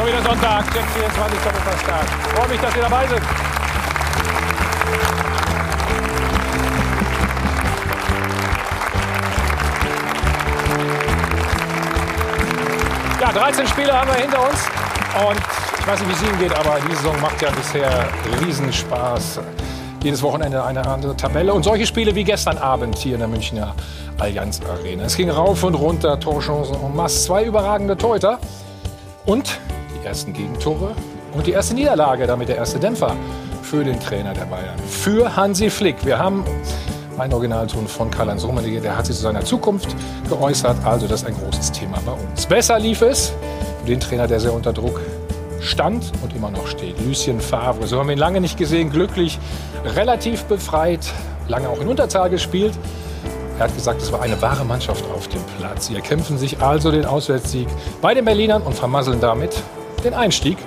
Schon wieder Sonntag, Check 24 Doppelpasstag. Freue mich, dass ihr dabei sind. Ja, 13 Spiele haben wir hinter uns. Und ich weiß nicht, wie es Ihnen geht, aber die Saison macht ja bisher Riesenspaß. Jedes Wochenende eine andere Tabelle. Und solche Spiele wie gestern Abend hier in der Münchner Allianz Arena. Es ging rauf und runter, Torchancen en masse. Zwei überragende Torhüter. Und ersten Gegentore und die erste Niederlage, damit der erste Dämpfer für den Trainer der Bayern. Für Hansi Flick. Wir haben einen Originalton von Karl-Heinz Rummenigge, der hat sich zu seiner Zukunft geäußert. Also das ist ein großes Thema bei uns. Besser lief es für den Trainer, der sehr unter Druck stand und immer noch steht. Lucien Favre. So haben wir ihn lange nicht gesehen. Glücklich, relativ befreit, lange auch in Unterzahl gespielt. Er hat gesagt, es war eine wahre Mannschaft auf dem Platz. Sie erkämpfen sich also den Auswärtssieg bei den Berlinern und vermasseln damit den Einstieg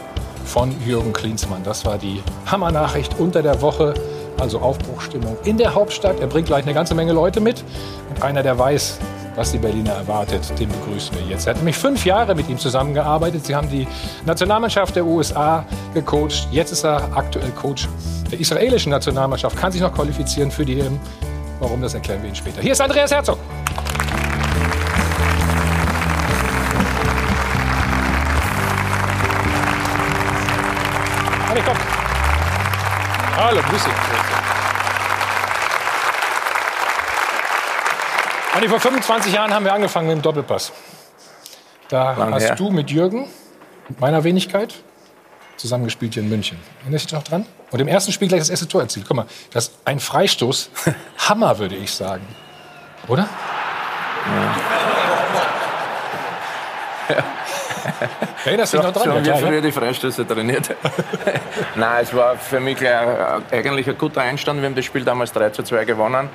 von Jürgen Klinsmann. Das war die Hammernachricht unter der Woche. Also Aufbruchstimmung in der Hauptstadt. Er bringt gleich eine ganze Menge Leute mit. Und einer, der weiß, was die Berliner erwartet, den begrüßen wir jetzt. Er hat nämlich fünf Jahre mit ihm zusammengearbeitet. Sie haben die Nationalmannschaft der USA gecoacht. Jetzt ist er aktuell Coach der israelischen Nationalmannschaft. Kann sich noch qualifizieren für die EM. Warum, das erklären wir Ihnen später. Hier ist Andreas Herzog. Hallo, grüß dich. Andi, vor 25 Jahren haben wir angefangen mit dem Doppelpass. Da Lang hast her. du mit Jürgen, mit meiner Wenigkeit, zusammengespielt hier in München. Erinnerst du dich noch dran? Und im ersten Spiel gleich das erste Tor erzielt. Guck mal, das ist ein Freistoß. Hammer, würde ich sagen. Oder? Erinnerst du dich noch dran? So Ja, haben wir früher die Freistöße trainiert. Nein, es war für mich gleich, äh, eigentlich ein guter Einstand. Wir haben das Spiel damals 3 zu 2 gewonnen.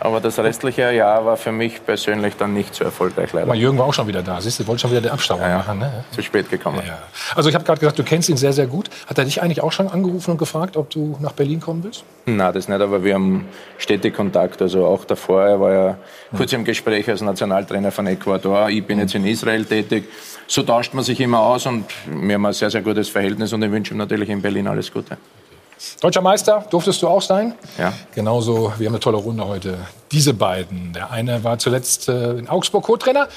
Aber das restliche Jahr war für mich persönlich dann nicht so erfolgreich, leider. Mal, Jürgen war auch schon wieder da. Siehst du, wollte schon wieder den Abstauber Ja, ja. machen. Ne? Zu spät gekommen. Ja. Also ich habe gerade gesagt, du kennst ihn sehr, sehr gut. Hat er dich eigentlich auch schon angerufen und gefragt, ob du nach Berlin kommen willst? Nein, das nicht, aber wir haben stetig Kontakt. Also auch davor, er war ja kurz im Gespräch als Nationaltrainer von Ecuador. Ich bin jetzt in Israel tätig. So tauscht man sich immer aus und wir haben ein sehr, sehr gutes Verhältnis und ich wünsche ihm natürlich in Berlin alles Gute. Deutscher Meister durftest du auch sein. Ja. Genauso, wir haben eine tolle Runde heute. Diese beiden. Der eine war zuletzt äh, in Augsburg Co-Trainer.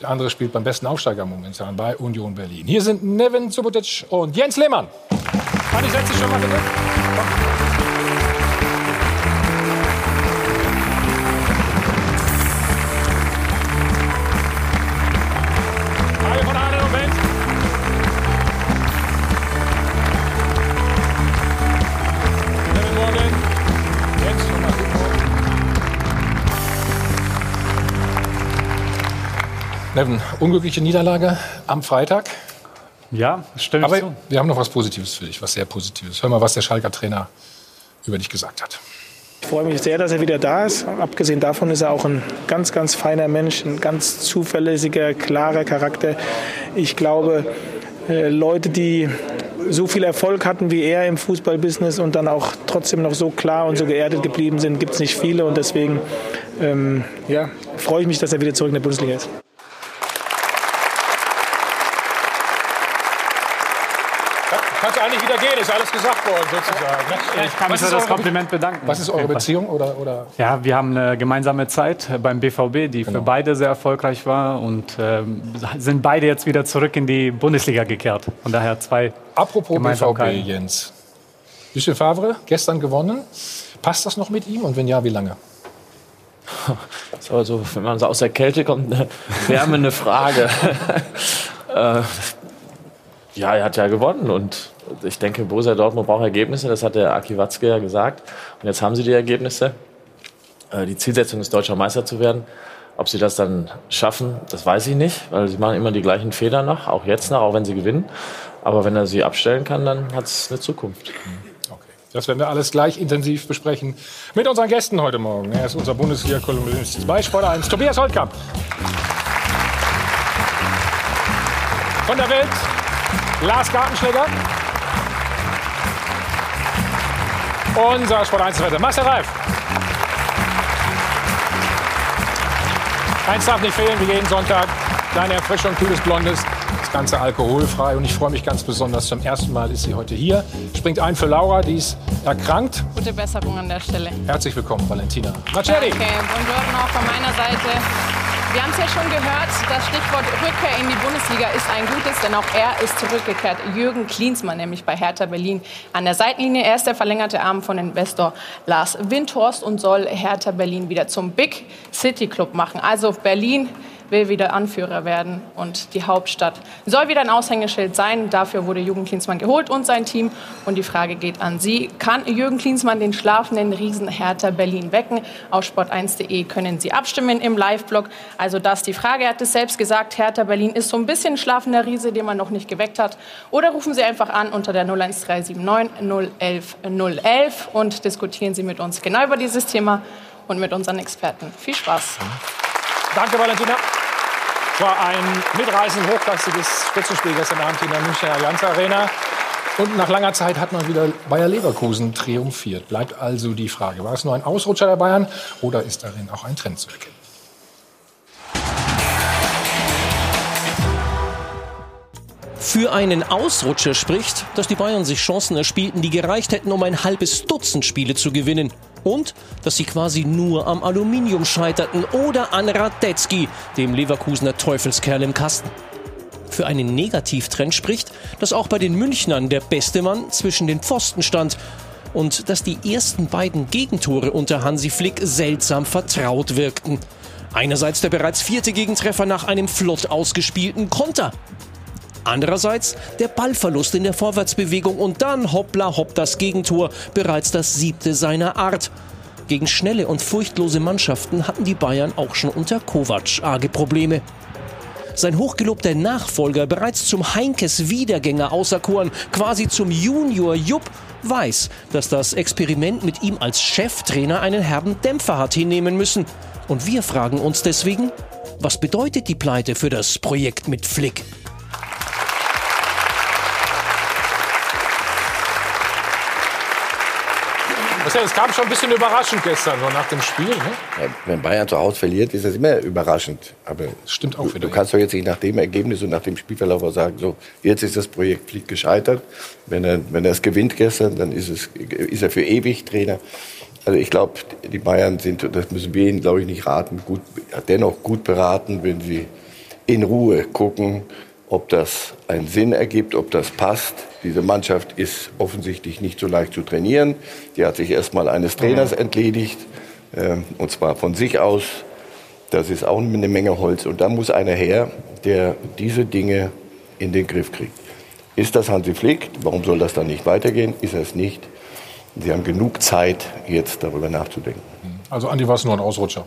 Der andere spielt beim besten Aufsteiger momentan bei Union Berlin. Hier sind Nevin Subotic und Jens Lehmann. Manni, setz dich schon mal bitte. Komm. Nevin, unglückliche Niederlage am Freitag. Ja, stimme Aber zu. wir haben noch was Positives für dich, was sehr Positives. Hör mal, was der Schalker Trainer über dich gesagt hat. Ich freue mich sehr, dass er wieder da ist. Abgesehen davon ist er auch ein ganz, ganz feiner Mensch, ein ganz zuverlässiger, klarer Charakter. Ich glaube, äh, Leute, die so viel Erfolg hatten wie er im Fußballbusiness und dann auch trotzdem noch so klar und so geerdet geblieben sind, gibt es nicht viele. Und deswegen ähm, ja, freue ich mich, dass er wieder zurück in der Bundesliga ist. Kannst du eigentlich wieder gehen, ist alles gesagt worden sozusagen. ne? Ich kann mich für das Kompliment bedanken. Was ist eure Beziehung? Oder, oder? Ja, wir haben eine gemeinsame Zeit beim BVB, die für beide sehr erfolgreich war und ähm, sind beide jetzt wieder zurück in die Bundesliga gekehrt. Von daher zwei Apropos BVB. Jens. Lucien Favre, gestern gewonnen. Passt das noch mit ihm? Und wenn ja, wie lange? So, also, wenn man so aus der Kälte kommt, eine wärmende Frage. äh, ja, er hat ja gewonnen und ich denke, Borussia Dortmund braucht Ergebnisse, das hat der Aki Watzke ja gesagt. Und jetzt haben sie die Ergebnisse. Äh, die Zielsetzung ist, deutscher Meister zu werden. Ob sie das dann schaffen, das weiß ich nicht, weil sie machen immer die gleichen Fehler noch, auch jetzt noch, auch wenn sie gewinnen. Aber wenn er sie abstellen kann, dann hat es eine Zukunft. Okay. Das werden wir alles gleich intensiv besprechen mit unseren Gästen heute Morgen. Er ist unser Bundesliga-Kolumnist bei Sport 1, Tobias Holtkamp. Von der Welt, Lars Gartenschläger. Unser Sport 1 Wetter, Marcel Reif. Eins darf nicht fehlen, wie jeden Sonntag. Kleine Erfrischung, kühles Blondes. Das Ganze alkoholfrei. Und ich freue mich ganz besonders. Zum ersten Mal ist sie heute hier. Springt ein für Laura, die ist erkrankt. Gute Besserung an der Stelle. Herzlich willkommen, Valentina Marcelli. Danke. Buongiorno auch von meiner Seite. Wir haben es ja schon gehört, das Stichwort Rückkehr in die Bundesliga ist ein gutes, denn auch er ist zurückgekehrt. Jürgen Klinsmann, nämlich bei Hertha Berlin an der Seitenlinie. Er ist der verlängerte Arm von Investor Lars Windhorst und soll Hertha Berlin wieder zum Big City Club machen. Also Berlin will wieder Anführer werden und die Hauptstadt soll wieder ein Aushängeschild sein. Dafür wurde Jürgen Klinsmann geholt und sein Team. Und die Frage geht an Sie. Kann Jürgen Klinsmann den schlafenden Riesen Hertha Berlin wecken? Auf sport1.de können Sie abstimmen im Live-Blog. Also das die Frage. Er hat es selbst gesagt, Hertha Berlin ist so ein bisschen schlafender Riese, den man noch nicht geweckt hat. Oder rufen Sie einfach an unter der 01379 011 011 und diskutieren Sie mit uns genau über dieses Thema und mit unseren Experten. Viel Spaß. Danke, Valentina. War ein mitreißend hochklassiges Spitzenspiel gestern Abend in der Münchner Allianz Arena. Und nach langer Zeit hat man wieder Bayer Leverkusen triumphiert. Bleibt also die Frage, war es nur ein Ausrutscher der Bayern oder ist darin auch ein Trend zu erkennen? Für einen Ausrutscher spricht, dass die Bayern sich Chancen erspielten, die gereicht hätten, um ein halbes Dutzend Spiele zu gewinnen. Und dass sie quasi nur am Aluminium scheiterten oder an Radetzky, dem Leverkusener Teufelskerl im Kasten. Für einen Negativtrend spricht, dass auch bei den Münchnern der beste Mann zwischen den Pfosten stand und dass die ersten beiden Gegentore unter Hansi Flick seltsam vertraut wirkten. Einerseits der bereits vierte Gegentreffer nach einem flott ausgespielten Konter. Andererseits der Ballverlust in der Vorwärtsbewegung und dann hoppla hopp das Gegentor, bereits das siebte seiner Art. Gegen schnelle und furchtlose Mannschaften hatten die Bayern auch schon unter Kovac arge Probleme. Sein hochgelobter Nachfolger, bereits zum Heinkes Wiedergänger auserkoren, quasi zum Junior Jupp, weiß, dass das Experiment mit ihm als Cheftrainer einen herben Dämpfer hat hinnehmen müssen. Und wir fragen uns deswegen, was bedeutet die Pleite für das Projekt mit Flick? Es kam schon ein bisschen überraschend gestern, so nach dem Spiel. Ne? Ja, wenn Bayern zu Hause verliert, ist das immer überraschend. Aber das stimmt auch du, wieder. Du kannst doch jetzt nicht nach dem Ergebnis und nach dem Spielverlauf auch sagen, so, jetzt ist das Projekt Flick gescheitert. Wenn er, wenn er es gewinnt gestern, dann ist, es, ist er für ewig Trainer. Also ich glaube, die Bayern sind, das müssen wir ihnen, glaube ich, nicht raten, gut, dennoch gut beraten, wenn sie in Ruhe gucken, ob das einen Sinn ergibt, ob das passt. Diese Mannschaft ist offensichtlich nicht so leicht zu trainieren. Die hat sich erstmal eines Trainers entledigt, äh, und zwar von sich aus. Das ist auch eine Menge Holz. Und da muss einer her, der diese Dinge in den Griff kriegt. Ist das Hansi Flick? Warum soll das dann nicht weitergehen? Ist es nicht? Sie haben genug Zeit, jetzt darüber nachzudenken. Also Andi war es nur ein Ausrutscher.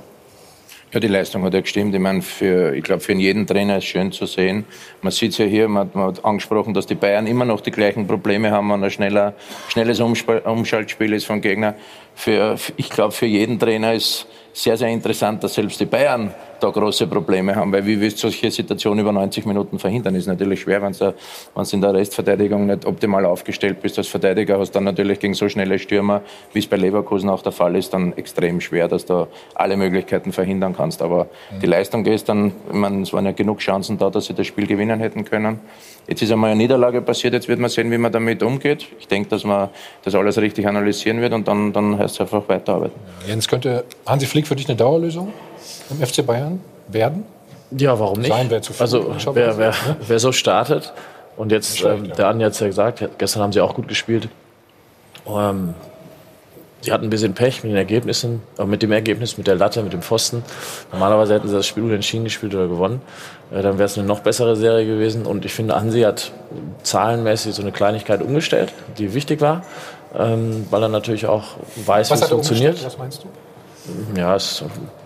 Ja, die Leistung hat ja gestimmt. Ich meine, für, ich glaube, für jeden Trainer ist schön zu sehen. Man sieht es ja hier, man, man, hat angesprochen, dass die Bayern immer noch die gleichen Probleme haben, wenn ein schneller, schnelles Umschaltspiel ist vom Gegner. Für, ich glaube, für jeden Trainer ist sehr, sehr interessant, dass selbst die Bayern da große Probleme haben, weil wie willst du solche Situationen über 90 Minuten verhindern? Ist natürlich schwer, wenn du in der Restverteidigung nicht optimal aufgestellt bist als Verteidiger, hast dann natürlich gegen so schnelle Stürmer, wie es bei Leverkusen auch der Fall ist, dann extrem schwer, dass du alle Möglichkeiten verhindern kannst. Aber mhm. die Leistung gestern, ich meine, es waren ja genug Chancen da, dass sie das Spiel gewinnen hätten können. Jetzt ist einmal eine Niederlage passiert, jetzt wird man sehen, wie man damit umgeht. Ich denke, dass man das alles richtig analysieren wird und dann, dann heißt es einfach weiterarbeiten. Jens, könnte Hansi Flick für dich eine Dauerlösung im FC Bayern werden? Ja, warum nicht? Sein wäre zu viel. Also wer, wer, wer so startet und jetzt, ähm, der Andi hat es ja gesagt, gestern haben sie auch gut gespielt. Ähm, sie hatten ein bisschen Pech mit den Ergebnissen, äh, mit dem Ergebnis, mit der Latte, mit dem Pfosten. Normalerweise hätten sie das Spiel unentschieden gespielt oder gewonnen. Äh, dann wäre es eine noch bessere Serie gewesen. Und ich finde, Hansi hat zahlenmäßig so eine Kleinigkeit umgestellt, die wichtig war, ähm, weil er natürlich auch weiß, Was wie es funktioniert. Was meinst du? Ja, ein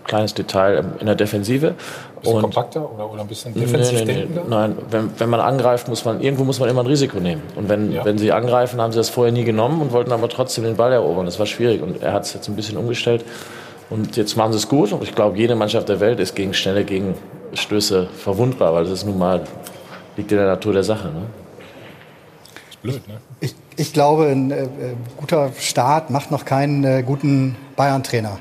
kleines Detail ähm, in der Defensive. Ein bisschen Und- kompakter oder, oder ein bisschen defensiv Nee, nee, nee. denkender? Nein, wenn, wenn man angreift, muss man irgendwo muss man immer ein Risiko nehmen. Und wenn, Ja. wenn sie angreifen, haben sie das vorher nie genommen und wollten aber trotzdem den Ball erobern. Das war schwierig und er hat es jetzt ein bisschen umgestellt. Und jetzt machen sie es gut. Und ich glaube, jede Mannschaft der Welt ist gegen schnelle Gegenstöße verwundbar, weil das ist nun mal liegt in der Natur der Sache. Ne? Blöd, ne? Ich, ich glaube, ein äh, äh, guter Start macht noch keinen äh, guten Bayern-Trainer.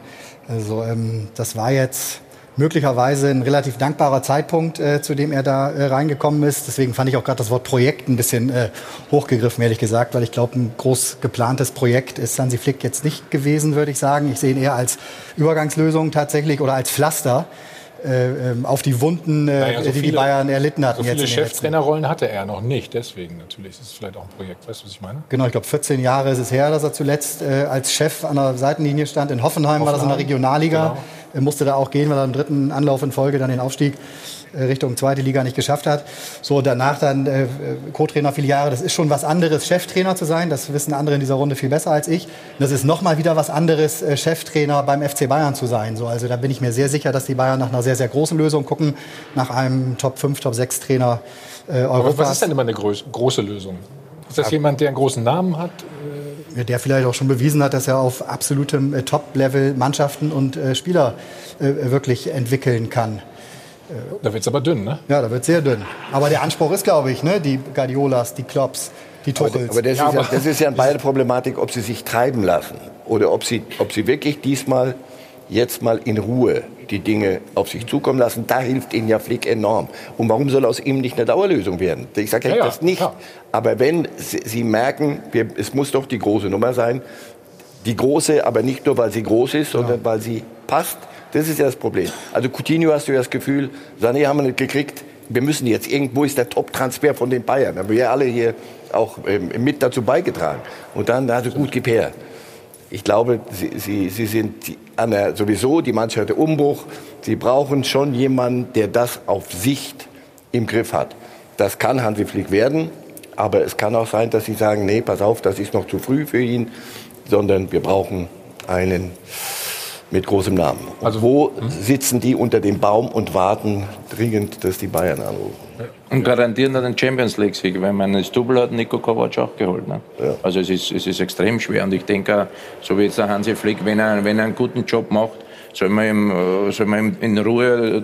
Also ähm, das war jetzt möglicherweise ein relativ dankbarer Zeitpunkt, äh, zu dem er da äh, reingekommen ist. Deswegen fand ich auch gerade das Wort Projekt ein bisschen äh, hochgegriffen, ehrlich gesagt, weil ich glaube, ein groß geplantes Projekt ist Hansi Flick jetzt nicht gewesen, würde ich sagen. Ich sehe ihn eher als Übergangslösung tatsächlich oder als Pflaster auf die Wunden, äh, naja, so die viele, die Bayern erlitten hatten. So viele Cheftrainerrollen hatte er noch nicht, deswegen natürlich. Ist vielleicht auch ein Projekt. Weißt du, was ich meine? Genau, ich glaube, 14 Jahre ist es her, dass er zuletzt äh, als Chef an der Seitenlinie stand. In Hoffenheim, Hoffenheim war das in der Regionalliga. Genau. Er musste da auch gehen, weil er im dritten Anlauf in Folge dann den Aufstieg äh, Richtung zweite Liga nicht geschafft hat. So, danach dann äh, Co-Trainer viele Jahre. Das ist schon was anderes, Cheftrainer zu sein. Das wissen andere in dieser Runde viel besser als ich. das ist nochmal wieder was anderes, äh, Cheftrainer beim FC Bayern zu sein. So, also da bin ich mir sehr sicher, dass die Bayern nach einer sehr, sehr großen Lösung gucken. Nach einem Top 5, Top 6 Trainer äh, Europas. Aber was ist denn immer eine groß, große Lösung? Ist das jemand, der einen großen Namen hat? der vielleicht auch schon bewiesen hat, dass er auf absolutem äh, Top-Level Mannschaften und äh, Spieler äh, wirklich entwickeln kann. Da wird es aber dünn, ne? Ja, da wird es sehr dünn. Aber der Anspruch ist, glaube ich, ne? die Guardiolas, die Klopps, die Tuchels. Aber, aber, das, ja, ist ja, das ist ja eine beide Problematik, ob sie sich treiben lassen oder ob sie, ob sie wirklich diesmal jetzt mal in Ruhe die Dinge auf sich zukommen lassen. Da hilft Ihnen ja Flick enorm. Und warum soll aus ihm nicht eine Dauerlösung werden? Ich sage ja, ja, das nicht. Ja. Aber wenn Sie, Sie merken, wir, es muss doch die große Nummer sein, die große, aber nicht nur, weil sie groß ist, sondern ja. weil sie passt, das ist ja das Problem. Also Coutinho hast du ja das Gefühl, Sané haben wir nicht gekriegt. Wir müssen jetzt, irgendwo ist der Top-Transfer von den Bayern. Da haben wir alle hier auch ähm, mit dazu beigetragen. Und dann, also gut, gib her. Ich glaube, sie, sie, sie sind der, sowieso die Mannschaft der Umbruch. Sie brauchen schon jemanden, der das auf Sicht im Griff hat. Das kann Hansi Flick werden, aber es kann auch sein, dass sie sagen, nee, pass auf, das ist noch zu früh für ihn, sondern wir brauchen einen mit großem Namen. Also wo hm? sitzen die unter dem Baum und warten dringend, dass die Bayern anrufen? Und garantieren dann den Champions League-Sieg, weil man das Double hat Nico Kovac auch geholt. Ne? Ja. Also es ist, es ist extrem schwer. Und ich denke, so wie jetzt der Hansi Flick, wenn er, wenn er einen guten Job macht, soll man ihm, äh, soll man ihm in Ruhe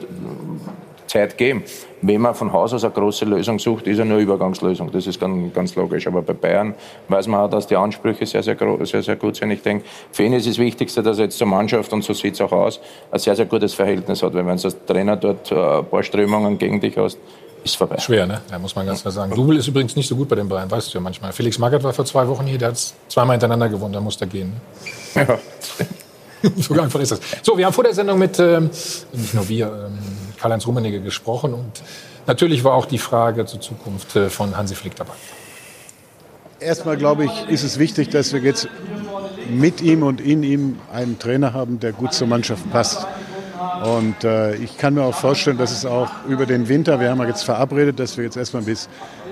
Zeit geben. Wenn man von Haus aus eine große Lösung sucht, ist er nur Übergangslösung. Das ist ganz, ganz logisch. Aber bei Bayern weiß man auch, dass die Ansprüche sehr, sehr, sehr, sehr gut sind. Ich denke, für ihn ist das Wichtigste, dass er jetzt zur Mannschaft, und so sieht es auch aus, ein sehr, sehr gutes Verhältnis hat. Weil wenn du als Trainer dort äh, ein paar Strömungen gegen dich hast, ist vorbei. Schwer, ne? Ja, muss man ganz klar sagen. Double ist übrigens nicht so gut bei den Bayern, weißt du ja manchmal. Felix Magath war vor zwei Wochen hier, der hat zweimal hintereinander gewonnen, da muss er gehen. Ne? Ja. so einfach ist das. So, wir haben vor der Sendung mit, ähm, nicht nur wir, ähm, Karl-Heinz Rummenigge gesprochen. Und natürlich war auch die Frage zur Zukunft äh, von Hansi Flick dabei. Erstmal glaube ich, ist es wichtig, dass wir jetzt mit ihm und in ihm einen Trainer haben, der gut zur Mannschaft passt. Und äh, ich kann mir auch vorstellen, dass es auch über den Winter, wir haben ja jetzt verabredet, dass wir jetzt erstmal bis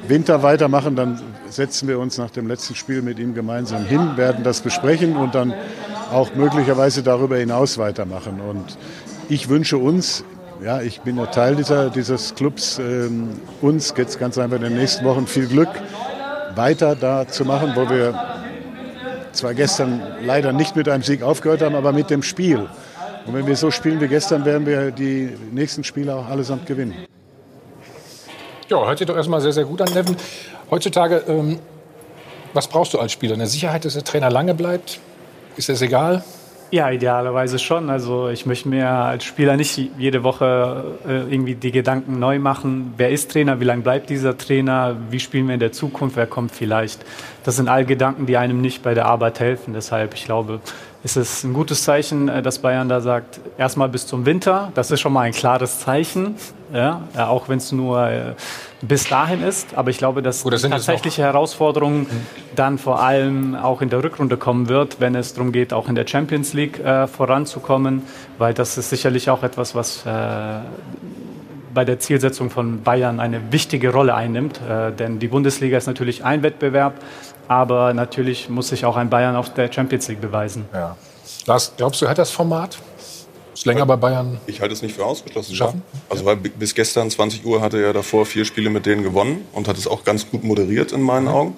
Winter weitermachen, dann setzen wir uns nach dem letzten Spiel mit ihm gemeinsam hin, werden das besprechen und dann auch möglicherweise darüber hinaus weitermachen. Und ich wünsche uns ja, ich bin ja Teil dieser, dieses Clubs. Ähm, uns es ganz einfach in den nächsten Wochen viel Glück, weiter da zu machen, wo wir zwar gestern leider nicht mit einem Sieg aufgehört haben, aber mit dem Spiel. Und wenn wir so spielen wie gestern, werden wir die nächsten Spiele auch allesamt gewinnen. Ja, hört sich doch erstmal sehr, sehr gut an, Neven. Heutzutage, ähm, was brauchst du als Spieler? Eine Sicherheit, dass der Trainer lange bleibt? Ist das egal? Ja, idealerweise schon. Also ich möchte mir als Spieler nicht jede Woche äh, irgendwie die Gedanken neu machen. Wer ist Trainer? Wie lange bleibt dieser Trainer? Wie spielen wir in der Zukunft? Wer kommt vielleicht? Das sind all Gedanken, die einem nicht bei der Arbeit helfen. Deshalb, ich glaube, ist es ein gutes Zeichen, äh, dass Bayern da sagt, erstmal bis zum Winter. Das ist schon mal ein klares Zeichen, ja, auch wenn es nur äh, bis dahin ist. Aber ich glaube, dass die tatsächliche Herausforderung mhm. dann vor allem auch in der Rückrunde kommen wird, wenn es darum geht, auch in der Champions League äh, voranzukommen, weil das ist sicherlich auch etwas, was äh, bei der Zielsetzung von Bayern eine wichtige Rolle einnimmt. Äh, denn die Bundesliga ist natürlich ein Wettbewerb, aber natürlich muss sich auch ein Bayern auf der Champions League beweisen. Ja. Lars, glaubst du, hat das Format? Ist länger bei Bayern? Ich halte es nicht für ausgeschlossen. Schaffen? Also weil bis gestern 20 Uhr hatte er davor vier Spiele mit denen gewonnen und hat es auch ganz gut moderiert in meinen mhm. Augen.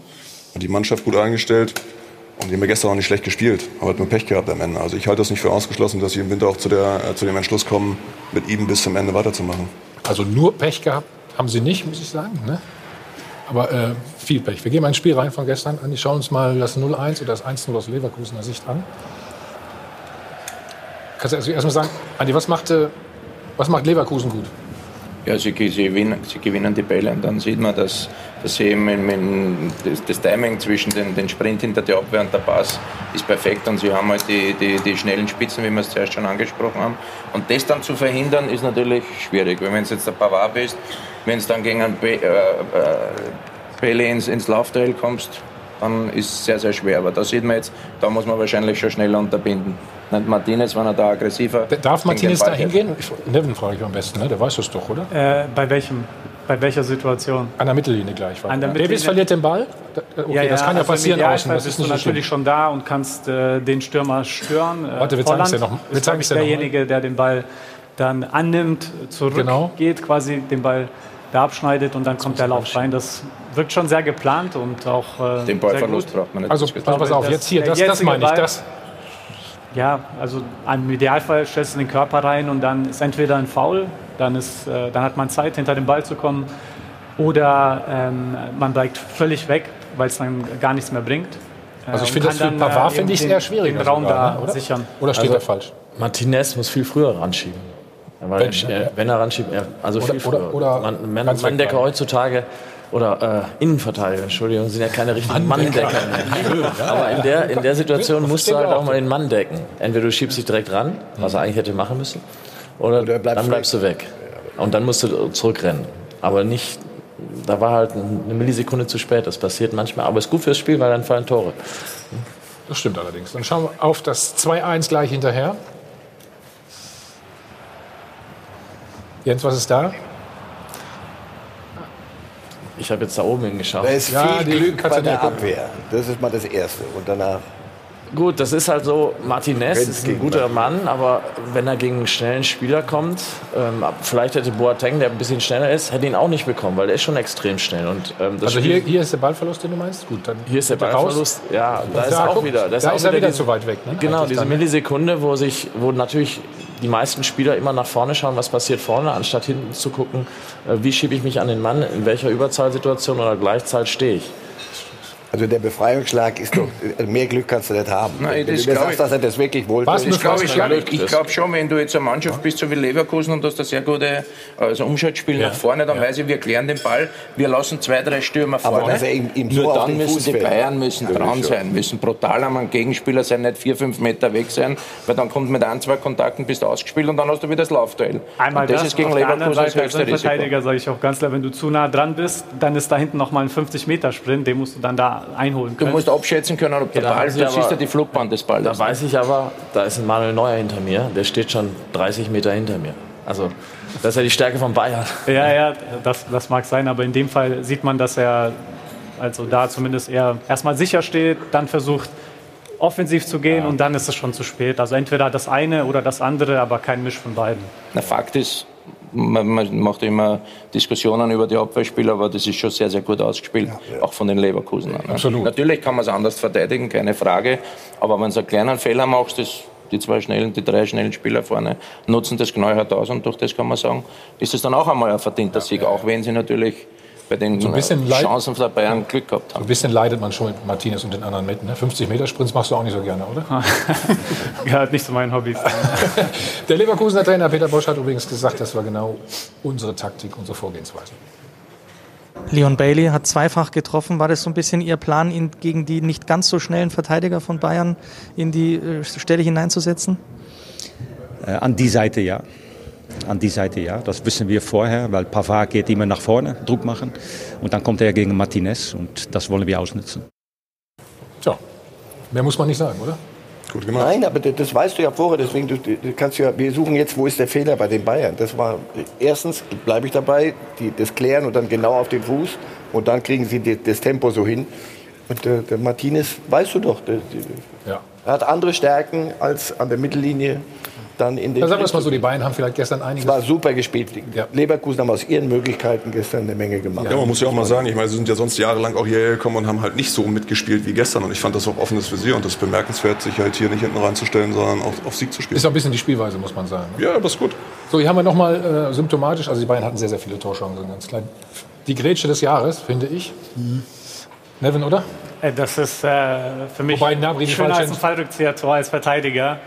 Hat die Mannschaft gut eingestellt. Und die haben ja gestern auch nicht schlecht gespielt, aber hat nur Pech gehabt am Ende. Also ich halte das nicht für ausgeschlossen, dass sie im Winter auch zu, der, äh, zu dem Entschluss kommen, mit ihm bis zum Ende weiterzumachen. Also nur Pech gehabt haben sie nicht, muss ich sagen. Ne? Aber äh, viel Pech. Wir gehen mal ins Spiel rein von gestern an. Schauen uns mal das 0-1 oder das 1-0 aus Leverkusener Sicht an. Kannst du also erstmal sagen, Andi, was machte Was macht Leverkusen gut? Ja, sie, sie, gewinnen, sie gewinnen die Bälle und dann sieht man, dass, dass sie eben in, in, das, das, Timing zwischen den, den Sprint hinter der Abwehr und der Pass ist perfekt und sie haben halt die, die, die schnellen Spitzen, wie wir es zuerst schon angesprochen haben. Und das dann zu verhindern, ist natürlich schwierig. Wenn du jetzt der Pavard bist, wenn es dann gegen einen Be äh, äh, ins, ins Laufduell kommst, dann ist es sehr, sehr schwer. Aber da sieht man jetzt, da muss man wahrscheinlich schon schneller unterbinden. Nicht Martinez, wenn er da aggressiver. Darf Martinez da hingehen? Neven frage ich am besten, ne? der weiß das doch, oder? Äh, bei welchem? Bei welcher Situation? An der Mittellinie gleich. An der Mittellinie. Davis verliert den Ball. Okay, ja, ja, das kann ja also passieren außen. Das ist du natürlich schon da und kannst äh, den Stürmer stören. Äh, Warte, wir zeigen es dir noch. Wir zeigen es derjenige, der den Ball dann annimmt, zurückgeht, genau. quasi den Ball da abschneidet und dann kommt der Lauf rein. Das wirkt schon sehr geplant und auch. Äh, den Ballverlust braucht man nicht. Also, pass auf, jetzt hier, das, das meine ich. Das, ja, also im Idealfall stellst du den Körper rein und dann ist entweder ein Foul, dann, ist, äh, dann hat man Zeit, hinter den Ball zu kommen, oder ähm, man bleibt völlig weg, weil es dann gar nichts mehr bringt. Also ich finde das für Pavard äh, finde ich eher schwierig. Den Raum sogar, da ne, oder? sichern. Oder steht also, er falsch? Martinez muss viel früher ranschieben. Weil, wenn, äh, wenn er ranschiebt, also oder, viel früher. Oder, oder man, man, Manndecker heutzutage oder äh, Innenverteidiger, Entschuldigung, sind ja keine richtigen Manndecker mehr. Aber in der, in der Situation musst du halt auch mal den Mann decken. Entweder du schiebst dich direkt ran, was er eigentlich hätte machen müssen, oder, oder bleibst dann bleibst du weg. Und dann musst du zurückrennen. Aber nicht, da war halt eine Millisekunde zu spät. Das passiert manchmal. Aber ist gut fürs Spiel, weil dann fallen Tore. Das stimmt allerdings. Dann schauen wir auf das 2-1 gleich hinterher. Jens, was ist da? Ich habe jetzt da oben hingeschaut. Da ist ja, viel Glück bei der Abwehr. Das ist mal das Erste. Und danach Gut, das ist halt so, Martinez ist ein guter Mann, aber wenn er gegen einen schnellen Spieler kommt, ähm, vielleicht hätte Boateng, der ein bisschen schneller ist, hätte ihn auch nicht bekommen, weil er ist schon extrem schnell. Und, ähm, also hier, hier ist der Ballverlust, den du meinst? Gut, dann hier ist der Ballverlust, raus. ja, da ist auch wieder. Da ist, da ist er wieder, zu weit weg. Ne? Genau, diese Millisekunde, wo sich, wo natürlich die meisten Spieler immer nach vorne schauen, was passiert vorne, anstatt hinten zu gucken, äh, wie schiebe ich mich an den Mann, in welcher Überzahlsituation oder Gleichzeit stehe ich. Also der Befreiungsschlag ist doch, also mehr Glück kannst du nicht haben. Nein, das du sagst, dass er das wirklich wollte. Was, das glaube ich, ich glaube schon, wenn du jetzt eine Mannschaft bist, so wie Leverkusen und hast ein sehr gute also Umschaltspiel ja. nach vorne, dann ja. weiß ich, wir klären den Ball, wir lassen zwei, drei Stürmer vorne. Aber er ihm, ihm Nur dann müssen die Bayern müssen ja, dran sein, müssen brutal am Gegenspieler sein, nicht vier, fünf Meter weg sein, weil dann kommt mit ein, zwei Kontakten bist du ausgespielt und dann hast du wieder das Laufduell. Einmal und das, das ist gegen Leverkusen das höchste Risiko. Verteidiger sage ich auch ganz klar, wenn du zu nah dran bist, dann ist da hinten noch mal ein 50 Meter Sprint, den musst du dann da einholen können musst abschätzen können, ob der Ball, du siehst ja die Flugbahn des Balles. Da weiß ich aber, da ist ein Manuel Neuer hinter mir, der steht schon 30 Meter hinter mir. Also das ist ja die Stärke von Bayern. Ja, ja, das, das mag sein, aber in dem Fall sieht man, dass er also da zumindest eher erstmal sicher steht, dann versucht offensiv zu gehen ja. und dann ist es schon zu spät. Also entweder das eine oder das andere, aber kein Misch von beiden. Na, Fakt ist, man, man, macht immer Diskussionen über die Abwehrspieler, aber das ist schon sehr, sehr gut ausgespielt, ja, auch von den Leverkusen. Ne? Absolut. Natürlich kann man es anders verteidigen, keine Frage, aber wenn du einen kleinen Fehler machst, das, die zwei schnellen, die drei schnellen Spieler vorne nutzen das knallhart aus und durch das kann man sagen, ist es dann auch einmal ein verdienter Sieg, auch wenn sie natürlich bei den so Chancen der Bayern Glück gehabt haben. So ein bisschen leidet man schon mit Martinez und den anderen mit. Ne? 50 Meter Sprints machst du auch nicht so gerne, oder? Gehört nicht zu meinen Hobbys. der Leverkusener Trainer Peter Bosch hat übrigens gesagt, das war genau unsere Taktik, unsere Vorgehensweise. Leon Bailey hat zweifach getroffen. War das so ein bisschen Ihr Plan, ihn gegen die nicht ganz so schnellen Verteidiger von Bayern in die äh, Stelle hineinzusetzen? Äh, an die Seite ja an die Seite, ja. Das wissen wir vorher, weil Pavard geht immer nach vorne, Druck machen. Und dann kommt er gegen Martinez und das wollen wir ausnutzen. Tja, mehr muss man nicht sagen, oder? Gut gemacht. Nein, aber das weißt du ja vorher, deswegen du, du kannst ja, wir suchen jetzt, wo ist der Fehler bei den Bayern. Das war erstens bleibe ich dabei, die, das klären und dann genau auf den Fuß und dann kriegen sie die, das Tempo so hin. Und der, der Martinez, weißt du doch, der, der, ja. er hat andere Stärken als an der Mittellinie dann in den. Dann sagen wir es mal so, die Bayern haben vielleicht gestern einiges. Es war super gespielt. Ja. Leverkusen haben aus ihren Möglichkeiten gestern eine Menge gemacht. Ja, man muss ja auch mal sagen, ich meine, sie sind ja sonst jahrelang auch hierher gekommen und haben halt nicht so mitgespielt wie gestern. Und ich fand das auch offenes Visier und das ist bemerkenswert, sich halt hier nicht hinten reinzustellen, sondern auch auf Sieg zu spielen. Ist auch ein bisschen die Spielweise, muss man sagen. Ne? Ja, das ist gut. So, hier haben wir nochmal äh, symptomatisch, also die Bayern hatten sehr, sehr viele Torchancen, ganz klein. Die Grätsche des Jahres, finde ich. Mhm. Nevin, oder? Äh, das ist äh, für mich Wobei, Nabri schöner als ein Fallrückzieher-Tor als Verteidiger.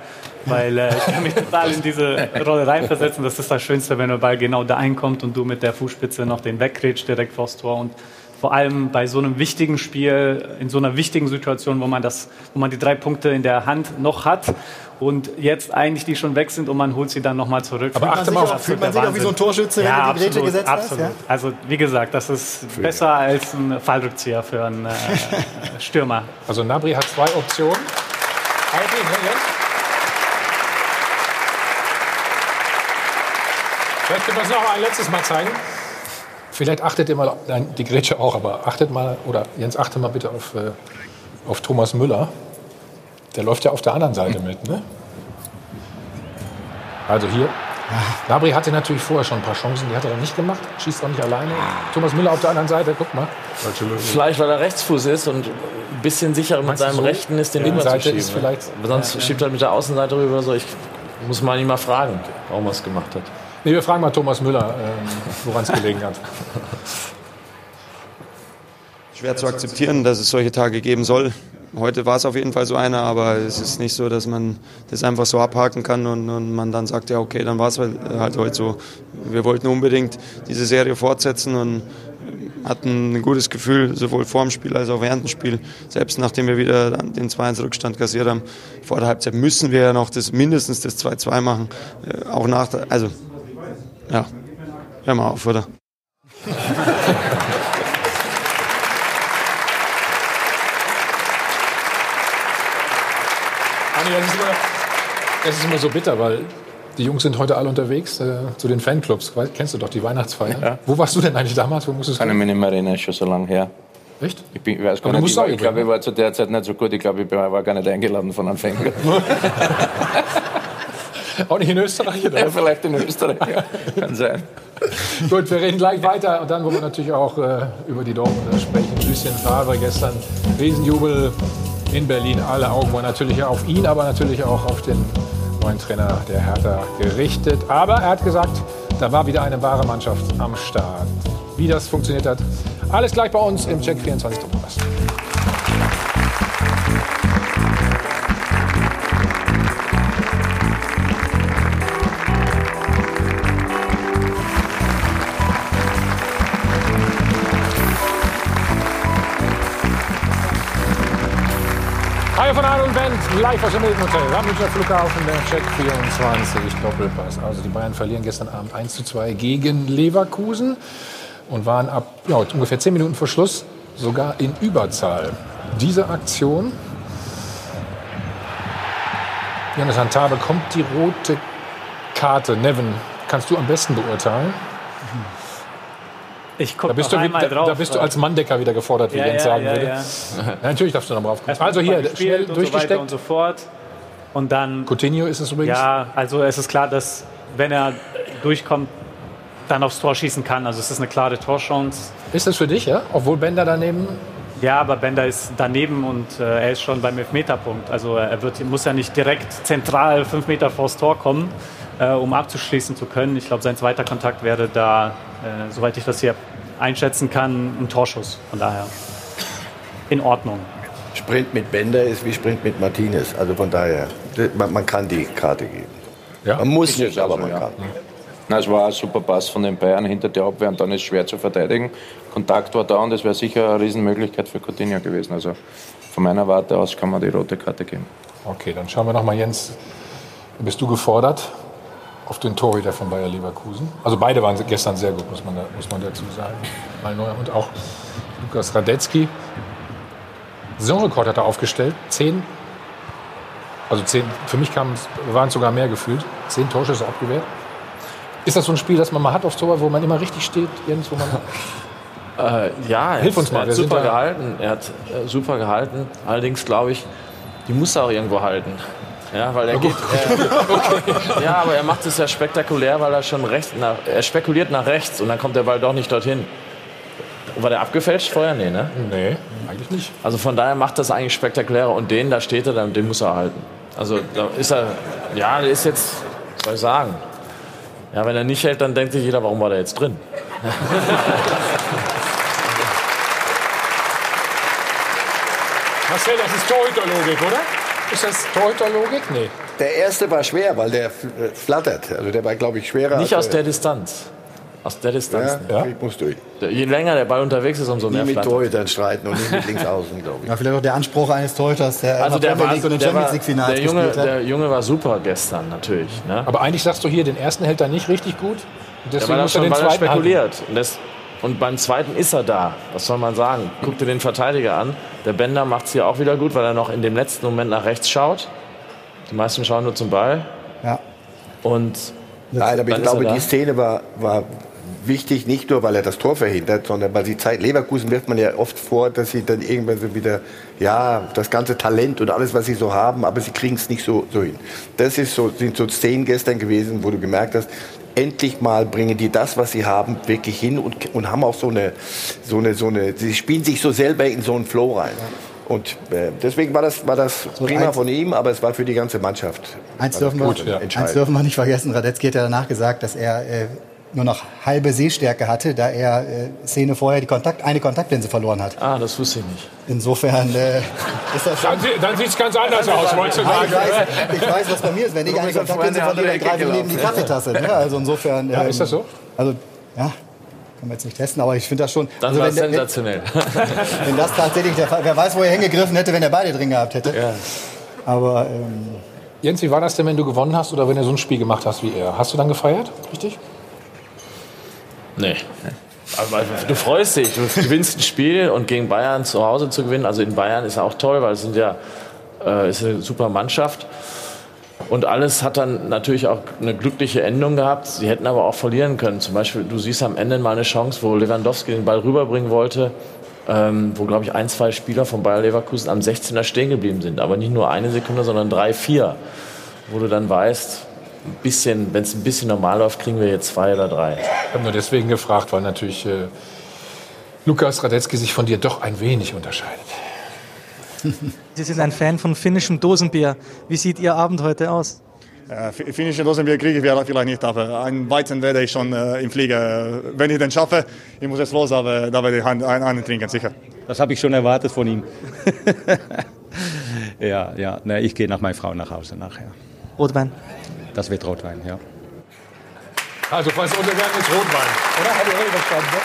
Weil äh, ich kann mich total in diese Rolle reinversetzen. Das ist das Schönste, wenn der Ball genau da einkommt und du mit der Fußspitze noch den wegrätst direkt vors Tor. Und vor allem bei so einem wichtigen Spiel, in so einer wichtigen Situation, wo man, das, wo man die drei Punkte in der Hand noch hat und jetzt eigentlich die schon weg sind und man holt sie dann nochmal zurück. Aber achte mal, fühlt man sich auch wie so ein Torschütze, ja, wenn du die Grätsche gesetzt absolut. hast? Ja? Also wie gesagt, das ist Fühl. besser als ein Fallrückzieher für einen äh, Stürmer. Also Nabri hat zwei Optionen. Halten, wir es noch ein letztes Mal zeigen. Vielleicht achtet ihr mal, nein, die Grätsche auch, aber achtet mal, oder Jens, achte mal bitte auf, äh, auf Thomas Müller. Der läuft ja auf der anderen Seite mit, ne? Also hier. Nabri hatte natürlich vorher schon ein paar Chancen, die hat er dann nicht gemacht. Schießt auch nicht alleine. Thomas Müller auf der anderen Seite, guck mal. Vielleicht, weil er Rechtsfuß ist und ein bisschen sicherer mit seinem so? Rechten ist, den ja. rüber zu schieben. Ist vielleicht, sonst ja, schiebt er mit der Außenseite rüber. So. Ich muss mal ihn mal fragen, warum er es gemacht hat. Nee, wir fragen mal Thomas Müller, ähm, woran es gelegen hat. Schwer zu akzeptieren, dass es solche Tage geben soll. Heute war es auf jeden Fall so einer, aber es ist nicht so, dass man das einfach so abhaken kann und, und man dann sagt, ja okay, dann war es halt, halt heute so. Wir wollten unbedingt diese Serie fortsetzen und hatten ein gutes Gefühl, sowohl vor dem Spiel als auch während dem Spiel. Selbst nachdem wir wieder den 2-1-Rückstand kassiert haben, vor der Halbzeit müssen wir ja noch das, mindestens das 2-2 machen. Äh, auch nach also ja, hör mal auf, oder? Das ist, immer, das ist immer so bitter, weil die Jungs sind heute alle unterwegs äh, zu den Fanclubs. Kennst du doch die Weihnachtsfeier? Ja. Wo warst du denn eigentlich damals? Wo musstest Kann ich mich nicht mehr erinnern, ist schon so lange her. Echt? Ich, bin, ich weiß gar nicht, ich, war, ich glaube, ich war zu der Zeit nicht so gut. Ich glaube, ich war gar nicht eingeladen von Anfängern. Auch nicht in Österreich? Oder? Ja, vielleicht in Österreich. Ja. Kann sein. Gut, wir reden gleich weiter. Und dann wollen wir natürlich auch äh, über die Dortmunder sprechen. Lucien Favre gestern, Riesenjubel in Berlin. Alle Augen waren natürlich auf ihn, aber natürlich auch auf den neuen Trainer der Hertha gerichtet. Aber er hat gesagt, da war wieder eine wahre Mannschaft am Start. Wie das funktioniert hat, alles gleich bei uns im Check 24 Doppelpass. Live aus dem Hilton Hotel. Am Münchner Flughafen, der Check 24 Doppelpass. Also die Bayern verlieren gestern Abend 1 zu 2 gegen Leverkusen und waren ab ja, ungefähr 10 Minuten vor Schluss sogar in Überzahl. Diese Aktion, Jonas Hantar bekommt die rote Karte. Nevin, kannst du am besten beurteilen? Ich gucke da einmal da, drauf. Da bist du als Manndecker wieder gefordert, wie ja, Jens sagen ja, würde. Ja. natürlich darfst du noch drauf kommen. Also hier, schnell und durchgesteckt. So und so fort. Und dann... Coutinho ist es übrigens? Ja, also es ist klar, dass wenn er durchkommt, dann aufs Tor schießen kann. Also es ist eine klare Torchance. Ist das für dich, ja? Obwohl Bender daneben... Ja, aber Bender ist daneben und äh, er ist schon beim Elfmeterpunkt. Also er wird, muss ja nicht direkt zentral fünf Meter vors Tor kommen, äh, um abzuschließen zu können. Ich glaube, sein zweiter Kontakt wäre da, äh, soweit ich das hier einschätzen kann, ein Torschuss. Von daher in Ordnung. Sprint mit Bender ist wie Sprint mit Martinez. Also von daher, man, man kann die Karte geben. Ja? Man muss nicht, aber man kann. Na, es war ein super Pass von den Bayern hinter der Abwehr und dann ist es schwer zu verteidigen. Kontakt war da und es wäre sicher eine Riesenmöglichkeit für Coutinho gewesen. Also von meiner Warte aus kann man die rote Karte geben. Okay, dann schauen wir noch mal, Jens. Bist du gefordert? Auf den Torhüter von Bayer Leverkusen. Also beide waren gestern sehr gut, muss man, da, muss man dazu sagen. Malneuer und auch Lukas Radetzky. Saisonrekord hat er aufgestellt. Zehn, also zehn, für mich waren es sogar mehr gefühlt. Zehn Torschüsse abgewehrt. Ist das so ein Spiel, das man mal hat aufs Tor, wo man immer richtig steht, Jens, wo man äh, ja, Hilf uns mal. Er hat super gehalten. Er hat äh, super gehalten. Allerdings glaube ich, die muss er auch irgendwo halten. Ja, weil er geht. Äh, okay. Ja, aber er macht es ja spektakulär, weil er schon rechts nach, er spekuliert nach rechts und dann kommt der Ball doch nicht dorthin. War der abgefälscht vorher? Nee, ne? Nee, eigentlich nicht. Also von daher macht das eigentlich spektakulärer und den, da steht er, den muss er halten. Also da ist er, ja, der ist jetzt, was soll ich sagen? Ja, wenn er nicht hält, dann denkt sich jeder, warum war der jetzt drin? Marcel, das ist Torhüterlogik, oder? Ist das Torhüterlogik? Nee. Der erste war schwer, weil der flattert. Also der war, glaube ich, schwerer. Nicht als aus der Distanz. Aus der Distanz. Ja, ich muss durch. Je länger der Ball unterwegs ist, umso mehr Nie mit. Torhütern streiten und nicht mit links außen, glaube ich. Ja, vielleicht auch der Anspruch eines Torhüters, der Also der, war, League und den der, Champions League der, Junge, der Junge war super gestern, natürlich. Ne? Aber eigentlich sagst du hier, den ersten hält er nicht richtig gut. Und Der Deswegen war muss er schon den weil er zweiten halten. spekuliert. Und, das, und beim zweiten ist er da. Was soll man sagen? Guck dir den Verteidiger an. Der Bender macht es hier auch wieder gut, weil er noch in dem letzten Moment nach rechts schaut. Die meisten schauen nur zum Ball. Ja. Und Nein, aber ich glaube, die Szene war, war wichtig, nicht nur, weil er das Tor verhindert, sondern weil die Zeit Leverkusen wirft man ja oft vor, dass sie dann irgendwann so wieder, ja, das ganze Talent und alles, was sie so haben, aber sie kriegen es nicht so, so hin. Das ist so, sind so Szenen gestern gewesen, wo du gemerkt hast, endlich mal bringen die das, was sie haben, wirklich hin und, und haben auch so eine, so eine, so eine, sie spielen sich so selber in so einen Flow rein. Und äh, deswegen war das, war das prima eins- von ihm, aber es war für die ganze Mannschaft. Eins dürfen, wir, eins dürfen wir nicht vergessen. Radetzky hat ja danach gesagt, dass er äh, nur noch halbe Sehstärke hatte, da er äh, Szene vorher die Kontakt, eine Kontaktlinse verloren hat. Ah, das wusste ich nicht. Insofern äh, ist das schon... Dann, dann sieht es ganz anders aus, wolltest du sagen. ich, weiß, ich weiß, was bei mir ist. Wenn ich eine Kontaktlinse verliere, dann greife ich neben die. Kaffeetasse. Ne? Also insofern... Ja, ähm, ist das so? Also, ja, kann man jetzt nicht testen, aber ich finde das schon... Dann also war wenn, es wenn, sensationell. wenn das tatsächlich der Fall... Wer weiß, wo er hingegriffen hätte, wenn er beide drin gehabt hätte. ja. Aber... Ähm, Jens, wie war das denn, wenn du gewonnen hast oder wenn du so ein Spiel gemacht hast wie er? Hast du dann gefeiert? Richtig? Nee. Aber du freust dich, du gewinnst ein Spiel und gegen Bayern zu Hause zu gewinnen, also in Bayern ist auch toll, weil es sind ja äh, ist eine super Mannschaft. Und alles hat dann natürlich auch eine glückliche Endung gehabt. Sie hätten aber auch verlieren können. Zum Beispiel, du siehst am Ende mal eine Chance, wo Lewandowski den Ball rüberbringen wollte, ähm, wo, glaube ich, ein, zwei Spieler von Bayer Leverkusen am 16er stehen geblieben sind. Aber nicht nur eine Sekunde, sondern drei, vier. Wo du dann weißt, ein bisschen, wenn es ein bisschen normal läuft, kriegen wir jetzt zwei oder drei. Ich habe nur deswegen gefragt, weil natürlich äh, Lukas Radetzky sich von dir doch ein wenig unterscheidet. Sie sind ein Fan von finnischem Dosenbier. Wie sieht Ihr Abend heute aus? Äh, fi- Finnische Dosenbier kriege ich vielleicht vielleicht nicht, aber einen Weizen werde ich schon äh, im Flieger. Äh, Wenn ich den schaffe, ich muss jetzt los, aber da werde ich einen, einen trinken, sicher. Das habe ich schon erwartet von ihm. ja, ja. Nee, ich gehe nach meiner Frau nach Hause nachher. Rotwein. Das wird Rotwein, ja. Also, falls Untergang ist Rotwein. Oder? Hat er verstanden? ne?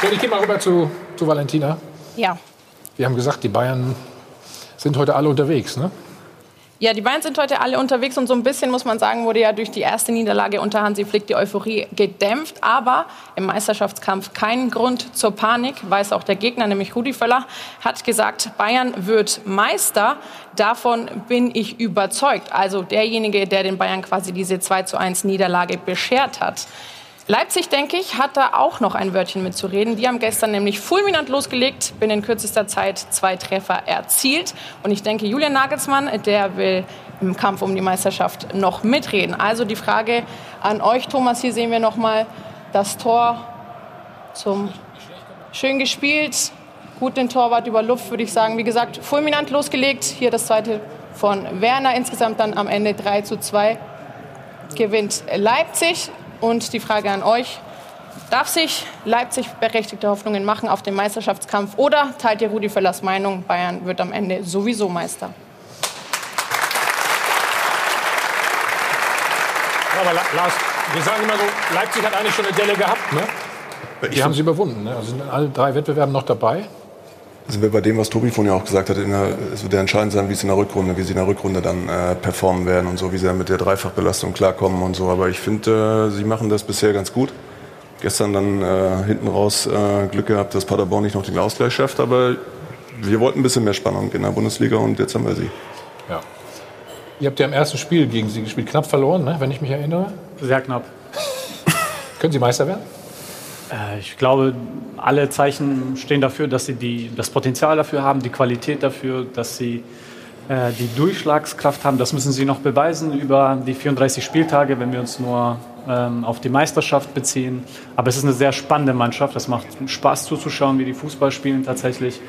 So, ich gehe mal rüber zu, zu Valentina. Ja. Wir haben gesagt, die Bayern sind heute alle unterwegs, ne? Ja, die Bayern sind heute alle unterwegs und so ein bisschen, muss man sagen, wurde ja durch die erste Niederlage unter Hansi Flick die Euphorie gedämpft. Aber im Meisterschaftskampf kein Grund zur Panik, weiß auch der Gegner, nämlich Rudi Völler, hat gesagt, Bayern wird Meister. Davon bin ich überzeugt. Also derjenige, der den Bayern quasi diese 2 zu 1 Niederlage beschert hat. Leipzig, denke ich, hat da auch noch ein Wörtchen mitzureden. Die haben gestern nämlich fulminant losgelegt, binnen kürzester Zeit zwei Treffer erzielt. Und ich denke, Julian Nagelsmann, der will im Kampf um die Meisterschaft noch mitreden. Also die Frage an euch, Thomas, hier sehen wir noch mal das Tor zum schön gespielt, gut den Torwart über Luft, würde ich sagen. Wie gesagt, fulminant losgelegt. Hier das zweite von Werner. Insgesamt dann am Ende 3 zu 2 gewinnt Leipzig. Und die Frage an euch, darf sich Leipzig berechtigte Hoffnungen machen auf den Meisterschaftskampf oder teilt ihr Rudi Völlers Meinung, Bayern wird am Ende sowieso Meister? Aber La- Lars, wir sagen immer so, Leipzig hat eigentlich schon eine Delle gehabt, ne? Die haben sie überwunden, ne? Also sind in allen drei Wettbewerben noch dabei. Sind wir bei dem, was Tobi vorhin ja auch gesagt hat, in der, es wird ja entscheidend sein, wie es in der Rückrunde, wie sie in der Rückrunde dann äh, performen werden und so, wie sie dann mit der Dreifachbelastung klarkommen und so. Aber ich finde, äh, sie machen das bisher ganz gut. Gestern dann äh, hinten raus äh, Glück gehabt, dass Paderborn nicht noch den Ausgleich schafft, aber wir wollten ein bisschen mehr Spannung in der Bundesliga und jetzt haben wir sie. Ja. Ihr habt ja im ersten Spiel gegen sie gespielt, knapp verloren, ne? wenn ich mich erinnere. Sehr knapp. Können sie Meister werden? Äh, Ich glaube, alle Zeichen stehen dafür, dass sie die, das Potenzial dafür haben, die Qualität dafür, dass sie äh, die Durchschlagskraft haben. Das müssen sie noch beweisen über die 34 Spieltage, wenn wir uns nur ähm, auf die Meisterschaft beziehen. Aber es ist eine sehr spannende Mannschaft. Es macht Spaß zuzuschauen, wie die Fußball spielen tatsächlich.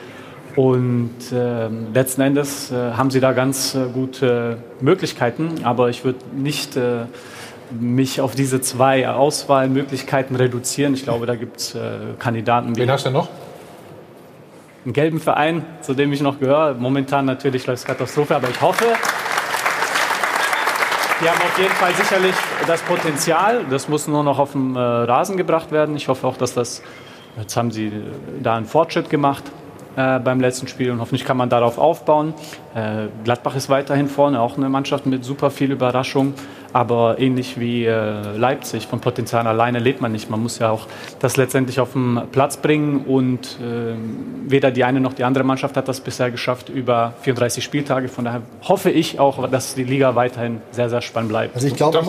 Und ähm, letzten Endes äh, haben sie da ganz äh, gute Möglichkeiten. Aber ich würde nicht äh, mich auf diese zwei Auswahlmöglichkeiten reduzieren. Ich glaube, da gibt es äh, Kandidaten. Wen hast du noch? einen gelben Verein, zu dem ich noch gehöre. Momentan natürlich läuft es Katastrophe, aber ich hoffe, die haben auf jeden Fall sicherlich das Potenzial. Das muss nur noch auf den äh, Rasen gebracht werden. Ich hoffe auch, dass das, jetzt haben sie da einen Fortschritt gemacht äh, beim letzten Spiel und hoffentlich kann man darauf aufbauen. Äh, Gladbach ist weiterhin vorne, auch eine Mannschaft mit super viel Überraschung, aber ähnlich wie äh, Leipzig, von Potenzial alleine lebt man nicht. Man muss ja auch das letztendlich auf den Platz bringen und äh, weder die eine noch die andere Mannschaft hat das bisher geschafft über 34 Spieltage. Von daher hoffe ich auch, dass die Liga weiterhin sehr, sehr spannend bleibt. Also ich glaube,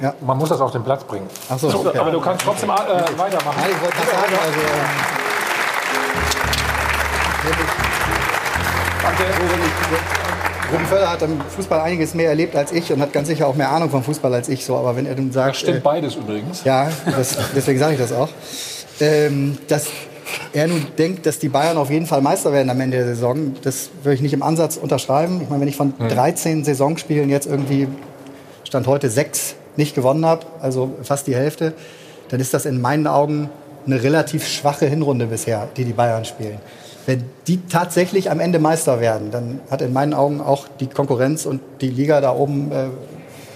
ja. man muss das auf den Platz bringen. Ach so, okay. Aber du kannst trotzdem äh, weitermachen. Nein, ich wollte sagen, also, Ruben Völler hat im Fußball einiges mehr erlebt als ich und hat ganz sicher auch mehr Ahnung vom Fußball als ich. So, aber wenn er dann sagt, das stimmt äh, beides übrigens. Ja, das, deswegen sage ich das auch. Ähm, dass er nun denkt, dass die Bayern auf jeden Fall Meister werden am Ende der Saison, das würde ich nicht im Ansatz unterschreiben. Ich meine, wenn ich von 13 Saisonspielen jetzt irgendwie Stand heute sechs nicht gewonnen habe, also fast die Hälfte, dann ist das in meinen Augen eine relativ schwache Hinrunde bisher, die die Bayern spielen. Wenn die tatsächlich am Ende Meister werden, dann hat in meinen Augen auch die Konkurrenz und die Liga da oben äh,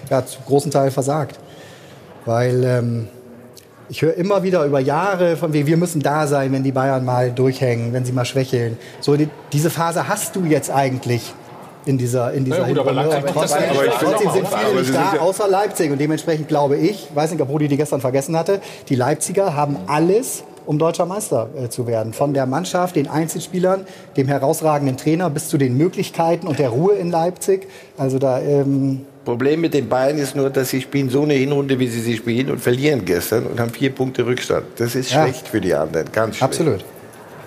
ja, zu großen Teil versagt. Weil ähm, ich höre immer wieder über Jahre von wegen, wir müssen da sein, wenn die Bayern mal durchhängen, wenn sie mal schwächeln. So die, diese Phase hast du jetzt eigentlich in dieser in dieser ja, gut, aber, aber trotzdem, aber trotzdem sind viele nicht da, außer Leipzig. Und dementsprechend glaube ich, weiß nicht, ob Rudi die gestern vergessen hatte, die Leipziger haben alles um deutscher Meister äh, zu werden. Von der Mannschaft, den Einzelspielern, dem herausragenden Trainer bis zu den Möglichkeiten und der Ruhe in Leipzig. Also da. Ähm Problem mit den Bayern ist nur, dass sie spielen so eine Hinrunde, wie sie sie spielen und verlieren gestern und haben vier Punkte Rückstand. Das ist ja. schlecht für die anderen, ganz schlecht. Absolut.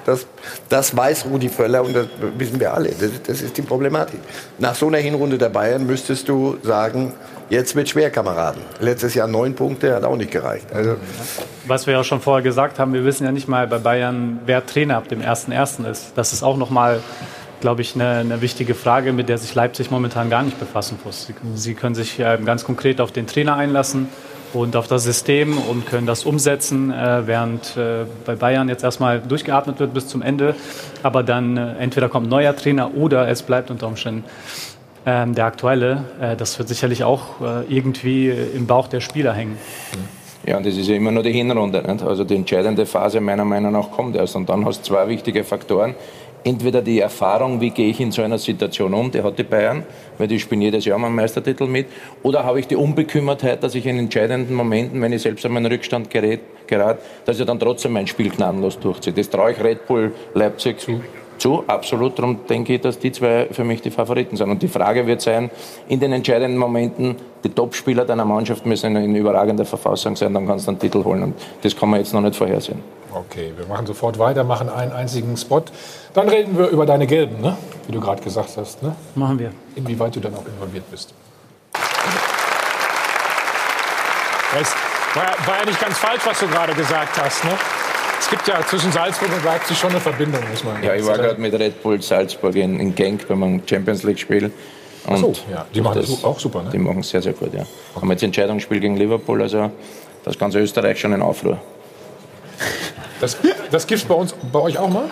Das, das weiß Rudi Völler und das wissen wir alle. Das, das ist die Problematik. Nach so einer Hinrunde der Bayern müsstest du sagen, Jetzt wird schwer, Kameraden. Letztes Jahr neun Punkte, hat auch nicht gereicht. Also Was wir ja schon vorher gesagt haben, wir wissen ja nicht mal bei Bayern, wer Trainer ab dem 1.1. ist. Das ist auch nochmal, glaube ich, eine, eine, wichtige Frage, mit der sich Leipzig momentan gar nicht befassen muss. Sie, sie können sich äh, ganz konkret auf den Trainer einlassen und auf das System und können das umsetzen, äh, während äh, bei Bayern jetzt erstmal durchgeatmet wird bis zum Ende. Aber dann äh, entweder kommt ein neuer Trainer oder es bleibt unter Umständen ähm, der aktuelle, äh, das wird sicherlich auch äh, irgendwie im Bauch der Spieler hängen. Ja, und das ist ja immer nur die Hinrunde. Nicht? Also die entscheidende Phase meiner Meinung nach kommt erst. Und dann hast du zwei wichtige Faktoren. Entweder die Erfahrung, wie gehe ich in so einer Situation um, die hat die Bayern, weil die spielen jedes Jahr mal einen Meistertitel mit. Oder habe ich die Unbekümmertheit, dass ich in entscheidenden Momenten, wenn ich selbst einmal in Rückstand gerät, gerät dass ich dann trotzdem mein Spiel gnadenlos durchziehe. Das traue ich Red Bull Leipzig zu zu, absolut. Darum denke ich, dass die zwei für mich die Favoriten sind. Und die Frage wird sein, in den entscheidenden Momenten, die Topspieler deiner Mannschaft müssen in überragender Verfassung sein, dann kannst du einen Titel holen. Und das kann man jetzt noch nicht vorhersehen. Okay, wir machen sofort weiter, machen einen einzigen Spot. Dann reden wir über deine Gelben, ne? wie du gerade gesagt hast. Ne? Machen wir. Inwieweit du dann auch involviert bist. War, war ja nicht ganz falsch, was du gerade gesagt hast. Ne? Es gibt ja zwischen Salzburg und Leipzig schon eine Verbindung, muss man Ja, ich war gerade mit Red Bull Salzburg in, in Genk beim Champions League-Spiel. Ach so, ja. Die machen das auch super, ne? Die machen es sehr, sehr gut, ja. Okay. Haben jetzt Entscheidungsspiel gegen Liverpool, also das ganze Österreich schon in Aufruhr. Das, das gibt es bei, bei euch auch mal?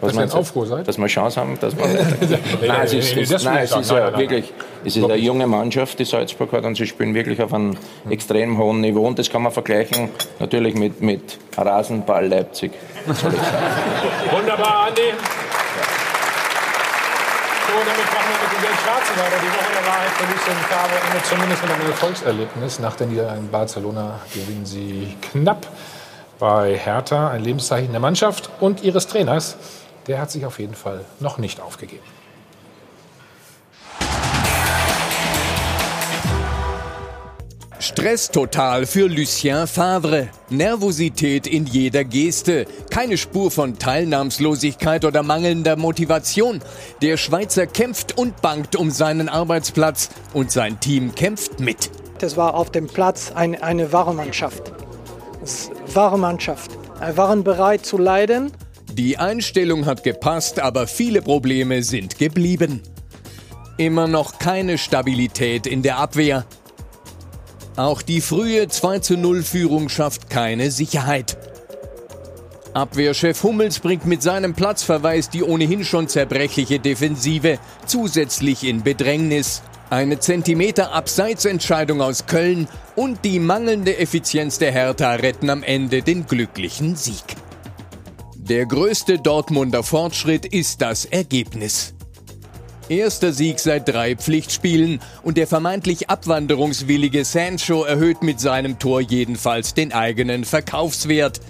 Was dass wir in Aufruhr seid? Dass wir Chance haben, dass wir. nein, es ist, es, nein, es ist ja wirklich, es ist eine junge Mannschaft, die Salzburg hat, und sie spielen wirklich auf einem hm. extrem hohen Niveau. Und das kann man vergleichen natürlich mit, mit Rasenball Leipzig. Wunderbar, Andi. So, damit machen wir mit dem weiter. Die Woche der Wahrheit für Lucien Favre zumindest mit einem Erfolgserlebnis. Nach der Niederlage in Barcelona gewinnen sie knapp bei Hertha, ein Lebenszeichen der Mannschaft und ihres Trainers der hat sich auf jeden Fall noch nicht aufgegeben. Stress total für Lucien Favre. Nervosität in jeder Geste. Keine Spur von Teilnahmslosigkeit oder mangelnder Motivation. Der Schweizer kämpft und bangt um seinen Arbeitsplatz und sein Team kämpft mit. Das war auf dem Platz eine, eine wahre Mannschaft. Wahre Mannschaft. Wir waren bereit zu leiden die Einstellung hat gepasst, aber viele Probleme sind geblieben. Immer noch keine Stabilität in der Abwehr. Auch die frühe 2 zu 0 Führung schafft keine Sicherheit. Abwehrchef Hummels bringt mit seinem Platzverweis die ohnehin schon zerbrechliche Defensive zusätzlich in Bedrängnis. Eine Zentimeter Abseitsentscheidung aus Köln und die mangelnde Effizienz der Hertha retten am Ende den glücklichen Sieg. Der größte Dortmunder Fortschritt ist das Ergebnis. Erster Sieg seit drei Pflichtspielen und der vermeintlich abwanderungswillige Sancho erhöht mit seinem Tor jedenfalls den eigenen Verkaufswert.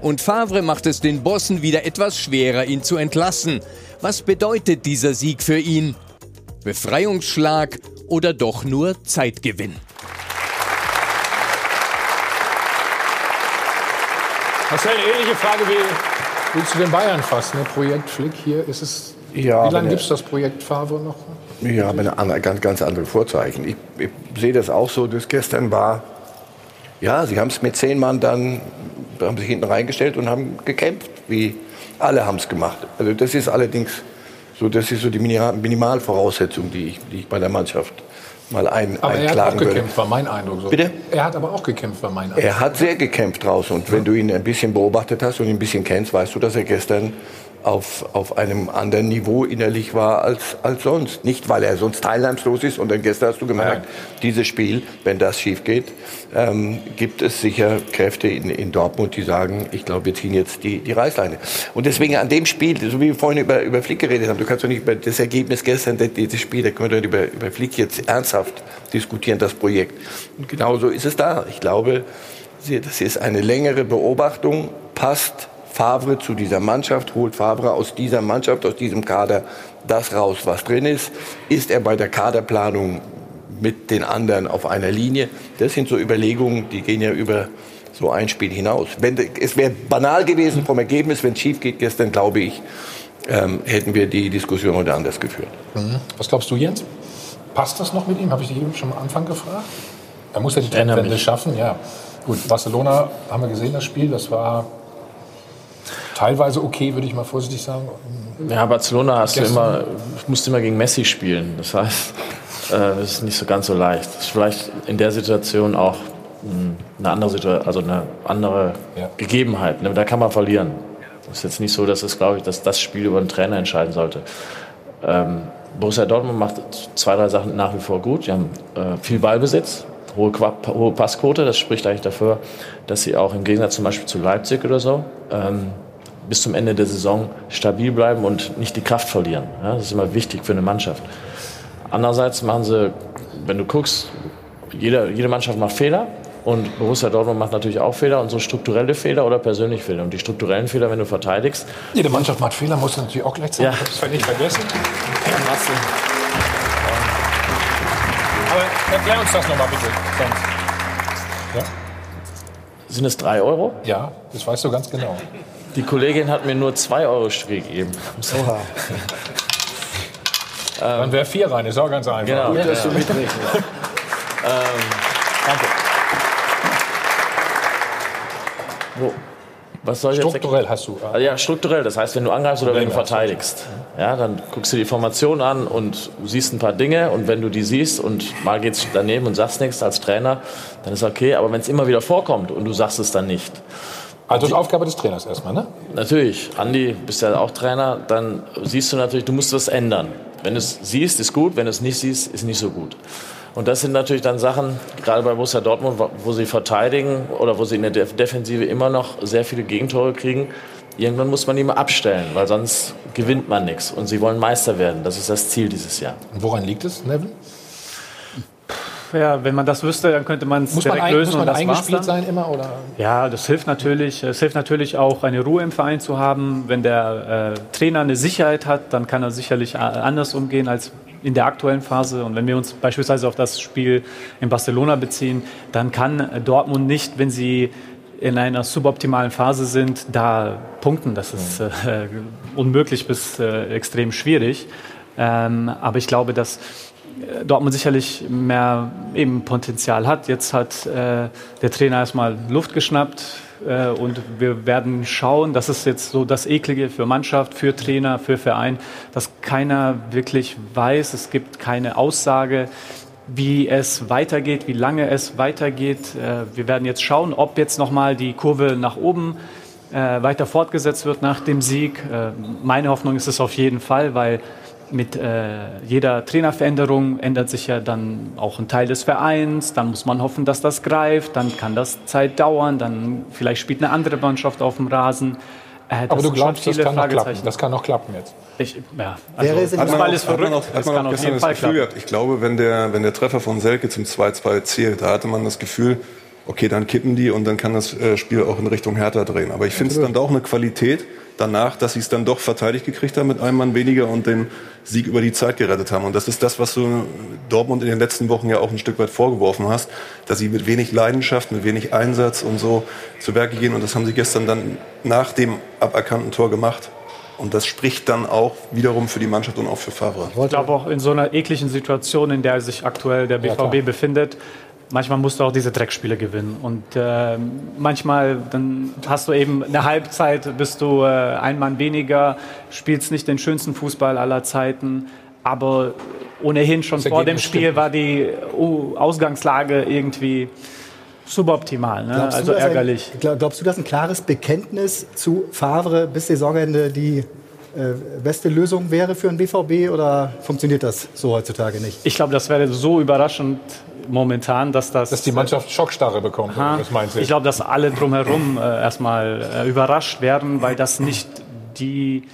Und Favre macht es den Bossen wieder etwas schwerer, ihn zu entlassen. Was bedeutet dieser Sieg für ihn? Befreiungsschlag oder doch nur Zeitgewinn? Marcel, ähnliche Frage wie, wie zu den Bayern fast. Ne? Projekt Flick hier ist es. Ja, wie lange gibt es das Projekt Favre noch? Ja, andere, ganz, ganz andere Vorzeichen. Ich, ich sehe das auch so, dass gestern war, ja, sie haben es mit zehn Mann dann, haben sich hinten reingestellt und haben gekämpft, wie alle haben es gemacht. Also das ist allerdings so, das ist so die Minimal- Minimalvoraussetzung, die ich, die ich bei der Mannschaft mal ein, Aber er hat auch einklagen würde. gekämpft, war mein Eindruck. So. Bitte? Er hat aber auch gekämpft, war mein Eindruck. Er hat sehr gekämpft draußen. Und wenn du ihn ein bisschen beobachtet hast und ihn ein bisschen kennst, weißt du, dass er gestern auf, auf einem anderen Niveau innerlich war als, als sonst. Nicht, weil er sonst teilnahmslos ist. Und dann gestern hast du gemerkt, dieses Spiel, wenn das schief geht, ähm, gibt es sicher Kräfte in, in Dortmund, die sagen, ich glaube, wir ziehen jetzt die, die Reißleine. Und deswegen an dem Spiel, so wie wir vorhin über, über Flick geredet haben, du kannst doch nicht über das Ergebnis gestern, dieses Spiel, da können wir doch nicht über, über Flick jetzt ernsthaft diskutieren, das Projekt. Und genauso ist es da. Ich glaube, Das ist eine längere Beobachtung. Passt Favre zu dieser Mannschaft? Holt Favre aus dieser Mannschaft, aus diesem Kader das raus, was drin ist? Ist er bei der Kaderplanung mit den anderen auf einer Linie? Das sind so Überlegungen, die gehen ja über so ein Spiel hinaus. Wenn, es wäre banal gewesen vom Ergebnis, wenn es schief geht gestern, glaube ich, ähm, hätten wir die Diskussion heute anders geführt. Mhm. Was glaubst du, Jens? Passt das noch mit ihm? Habe ich dich eben schon am Anfang gefragt. Er muss ja die Trendwende schaffen, ja. Gut, Barcelona haben wir gesehen, das Spiel, das war teilweise okay, würde ich mal vorsichtig sagen. Ja, Barcelona hast du immer, musst immer gegen Messi spielen. Das heißt, äh, das ist nicht so ganz so leicht. Das ist vielleicht in der Situation auch mh, eine andere Situation, also eine andere Gegebenheit. Ne? Da kann man verlieren. Es ist jetzt nicht so, dass es, glaube ich, dass das Spiel über den Trainer entscheiden sollte. Ähm, Borussia Dortmund macht zwei, drei Sachen nach wie vor gut. Die haben äh, viel Ballbesitz, hohe, hohe Passquote. Das spricht eigentlich dafür, dass sie auch im Gegensatz zum Beispiel zu Leipzig oder so ähm, bis zum Ende der Saison stabil bleiben und nicht die Kraft verlieren. Ja, das ist immer wichtig für eine Mannschaft. Andererseits machen sie, wenn du guckst, jede, jede Mannschaft macht Fehler. Und Borussia Dortmund macht natürlich auch Fehler und so strukturelle Fehler oder persönliche Fehler. Und die strukturellen Fehler, wenn du verteidigst, Jede Mannschaft macht Fehler, muss natürlich auch gleich sagen. Ja. Ich nicht vergessen. du Aber erklär uns das nochmal bitte. Sonst. Ja? Sind es drei Euro? ja, das weißt du ganz genau. Die Kollegin hat mir nur zwei Euro gegeben. Oha. Dann wäre vier rein, ist auch ganz einfach. Genau. Gut, dass Ja. du mitrechnest. Ähm, Danke. Wo? Was soll ich jetzt Strukturell hast du. Also ja, strukturell. Das heißt, wenn du angreifst oder wenn du verteidigst, ja, dann guckst du die Formation an und siehst ein paar Dinge. Und wenn du die siehst und mal geht's daneben und sagst nichts als Trainer, dann ist okay. Aber wenn es immer wieder vorkommt und du sagst es dann nicht. Also ist Aufgabe des Trainers erstmal, ne? Natürlich, Andi, bist ja auch Trainer, dann siehst du natürlich, du musst was ändern. Wenn du es siehst, ist gut, wenn du es nicht siehst, ist nicht so gut. Und das sind natürlich dann Sachen, gerade bei Borussia Dortmund, wo- sie verteidigen oder wo sie in der Def Defensive immer noch sehr viele Gegentore kriegen. Irgendwann muss man die mal abstellen, weil sonst gewinnt man nichts. Und sie wollen Meister werden. Das ist das Ziel dieses Jahr. Und woran liegt es, Neville? Ja, wenn man das wüsste, dann könnte man es man, direkt ein, lösen muss man und das eingespielt dann. sein immer? Oder? Ja, das hilft natürlich. Es hilft natürlich auch, eine Ruhe im Verein zu haben. Wenn der äh, Trainer eine Sicherheit hat, dann kann er sicherlich a- anders umgehen als in der aktuellen Phase. Und wenn wir uns beispielsweise auf das Spiel in Barcelona beziehen, dann kann äh, Dortmund nicht, wenn sie in einer suboptimalen Phase sind, da punkten. Das ist äh, unmöglich bis äh, extrem schwierig. Ähm, aber ich glaube, dass äh, Dortmund sicherlich mehr eben Potenzial hat. Jetzt hat äh, der Trainer erstmal Luft geschnappt äh, und wir werden schauen, das ist jetzt so das Eklige für Mannschaft, für Trainer, für Verein, dass keiner wirklich weiß, es gibt keine Aussage, wie es weitergeht, wie lange es weitergeht. Äh, wir werden jetzt schauen, ob jetzt nochmal die Kurve nach oben äh, weiter fortgesetzt wird nach dem Sieg. Äh, meine Hoffnung ist es auf jeden Fall, weil mit äh, jeder Trainerveränderung ändert sich ja dann auch ein Teil des Vereins. Dann muss man hoffen, dass das greift. Dann kann das Zeit dauern. Dann vielleicht spielt eine andere Mannschaft auf dem Rasen. Äh, Aber du glaubst, das kann noch klappen. Das kann noch klappen jetzt. Ich, ja, also, hat man auch, ist hat man auch, hat Das man kann auch gestern das Gefühl klappen. gehabt. Ich glaube, wenn der, wenn der Treffer von Selke zum 2-2 zählt, da hatte man das Gefühl, okay, dann kippen die und dann kann das äh, Spiel auch in Richtung Hertha drehen. Aber ich finde es dann doch eine Qualität danach, dass sie es dann doch verteidigt gekriegt haben mit einem Mann weniger und den Sieg über die Zeit gerettet haben. Und das ist das, was du Dortmund in den letzten Wochen ja auch ein Stück weit vorgeworfen hast, dass sie mit wenig Leidenschaft, mit wenig Einsatz und so zu Werke gehen. Und das haben sie gestern dann nach dem aberkannten Tor gemacht. Und das spricht dann auch wiederum für die Mannschaft und auch für Favre. Ich glaube auch in so einer ekligen Situation, in der sich aktuell der Ja, BVB klar. befindet, manchmal musst du auch diese Dreckspiele gewinnen. Und äh, manchmal dann hast du eben eine Halbzeit, bist du äh, ein Mann weniger, spielst nicht den schönsten Fußball aller Zeiten, aber ohnehin schon Das vor dem Spiel war die uh, Ausgangslage irgendwie suboptimal, ne? Glaubst du, also dass ein- ärgerlich. glaub- glaubst du, dass ein klares Bekenntnis zu Favre bis Saisonende die äh, beste Lösung wäre für den BVB oder funktioniert das so heutzutage nicht? Ich glaube, das wäre so überraschend momentan, dass das. Dass die Mannschaft Schockstarre bekommt. Aha. Das meinst du? Ich glaube, dass alle drumherum äh, erstmal äh, überrascht werden, weil das nicht die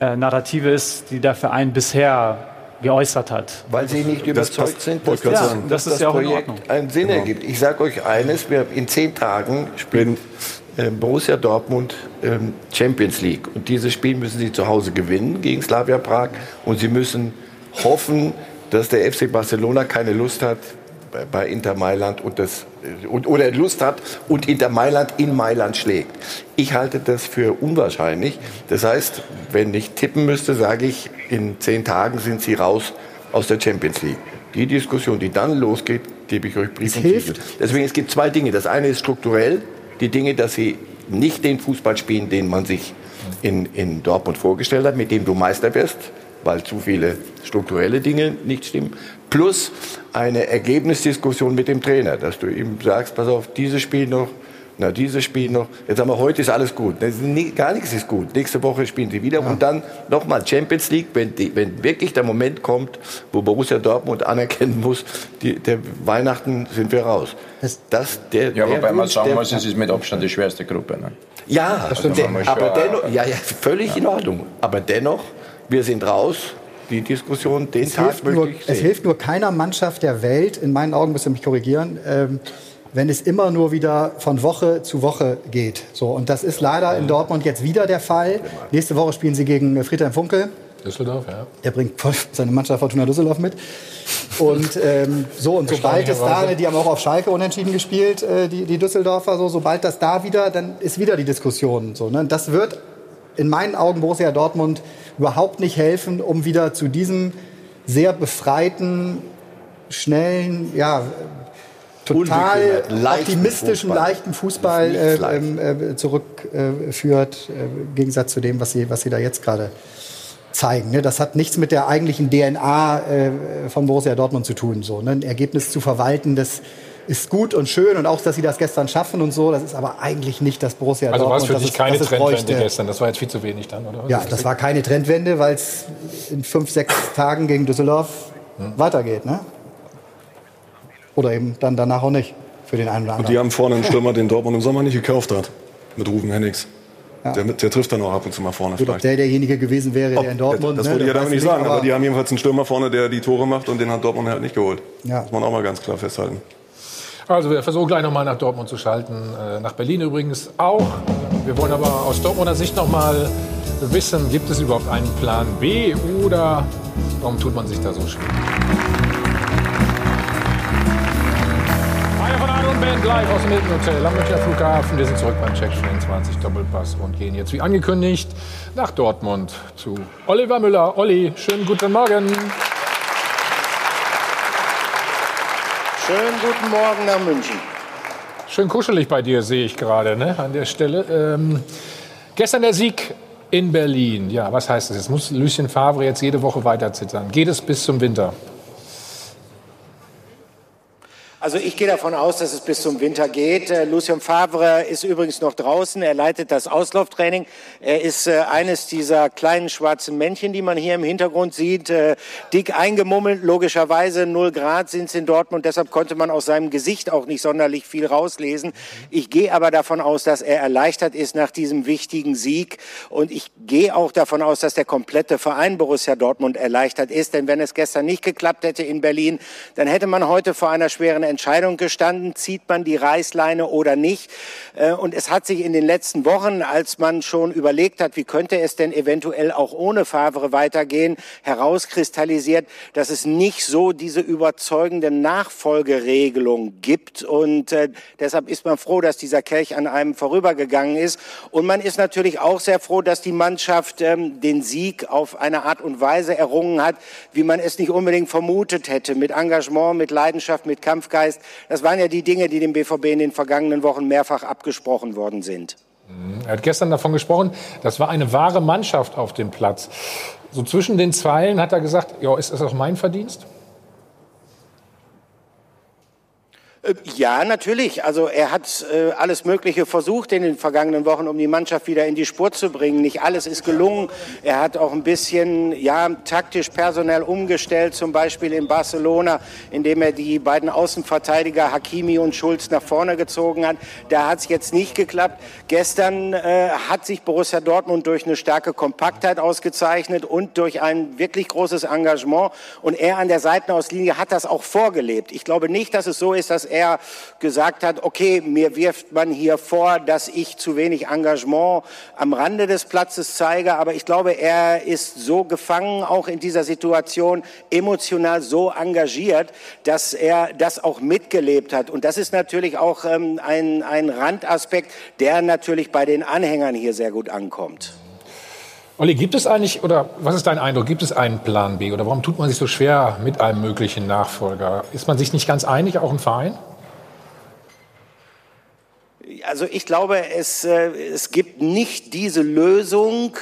äh, Narrative ist, die der Verein bisher geäußert hat. Weil sie nicht überzeugt sind, dass, ja, das, das dass ist das ja auch in Projekt einen Sinn Genau. ergibt. Ich sage euch eines, wir in zehn Tagen spielen äh, Borussia Dortmund ähm, Champions League. Und dieses Spiel müssen sie zu Hause gewinnen gegen Slavia Prag. Und sie müssen hoffen, dass der FC Barcelona keine Lust hat bei- Inter Mailand und das, und, oder Lust hat und Inter Mailand in Mailand schlägt. Ich halte das für unwahrscheinlich. Das heißt, wenn ich tippen müsste, sage ich, in zehn Tagen sind sie raus aus der Champions League. Die Diskussion, die dann losgeht, gebe ich euch Brief und hilft. Siegel. Deswegen, es gibt zwei Dinge. Das eine ist strukturell, die Dinge, dass sie nicht den Fußball spielen, den man sich in, in Dortmund vorgestellt hat, mit dem du Meister wirst, weil zu viele strukturelle Dinge nicht stimmen. Plus eine Ergebnisdiskussion mit dem Trainer, dass du ihm sagst, pass auf, dieses Spiel noch, na, dieses Spiel noch. Jetzt haben wir, heute ist alles gut. Gar nichts ist gut. Nächste Woche spielen sie wieder. Und dann nochmal Champions League, wenn, die, wenn wirklich der Moment kommt, wo Borussia Dortmund anerkennen muss, die, der Weihnachten sind wir raus. Das, der, Ja, wobei man sagen muss, es ist mit Abstand die schwerste Gruppe. Ne? ja, Also aber dennoch, ja, ja, völlig in Ordnung. Aber dennoch, wir sind raus. Die Diskussion, den Es Tag hilft, möchte nur, ich es sehen. hilft nur keiner Mannschaft der Welt, in meinen Augen müsst ihr mich korrigieren, ähm, wenn es immer nur wieder von Woche zu Woche geht. So, und das ist leider in Dortmund jetzt wieder der Fall. Nächste Woche spielen sie gegen äh, Friedhelm Funkel. Düsseldorf, ja. Der bringt seine Mannschaft Fortuna Düsseldorf mit. Und ähm, so, und sobald es da, die haben auch auf Schalke unentschieden gespielt, äh, die, die Düsseldorfer, so, sobald das da wieder, dann ist wieder die Diskussion. So, ne? Das wird in meinen Augen Borussia Dortmund überhaupt nicht helfen, um wieder zu diesem sehr befreiten, schnellen, ja, total Unbekümmerten, leichten optimistischen, Fußball. leichten Fußball äh, ähm, äh, zurückführt, äh, im Gegensatz zu dem, was sie, was sie da jetzt gerade zeigen. Ne? Das hat nichts mit der eigentlichen DNA äh, von Borussia Dortmund zu tun. So, ne? Ein Ergebnis zu verwalten, das ist gut und schön und auch, dass sie das gestern schaffen und so. Das ist aber eigentlich nicht das Borussia Also war es für dich das keine Trendwende bräuchte. gestern. Das war jetzt viel zu wenig dann, oder? Ja, das war keine Trendwende, weil es in fünf, sechs Tagen gegen Düsseldorf weitergeht. Ne? Oder eben dann danach auch nicht für den einen oder Und anderen. die haben vorne einen Stürmer, den Dortmund im Sommer nicht gekauft hat. Mit Rufen Hennigs. Der, der trifft dann auch ab und zu mal vorne Gut, ob vielleicht. der derjenige gewesen wäre, Ob- der in Dortmund. das ne, wollte ich ja damit nicht sagen, aber, aber die haben jedenfalls einen Stürmer vorne, der die Tore macht und den hat Dortmund halt nicht geholt. Ja. Muss man auch mal ganz klar festhalten. Also wir versuchen gleich nochmal nach Dortmund zu schalten, äh, nach Berlin übrigens auch. Wir wollen aber aus Dortmunder Sicht nochmal wissen, gibt es überhaupt einen Plan B oder warum tut man sich da so schwer? Meier von Adel und Band live aus dem Hilton Hotel am Flughafen. Wir sind zurück beim Check 24 Doppelpass und gehen jetzt wie angekündigt nach Dortmund zu Oliver Müller. Olli, schönen guten Morgen. Schönen guten Morgen nach München. Schön kuschelig bei dir, sehe ich gerade ne, an der Stelle. Ähm, gestern der Sieg in Berlin. Ja, was heißt das? Jetzt muss Lucien Favre jetzt jede Woche weiter zittern. Geht es bis zum Winter? Also ich gehe davon aus, dass es bis zum Winter geht. Äh, Lucien Favre ist übrigens noch draußen. Er leitet das Auslauftraining. Er ist äh, eines dieser kleinen schwarzen Männchen, die man hier im Hintergrund sieht. Äh, dick eingemummelt, logischerweise. Null Grad sind es in Dortmund. Deshalb konnte man aus seinem Gesicht auch nicht sonderlich viel rauslesen. Ich gehe aber davon aus, dass er erleichtert ist nach diesem wichtigen Sieg. Und ich gehe auch davon aus, dass der komplette Verein Borussia Dortmund erleichtert ist. Denn wenn es gestern nicht geklappt hätte in Berlin, dann hätte man heute vor einer schweren Entscheidung gestanden, zieht man die Reißleine oder nicht. Äh, und es hat sich in den letzten Wochen, als man schon überlegt hat, wie könnte es denn eventuell auch ohne Favre weitergehen, herauskristallisiert, dass es nicht so diese überzeugende Nachfolgeregelung gibt. Und äh, deshalb ist man froh, dass dieser Kelch an einem vorübergegangen ist. Und man ist natürlich auch sehr froh, dass die Mannschaft ähm, den Sieg auf eine Art und Weise errungen hat, wie man es nicht unbedingt vermutet hätte, mit Engagement, mit Leidenschaft, mit Kampfgeist Geist. Das waren ja die Dinge, die dem BVB in den vergangenen Wochen mehrfach abgesprochen worden sind. Er hat gestern davon gesprochen, das war eine wahre Mannschaft auf dem Platz. So zwischen den Zeilen hat er gesagt, ja, ist das auch mein Verdienst? Äh, ja, natürlich. Also er hat äh, alles Mögliche versucht in den vergangenen Wochen, um die Mannschaft wieder in die Spur zu bringen. Nicht alles ist gelungen. Er hat auch ein bisschen ja, taktisch personell umgestellt, zum Beispiel in Barcelona, indem er die beiden Außenverteidiger Hakimi und Schulz nach vorne gezogen hat. Da hat es jetzt nicht geklappt. Gestern äh, hat sich Borussia Dortmund durch eine starke Kompaktheit ausgezeichnet und durch ein wirklich großes Engagement. Und er an der Seitenauslinie hat das auch vorgelebt. Ich glaube nicht, dass es so ist, dass er er gesagt hat, okay, mir wirft man hier vor, dass ich zu wenig Engagement am Rande des Platzes zeige, aber ich glaube, er ist so gefangen, auch in dieser Situation, emotional so engagiert, dass er das auch mitgelebt hat. Und das ist natürlich auch ähm, ein, ein Randaspekt, der natürlich bei den Anhängern hier sehr gut ankommt. Olli, gibt es eigentlich, oder was ist dein Eindruck, gibt es einen Plan B? Oder warum tut man sich so schwer mit einem möglichen Nachfolger? Ist man sich nicht ganz einig, auch im Verein? Also ich glaube, es, äh, es gibt nicht diese Lösung,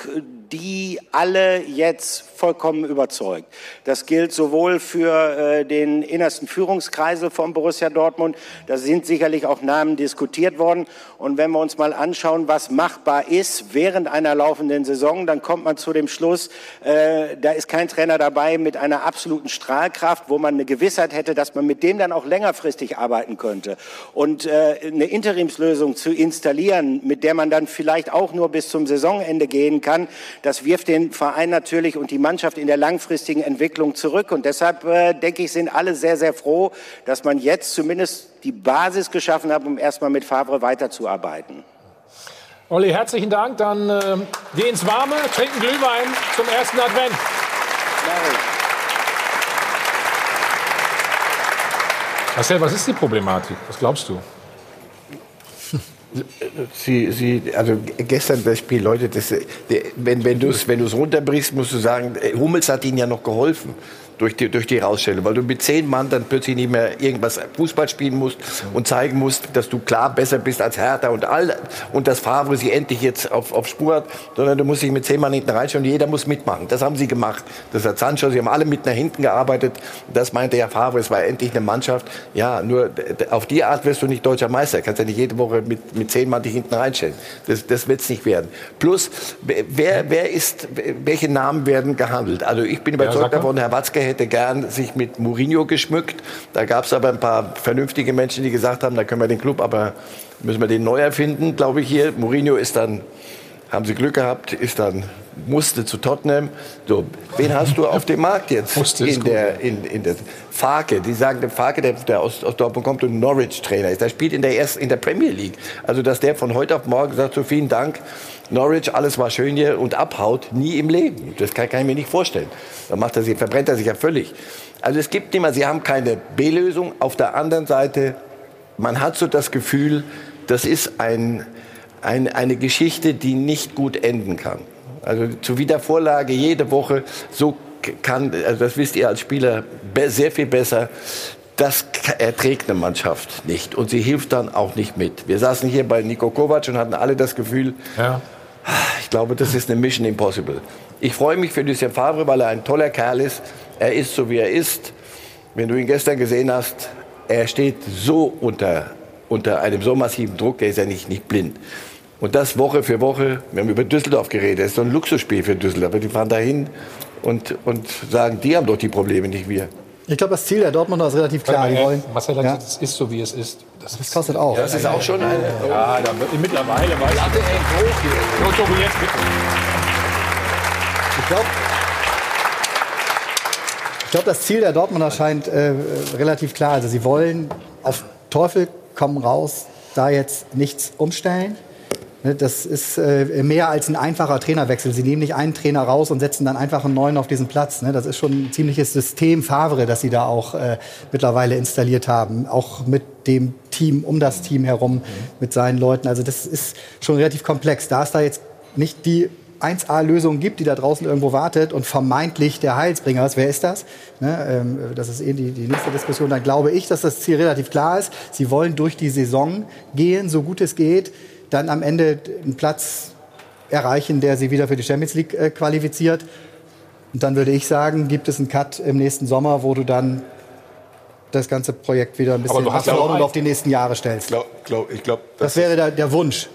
die alle jetzt vollkommen überzeugt. Das gilt sowohl für äh, den innersten Führungskreisel von Borussia Dortmund, da sind sicherlich auch Namen diskutiert worden. Und wenn wir uns mal anschauen, was machbar ist während einer laufenden Saison, dann kommt man zu dem Schluss, äh, da ist kein Trainer dabei mit einer absoluten Strahlkraft, wo man eine Gewissheit hätte, dass man mit dem dann auch längerfristig arbeiten könnte. Und äh, eine Interimslösung zu installieren, mit der man dann vielleicht auch nur bis zum Saisonende gehen kann, das wirft den Verein natürlich und die Mannschaft in der langfristigen Entwicklung zurück. Und deshalb, äh, denke ich, sind alle sehr, sehr froh, dass man jetzt zumindest die Basis geschaffen hat, um erstmal mit Favre weiterzuarbeiten. Olli, herzlichen Dank. Dann äh, geh ins Warme, trinken Glühwein zum ersten Advent. Marcel, was ist die Problematik? Was glaubst du? Sie, Sie, also gestern das Spiel, Leute, das, wenn, wenn du es wenn runterbrichst, musst du sagen, Hummels hat ihnen ja noch geholfen durch die, durch die Rausstellung, weil du mit zehn Mann dann plötzlich nicht mehr irgendwas Fußball spielen musst und zeigen musst, dass du klar besser bist als Hertha und all und dass Favre sie endlich jetzt auf, auf Spur hat, sondern du musst dich mit zehn Mann hinten reinstellen und jeder muss mitmachen. Das haben sie gemacht. Das hat Sancho, sie haben alle mit nach hinten gearbeitet. Das meinte ja Favre, es war endlich eine Mannschaft. Ja, nur auf die Art wirst du nicht deutscher Meister. Kannst ja nicht jede Woche mit, mit zehn Mann dich hinten reinstellen. Das, das wird es nicht werden. Plus, wer, wer ist, welche Namen werden gehandelt? Also ich bin überzeugt ja, davon, Herr Watzke hätte gern sich mit Mourinho geschmückt. Da gab es aber ein paar vernünftige Menschen, die gesagt haben, da können wir den Club, aber müssen wir den neu erfinden, glaube ich hier. Mourinho ist dann, haben sie Glück gehabt, ist dann musste zu Tottenham. So, wen hast du auf dem Markt jetzt? Musste in der, in, in der Farke. Die sagen, der Farke, der, der aus, aus Dortmund kommt und Norwich-Trainer ist. Der spielt in der, ersten, in der Premier League. Also, dass der von heute auf morgen sagt, so vielen Dank, Norwich, alles war schön hier und abhaut, nie im Leben. Das kann, kann ich mir nicht vorstellen. Dann macht er sich, verbrennt er sich ja völlig. Also es gibt immer, sie haben keine B-Lösung. Auf der anderen Seite, man hat so das Gefühl, das ist ein, ein, eine Geschichte, die nicht gut enden kann. Also zur Wiedervorlage jede Woche, so kann, also das wisst ihr als Spieler sehr viel besser, das erträgt eine Mannschaft nicht und sie hilft dann auch nicht mit. Wir saßen hier bei Niko Kovac und hatten alle das Gefühl, ja. Ich glaube, das ist eine Mission Impossible. Ich freue mich für Lucien Favre, weil er ein toller Kerl ist. Er ist so, wie er ist. Wenn du ihn gestern gesehen hast, er steht so unter, unter einem so massiven Druck, der ist ja nicht, nicht blind. Und das Woche für Woche, wir haben über Düsseldorf geredet, das ist so ein Luxusspiel für Düsseldorf. Die fahren dahin und, und sagen, die haben doch die Probleme, nicht wir. Ich glaube, das Ziel der Dortmunder ist relativ klar. Die wollen, Marcel hat gesagt, es ist so, wie es ist. Das, das kostet auch. Das ist auch schon eine. Ja, da, mittlerweile weiß ich. hoch hier. So, Tobi, jetzt bitte. Ich glaube, ich glaube, das Ziel der Dortmunder scheint äh, relativ klar. Also sie wollen auf Teufel komm raus, da jetzt nichts umstellen. Ne, Das ist äh, mehr als ein einfacher Trainerwechsel. Sie nehmen nicht einen Trainer raus und setzen dann einfach einen neuen auf diesen Platz. Ne? Das ist schon ein ziemliches System Favre, das sie da auch äh, mittlerweile installiert haben. Auch mit dem Team, um das Team herum, mit seinen Leuten. Also das ist schon relativ komplex. Da es da jetzt nicht die 1A-Lösung gibt, die da draußen irgendwo wartet und vermeintlich der Heilsbringer ist. Wer ist das? Ne, ähm, das ist eh die, die nächste Diskussion. Dann glaube ich, dass das Ziel relativ klar ist. Sie wollen durch die Saison gehen, so gut es geht dann am Ende einen Platz erreichen, der sie wieder für die Champions League äh, qualifiziert. Und dann würde ich sagen, gibt es einen Cut im nächsten Sommer, wo du dann das ganze Projekt wieder ein bisschen hast ja auf die nächsten Jahre stellst. Glaub, glaub, ich glaube, Das wäre der, der Wunsch.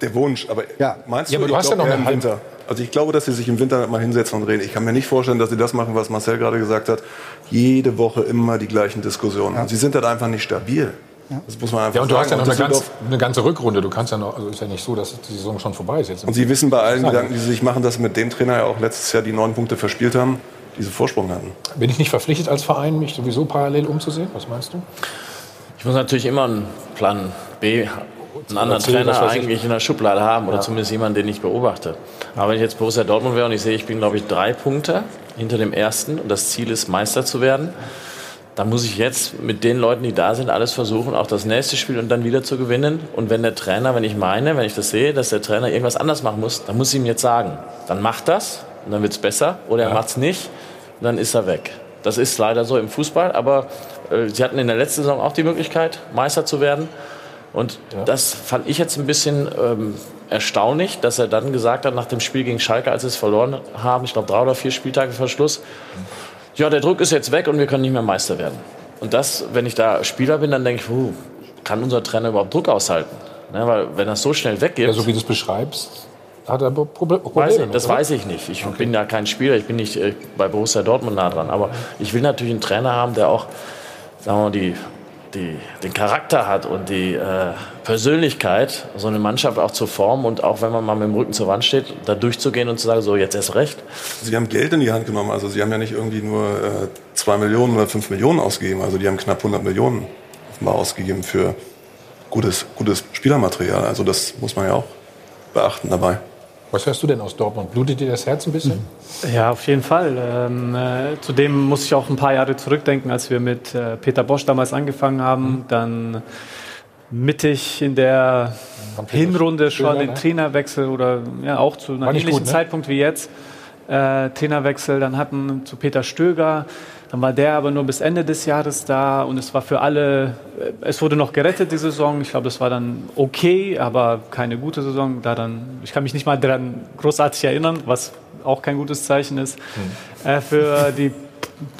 der Wunsch. Aber Ja. meinst Ja, du, aber du ich hast ja glaub, noch eher eine im Winter? Also ich glaube, dass sie sich im Winter mal hinsetzen und reden. Ich kann mir nicht vorstellen, dass sie das machen, was Marcel gerade gesagt hat. Jede Woche immer die gleichen Diskussionen. Und sie sind halt einfach nicht stabil. Das muss man einfach Ja, und du hast ja sagen. noch eine, ganz, eine ganze Rückrunde. Du kannst ja noch, also ist ja nicht so, dass die Saison schon vorbei ist jetzt. Und sie wissen bei allen Sagen. Gedanken, die sie sich machen, dass sie mit dem Trainer ja auch letztes Jahr die neun Punkte verspielt haben, diese Vorsprung hatten. Bin ich nicht verpflichtet als Verein, mich sowieso parallel umzusehen? Was meinst du? Ich muss natürlich immer einen Plan B, einen anderen Erzähl, was Trainer eigentlich in der Schublade haben oder Ja. zumindest jemanden, den ich beobachte. Aber wenn ich jetzt Borussia Dortmund wäre und ich sehe, ich bin, glaube ich, drei Punkte hinter dem ersten und das Ziel ist, Meister zu werden, dann muss ich jetzt mit den Leuten, die da sind, alles versuchen, auch das nächste Spiel und dann wieder zu gewinnen. Und wenn der Trainer, wenn ich meine, wenn ich das sehe, dass der Trainer irgendwas anders machen muss, dann muss ich ihm jetzt sagen, dann macht das und dann wird es besser oder er macht es nicht und dann ist er weg. Das ist leider so im Fußball, aber äh, sie hatten in der letzten Saison auch die Möglichkeit, Meister zu werden. Und das fand ich jetzt ein bisschen ähm, erstaunlich, dass er dann gesagt hat, nach dem Spiel gegen Schalke, als sie es verloren haben, ich glaube drei oder vier Spieltage vor Schluss, ja, der Druck ist jetzt weg und wir können nicht mehr Meister werden. Und das, wenn ich da Spieler bin, dann denke ich, puh, kann unser Trainer überhaupt Druck aushalten? Ne, weil wenn das so schnell weggeht, Ja, so wie du es beschreibst, hat er Proble Probleme. Weiß ich, das oder? weiß ich nicht. Ich bin ja kein Spieler, ich bin nicht äh, bei Borussia Dortmund nah dran. Aber ich will natürlich einen Trainer haben, der auch sagen wir mal, die, die, den Charakter hat und die äh, Persönlichkeit, so eine Mannschaft auch zu formen und auch wenn man mal mit dem Rücken zur Wand steht, da durchzugehen und zu sagen, so jetzt erst recht. Sie haben Geld in die Hand genommen. Also sie haben ja nicht irgendwie nur äh, zwei Millionen oder fünf Millionen ausgegeben. Also die haben knapp 100 Millionen offenbar ausgegeben für gutes, gutes Spielermaterial. Also das muss man ja auch beachten dabei. Was hörst du denn aus Dortmund? Blutet dir das Herz ein bisschen? Ja, auf jeden Fall. Ähm, äh, zudem muss ich auch ein paar Jahre zurückdenken, als wir mit äh, Peter Bosch damals angefangen haben. Dann mittig in der Hinrunde schon den ne? Trainerwechsel oder ja, auch zu einem ähnlichen gut, ne? Zeitpunkt wie jetzt. Äh, Trainerwechsel, dann hatten zu Peter Stöger, dann war der aber nur bis Ende des Jahres da und es war für alle, äh, es wurde noch gerettet die Saison. Ich glaube, das war dann okay, aber keine gute Saison. Da dann, ich kann mich nicht mal daran großartig erinnern, was auch kein gutes Zeichen ist äh, für die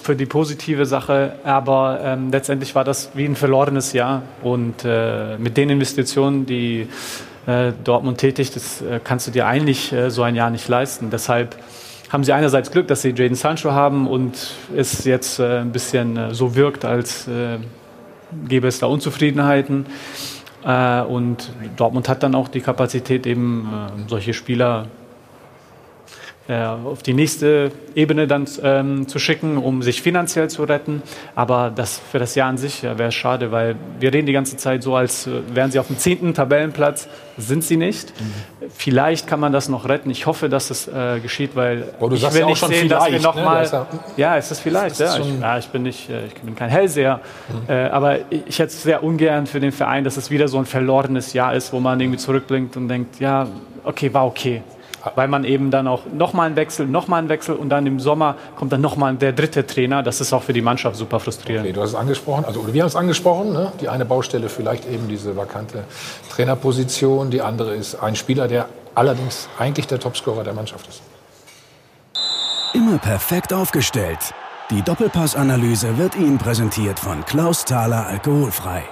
für die positive Sache, aber ähm, letztendlich war das wie ein verlorenes Jahr und äh, mit den Investitionen, die äh, Dortmund tätigt, das äh, kannst du dir eigentlich äh, so ein Jahr nicht leisten. Deshalb haben sie einerseits Glück, dass sie Jaden Sancho haben und es jetzt äh, ein bisschen äh, so wirkt, als gäbe es da Unzufriedenheiten. Und Dortmund hat dann auch die Kapazität, eben solche Spieler äh, auf die nächste Ebene dann ähm, zu schicken, um sich finanziell zu retten. Aber das für das Jahr an sich ja, wäre es schade, weil wir reden die ganze Zeit so, als äh, wären sie auf dem zehnten Tabellenplatz. Sind sie nicht. Vielleicht kann man das noch retten. Ich hoffe, dass es äh, geschieht, weil du ich will ja auch nicht schon sehen, dass wir vielleicht, noch ne? mal. Hast ja- Ja, es ist vielleicht. Das ist ja. Ich, ja, ich bin nicht, äh, ich bin kein Hellseher, äh, aber ich ich hätte es sehr ungern für den Verein, dass es wieder so ein verlorenes Jahr ist, wo man irgendwie zurückblinkt und denkt, ja, okay, war okay. Weil man eben dann auch nochmal einen Wechsel, nochmal einen Wechsel und dann im Sommer kommt dann nochmal der dritte Trainer. Das ist auch für die Mannschaft super frustrierend. Okay, du hast es angesprochen, also wir haben es angesprochen, ne? die eine Baustelle vielleicht eben diese vakante Trainerposition, die andere ist ein Spieler, der allerdings eigentlich der Topscorer der Mannschaft ist. Immer perfekt aufgestellt. Die Doppelpass-Analyse wird Ihnen präsentiert von Klaus Thaler Alkoholfrei.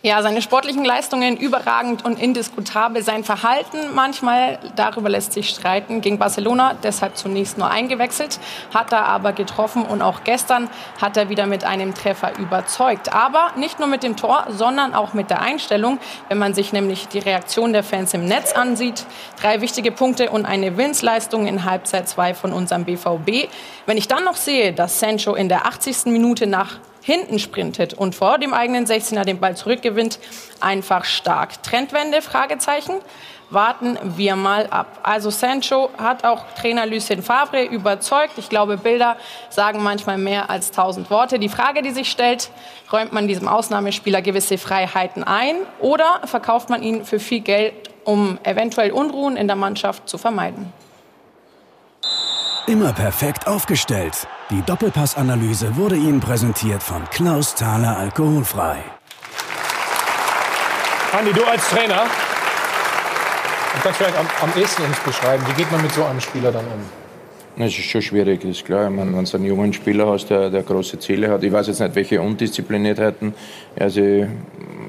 Ja, seine sportlichen Leistungen überragend und indiskutabel. Sein Verhalten manchmal, darüber lässt sich streiten, gegen Barcelona, deshalb zunächst nur eingewechselt, hat er aber getroffen und auch gestern hat er wieder mit einem Treffer überzeugt. Aber nicht nur mit dem Tor, sondern auch mit der Einstellung. Wenn man sich nämlich die Reaktion der Fans im Netz ansieht, drei wichtige Punkte und eine Winnsleistung in Halbzeit 2 von unserem BVB. Wenn ich dann noch sehe, dass Sancho in der 80. Minute nach hinten sprintet und vor dem eigenen 16er den Ball zurückgewinnt, einfach stark. Trendwende? Fragezeichen. Warten wir mal ab. Also Sancho hat auch Trainer Lucien Favre überzeugt. Ich glaube, Bilder sagen manchmal mehr als tausend Worte. Die Frage, die sich stellt, räumt man diesem Ausnahmespieler gewisse Freiheiten ein oder verkauft man ihn für viel Geld, um eventuell Unruhen in der Mannschaft zu vermeiden? Immer perfekt aufgestellt. Die Doppelpass-Analyse wurde Ihnen präsentiert von Klaus Thaler Alkoholfrei. Andi, du als Trainer, du kannst vielleicht am, am ehesten uns beschreiben, wie geht man mit so einem Spieler dann um? Es ist schon schwierig, ist klar. Meine, wenn du einen jungen Spieler hast, der, der große Ziele hat, ich weiß jetzt nicht, welche Undiszipliniertheiten er sich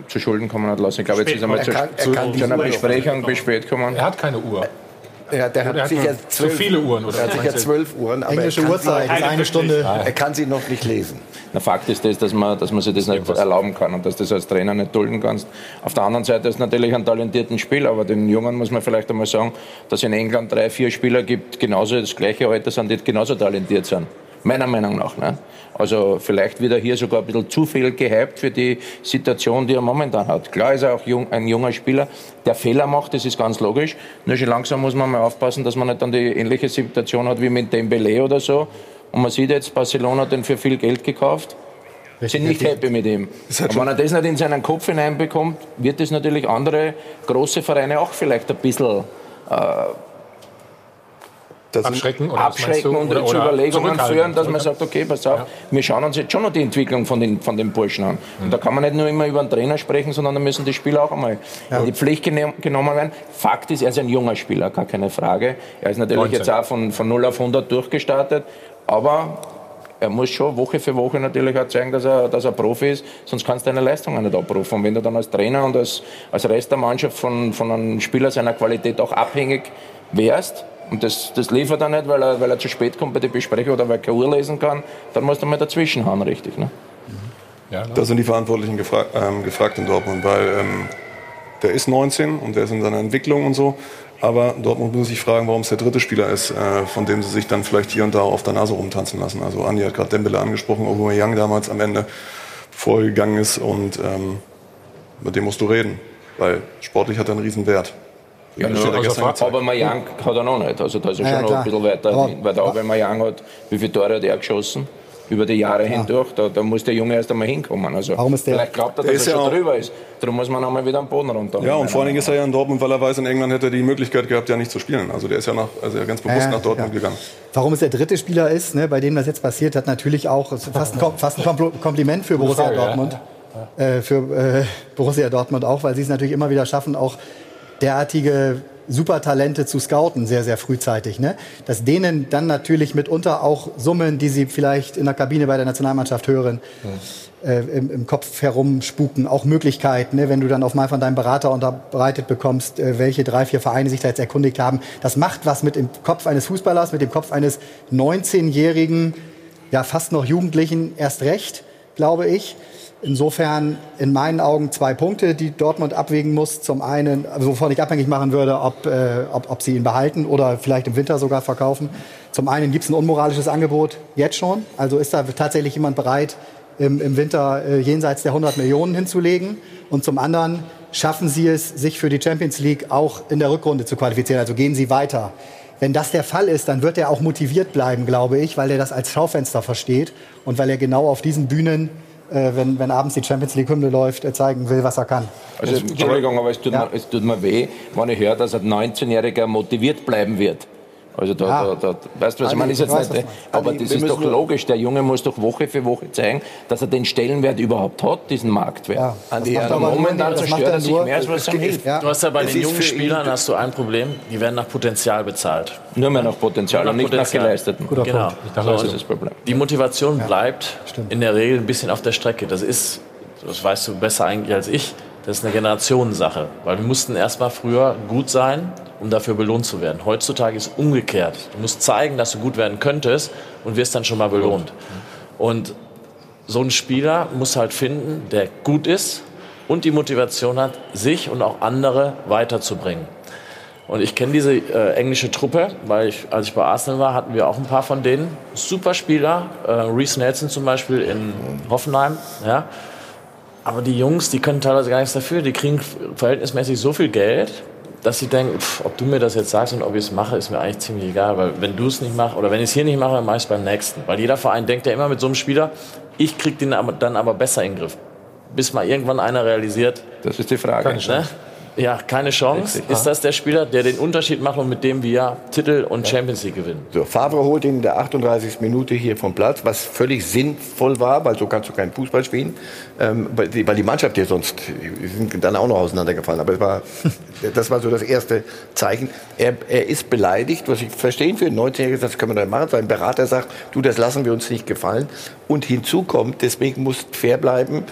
zu Schulden kommen hat lassen. Ich glaube, jetzt ist er mal zu, er zu, kann zu einer Besprechung bis spät gekommen. Er hat keine Uhr. Ja, der hat hat sicher zwölf, zu viele Uhren, oder Er hat sicher zwölf Uhren, aber Englische er kann Uhrzeit sie, ist eine Stunde. Er kann sie noch nicht lesen. Der Fakt ist das, dass man, dass man sich das nicht erlauben kann und dass du das als Trainer nicht dulden kannst. Auf der anderen Seite ist natürlich ein talentierten Spieler, aber den Jungen muss man vielleicht einmal sagen, dass es in England drei, vier Spieler gibt, genauso das gleiche Alter sind, die genauso talentiert sind. Meiner Meinung nach. Ne? Also vielleicht wird er hier sogar ein bisschen zu viel gehypt für die Situation, die er momentan hat. Klar ist er auch jung, ein junger Spieler, der Fehler macht, das ist ganz logisch. Nur schon langsam muss man mal aufpassen, dass man nicht dann die ähnliche Situation hat wie mit Dembele oder so. Und man sieht jetzt, Barcelona hat den für viel Geld gekauft. sind nicht happy mit ihm. Und wenn er das nicht in seinen Kopf hineinbekommt, wird das natürlich andere große Vereine auch vielleicht ein bisschen äh, abschrecken oder abschrecken und Oder- zu Überlegungen führen, dass man sagt, okay, pass auf, wir schauen uns jetzt schon noch die Entwicklung von den, von den Burschen an. Und da kann man nicht nur immer über einen Trainer sprechen, sondern da müssen die Spieler auch einmal in die Pflicht genommen werden. Fakt ist, er ist ein junger Spieler, gar keine Frage. Er ist natürlich 19. jetzt auch von, von 0 auf 100 durchgestartet, aber er muss schon Woche für Woche natürlich auch zeigen, dass er, dass er Profi ist, sonst kannst du deine Leistungen nicht abrufen. Und wenn du dann als Trainer und als, als Rest der Mannschaft von, von einem Spieler seiner Qualität auch abhängig wärst, und das, das liefert er nicht, weil er, weil er zu spät kommt bei der Besprechung oder weil er keine Uhr lesen kann, dann musst du mal dazwischen hauen, richtig. Ne? Da sind die Verantwortlichen gefra ähm, gefragt in Dortmund, weil ähm, der ist 19 und der ist in seiner Entwicklung und so. Aber Dortmund muss sich fragen, warum es der dritte Spieler ist, äh, von dem sie sich dann vielleicht hier und da auf der Nase rumtanzen lassen. Also Andi hat gerade Dembele angesprochen, Aubameyang damals am Ende vorgegangen ist und ähm, mit dem musst du reden, weil sportlich hat er einen riesen Wert. Ja, er gestern also, aber Mayang hat er noch nicht. Also da ist er Ja, schon noch ein bisschen weiter, Aber- hin, weil der Aubameyang hat, wie viele Tore hat er geschossen? Über die Jahre hindurch, da, da muss der Junge erst einmal hinkommen. Also Warum ist der- Vielleicht glaubt er, dass ist er ja schon auch- drüber ist. Darum muss man einmal wieder am Boden runter. Ja, und vor allen Dingen ist er ja in Dortmund, weil er weiß, in England hätte er die Möglichkeit gehabt, ja nicht zu spielen. Also der ist ja, nach, also ja ganz bewusst Ja, nach Dortmund ja. gegangen. Warum es der dritte Spieler ist, ne, bei dem das jetzt passiert, hat natürlich auch fast ein, fast ein Kompl- Kompliment für Borussia ja. Dortmund. Äh, für äh, Borussia Dortmund auch, weil sie es natürlich immer wieder schaffen, auch derartige Supertalente zu scouten, sehr, sehr frühzeitig. Ne? Dass denen dann natürlich mitunter auch Summen, die sie vielleicht in der Kabine bei der Nationalmannschaft hören, äh, im, im Kopf herumspuken, auch Möglichkeiten, ne, wenn du dann auf mal von deinem Berater unterbreitet bekommst, äh, welche drei, vier Vereine sich da jetzt erkundigt haben. Das macht was mit dem Kopf eines Fußballers, mit dem Kopf eines 19-jährigen, ja fast noch Jugendlichen erst recht, glaube ich. Insofern in meinen Augen zwei Punkte, die Dortmund abwägen muss. Zum einen, wovon ich abhängig machen würde, ob, äh, ob, ob sie ihn behalten oder vielleicht im Winter sogar verkaufen. Zum einen gibt es ein unmoralisches Angebot jetzt schon. Also ist da tatsächlich jemand bereit, im, im Winter äh, jenseits der 100 Millionen hinzulegen. Und zum anderen schaffen sie es, sich für die Champions League auch in der Rückrunde zu qualifizieren. Also gehen sie weiter. Wenn das der Fall ist, dann wird er auch motiviert bleiben, glaube ich, weil er das als Schaufenster versteht und weil er genau auf diesen Bühnen, wenn, wenn abends die Champions League-Hymne läuft, äh, zeigen will, was er kann. Also, Entschuldigung, aber es tut, mir, es tut mir weh, wenn ich höre, dass ein 19-Jähriger motiviert bleiben wird. Also da, Ja. da, da, weißt du, was ich Andi, meine? Ist jetzt weiß, nicht, meinst. aber Andi, das ist doch logisch. Der Junge muss doch Woche für Woche zeigen, dass er den Stellenwert überhaupt hat, diesen Marktwert. Andi, ja, macht aber nur- momentan das macht zerstört er sich mehr, als was es ihm hilft. ja. Du hast ja bei Es den jungen ihn- Spielern hast du ein Problem, die werden nach Potenzial bezahlt. Nur mehr nach Potenzial und nicht nach geleisteten. Guter genau. Nach und Das ist das Problem. Die Motivation bleibt in der Regel ein bisschen auf der Strecke. Das ist, das weißt du besser eigentlich als ich, das ist eine Generationensache. Weil wir mussten erst mal früher gut sein, um dafür belohnt zu werden. Heutzutage ist umgekehrt. Du musst zeigen, dass du gut werden könntest und wirst dann schon mal belohnt. Und so ein Spieler muss halt finden, der gut ist und die Motivation hat, sich und auch andere weiterzubringen. Und ich kenne diese äh, englische Truppe, weil ich, als ich bei Arsenal war, hatten wir auch ein paar von denen. Super Spieler, äh, Reece Nelson zum Beispiel in Hoffenheim. Ja. Aber die Jungs, die können teilweise gar nichts dafür. Die kriegen verhältnismäßig so viel Geld, dass sie denken, pff, ob du mir das jetzt sagst und ob ich es mache, ist mir eigentlich ziemlich egal. Weil wenn du es nicht machst oder wenn ich es hier nicht mache, dann mache ich es beim nächsten. Weil jeder Verein denkt ja immer mit so einem Spieler, ich krieg den dann aber besser in den Griff. Bis mal irgendwann einer realisiert. Das ist die Frage. Keine Chance. Ja, keine Chance. Richtig. Ist das der Spieler, der den Unterschied macht und mit dem wir Titel und Champions League gewinnen? So, Favre holt ihn in der 38. Minute hier vom Platz, was völlig sinnvoll war, weil so kannst du keinen Fußball spielen, ähm, weil, die, weil die Mannschaft hier sonst, sind dann auch noch auseinandergefallen. Aber war, das war so das erste Zeichen. Er, er ist beleidigt, was ich verstehen für einen 19-Jährigen, das können wir dann machen. Sein Berater sagt, du, das lassen wir uns nicht gefallen. Und hinzu kommt, deswegen muss fair bleiben,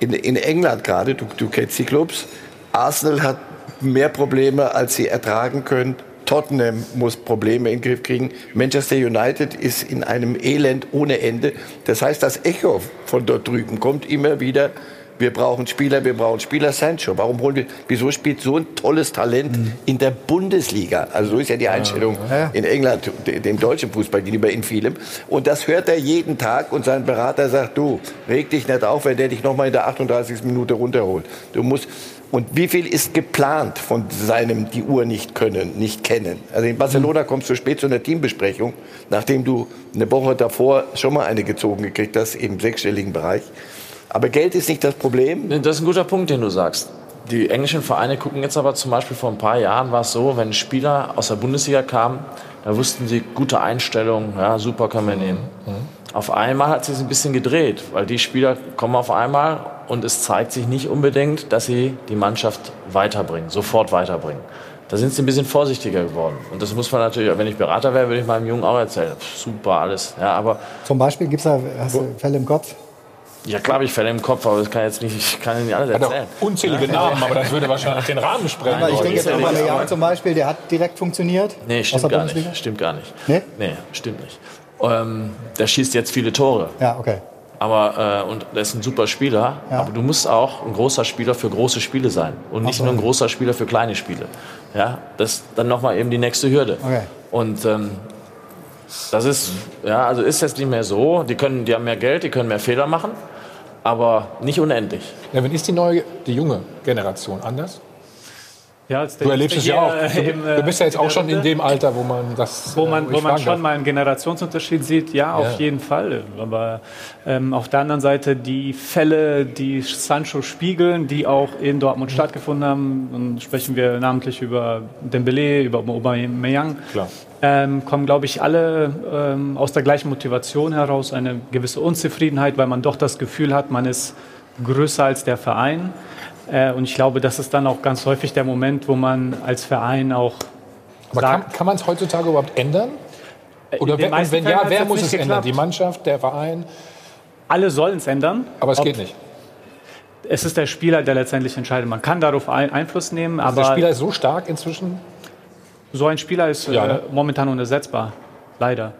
in, in England gerade, du, du kennst die Clubs, Arsenal hat mehr Probleme, als sie ertragen können. Tottenham muss Probleme in den Griff kriegen. Manchester United ist in einem Elend ohne Ende. Das heißt, das Echo von dort drüben kommt immer wieder. Wir brauchen Spieler, wir brauchen Spieler. Sancho, warum holen wir, wieso spielt so ein tolles Talent in der Bundesliga? Also so ist ja die Einstellung in England, de- dem deutschen Fußball gegenüber in vielem. Und das hört er jeden Tag und sein Berater sagt, du, reg dich nicht auf, wenn der dich noch mal in der 38. Minute runterholt. Du musst, und wie viel ist geplant von seinem die Uhr nicht können, nicht kennen? Also in Barcelona kommst du spät zu einer Teambesprechung, nachdem du eine Woche davor schon mal eine gezogen gekriegt hast im sechsstelligen Bereich. Aber Geld ist nicht das Problem. Das ist ein guter Punkt, den du sagst. Die englischen Vereine gucken jetzt aber zum Beispiel vor ein paar Jahren war es so, wenn ein Spieler aus der Bundesliga kam, da wussten sie, gute Einstellung, ja, super können wir nehmen. Auf einmal hat sich ein bisschen gedreht, weil die Spieler kommen auf einmal und es zeigt sich nicht unbedingt, dass sie die Mannschaft weiterbringen, sofort weiterbringen. Da sind sie ein bisschen vorsichtiger geworden. Und das muss man natürlich, wenn ich Berater wäre, würde ich meinem Jungen auch erzählen. Pff, super alles. Ja, aber Zum Beispiel gibt es da hast du Fälle im Kopf. ja, klar habe ich Fälle im Kopf, aber das kann jetzt nicht, ich kann nicht alles Hat auch erzählen. unzählige Namen, aber das würde wahrscheinlich den Rahmen sprengen. Aber ich denke jetzt an aber- zum Beispiel, der hat direkt funktioniert. Nee, stimmt gar nicht. Stimmt gar nicht. Nee? Nee, stimmt nicht. Ähm, der schießt jetzt viele Tore. Ja, okay. Aber, äh, und der ist ein super Spieler. Ja. Aber du musst auch ein großer Spieler für große Spiele sein. Und nicht so. nur ein großer Spieler für kleine Spiele. Ja, das ist dann nochmal eben die nächste Hürde. Okay. Und ähm, das ist, ja, also ist jetzt nicht mehr so. Die, können, die haben mehr Geld, die können mehr Fehler machen. Aber nicht unendlich. Ja, wenn ist die neue, die junge Generation anders? Ja, Du erlebst es ja auch. Du, Im, äh, du bist ja jetzt in auch schon in dem Alter, wo man das. Wo man, äh, wo man schon darf. mal einen Generationsunterschied sieht, ja, auf Ja. jeden Fall. Aber ähm, auf der anderen Seite die Fälle, die Sancho spiegeln, die auch in Dortmund stattgefunden haben, dann sprechen wir namentlich über Dembele, über Aubameyang, Klar. ähm, kommen, glaube ich, alle ähm, aus der gleichen Motivation heraus, eine gewisse Unzufriedenheit, weil man doch das Gefühl hat, man ist größer als der Verein. Äh, und ich glaube, das ist dann auch ganz häufig der Moment, wo man als Verein auch Aber kann, kann man es heutzutage überhaupt ändern? Oder wer, und meisten wenn Fällen ja, wer muss es ändern? geklappt. Die Mannschaft, der Verein? Alle sollen es ändern. Aber es Ob- geht nicht. Es ist der Spieler, der letztendlich entscheidet. Man kann darauf ein Einfluss nehmen, Also aber der Spieler ist so stark inzwischen. so ein Spieler ist Ja, ne? äh, momentan unersetzbar. Leider.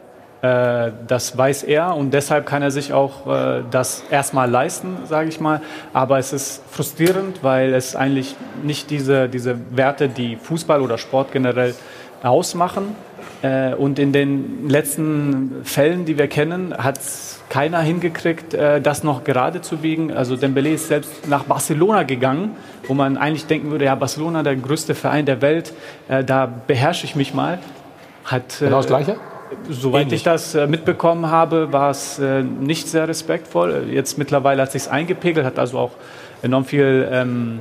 Äh, das weiß er und deshalb kann er sich auch äh, das erstmal leisten, sage ich mal. Aber es ist frustrierend, weil es eigentlich nicht diese, diese Werte, die Fußball oder Sport generell ausmachen. Äh, und in den letzten Fällen, die wir kennen, hat keiner hingekriegt, das noch gerade zu biegen. Also Dembele ist selbst nach Barcelona gegangen, wo man eigentlich denken würde, ja, Barcelona, der größte Verein der Welt, da beherrsche ich mich mal. Hat, Genau das Gleiche? Soweit ich das äh, mitbekommen habe, war es äh, nicht sehr respektvoll. Jetzt mittlerweile hat sich eingepegelt, hat also auch enorm viel ähm,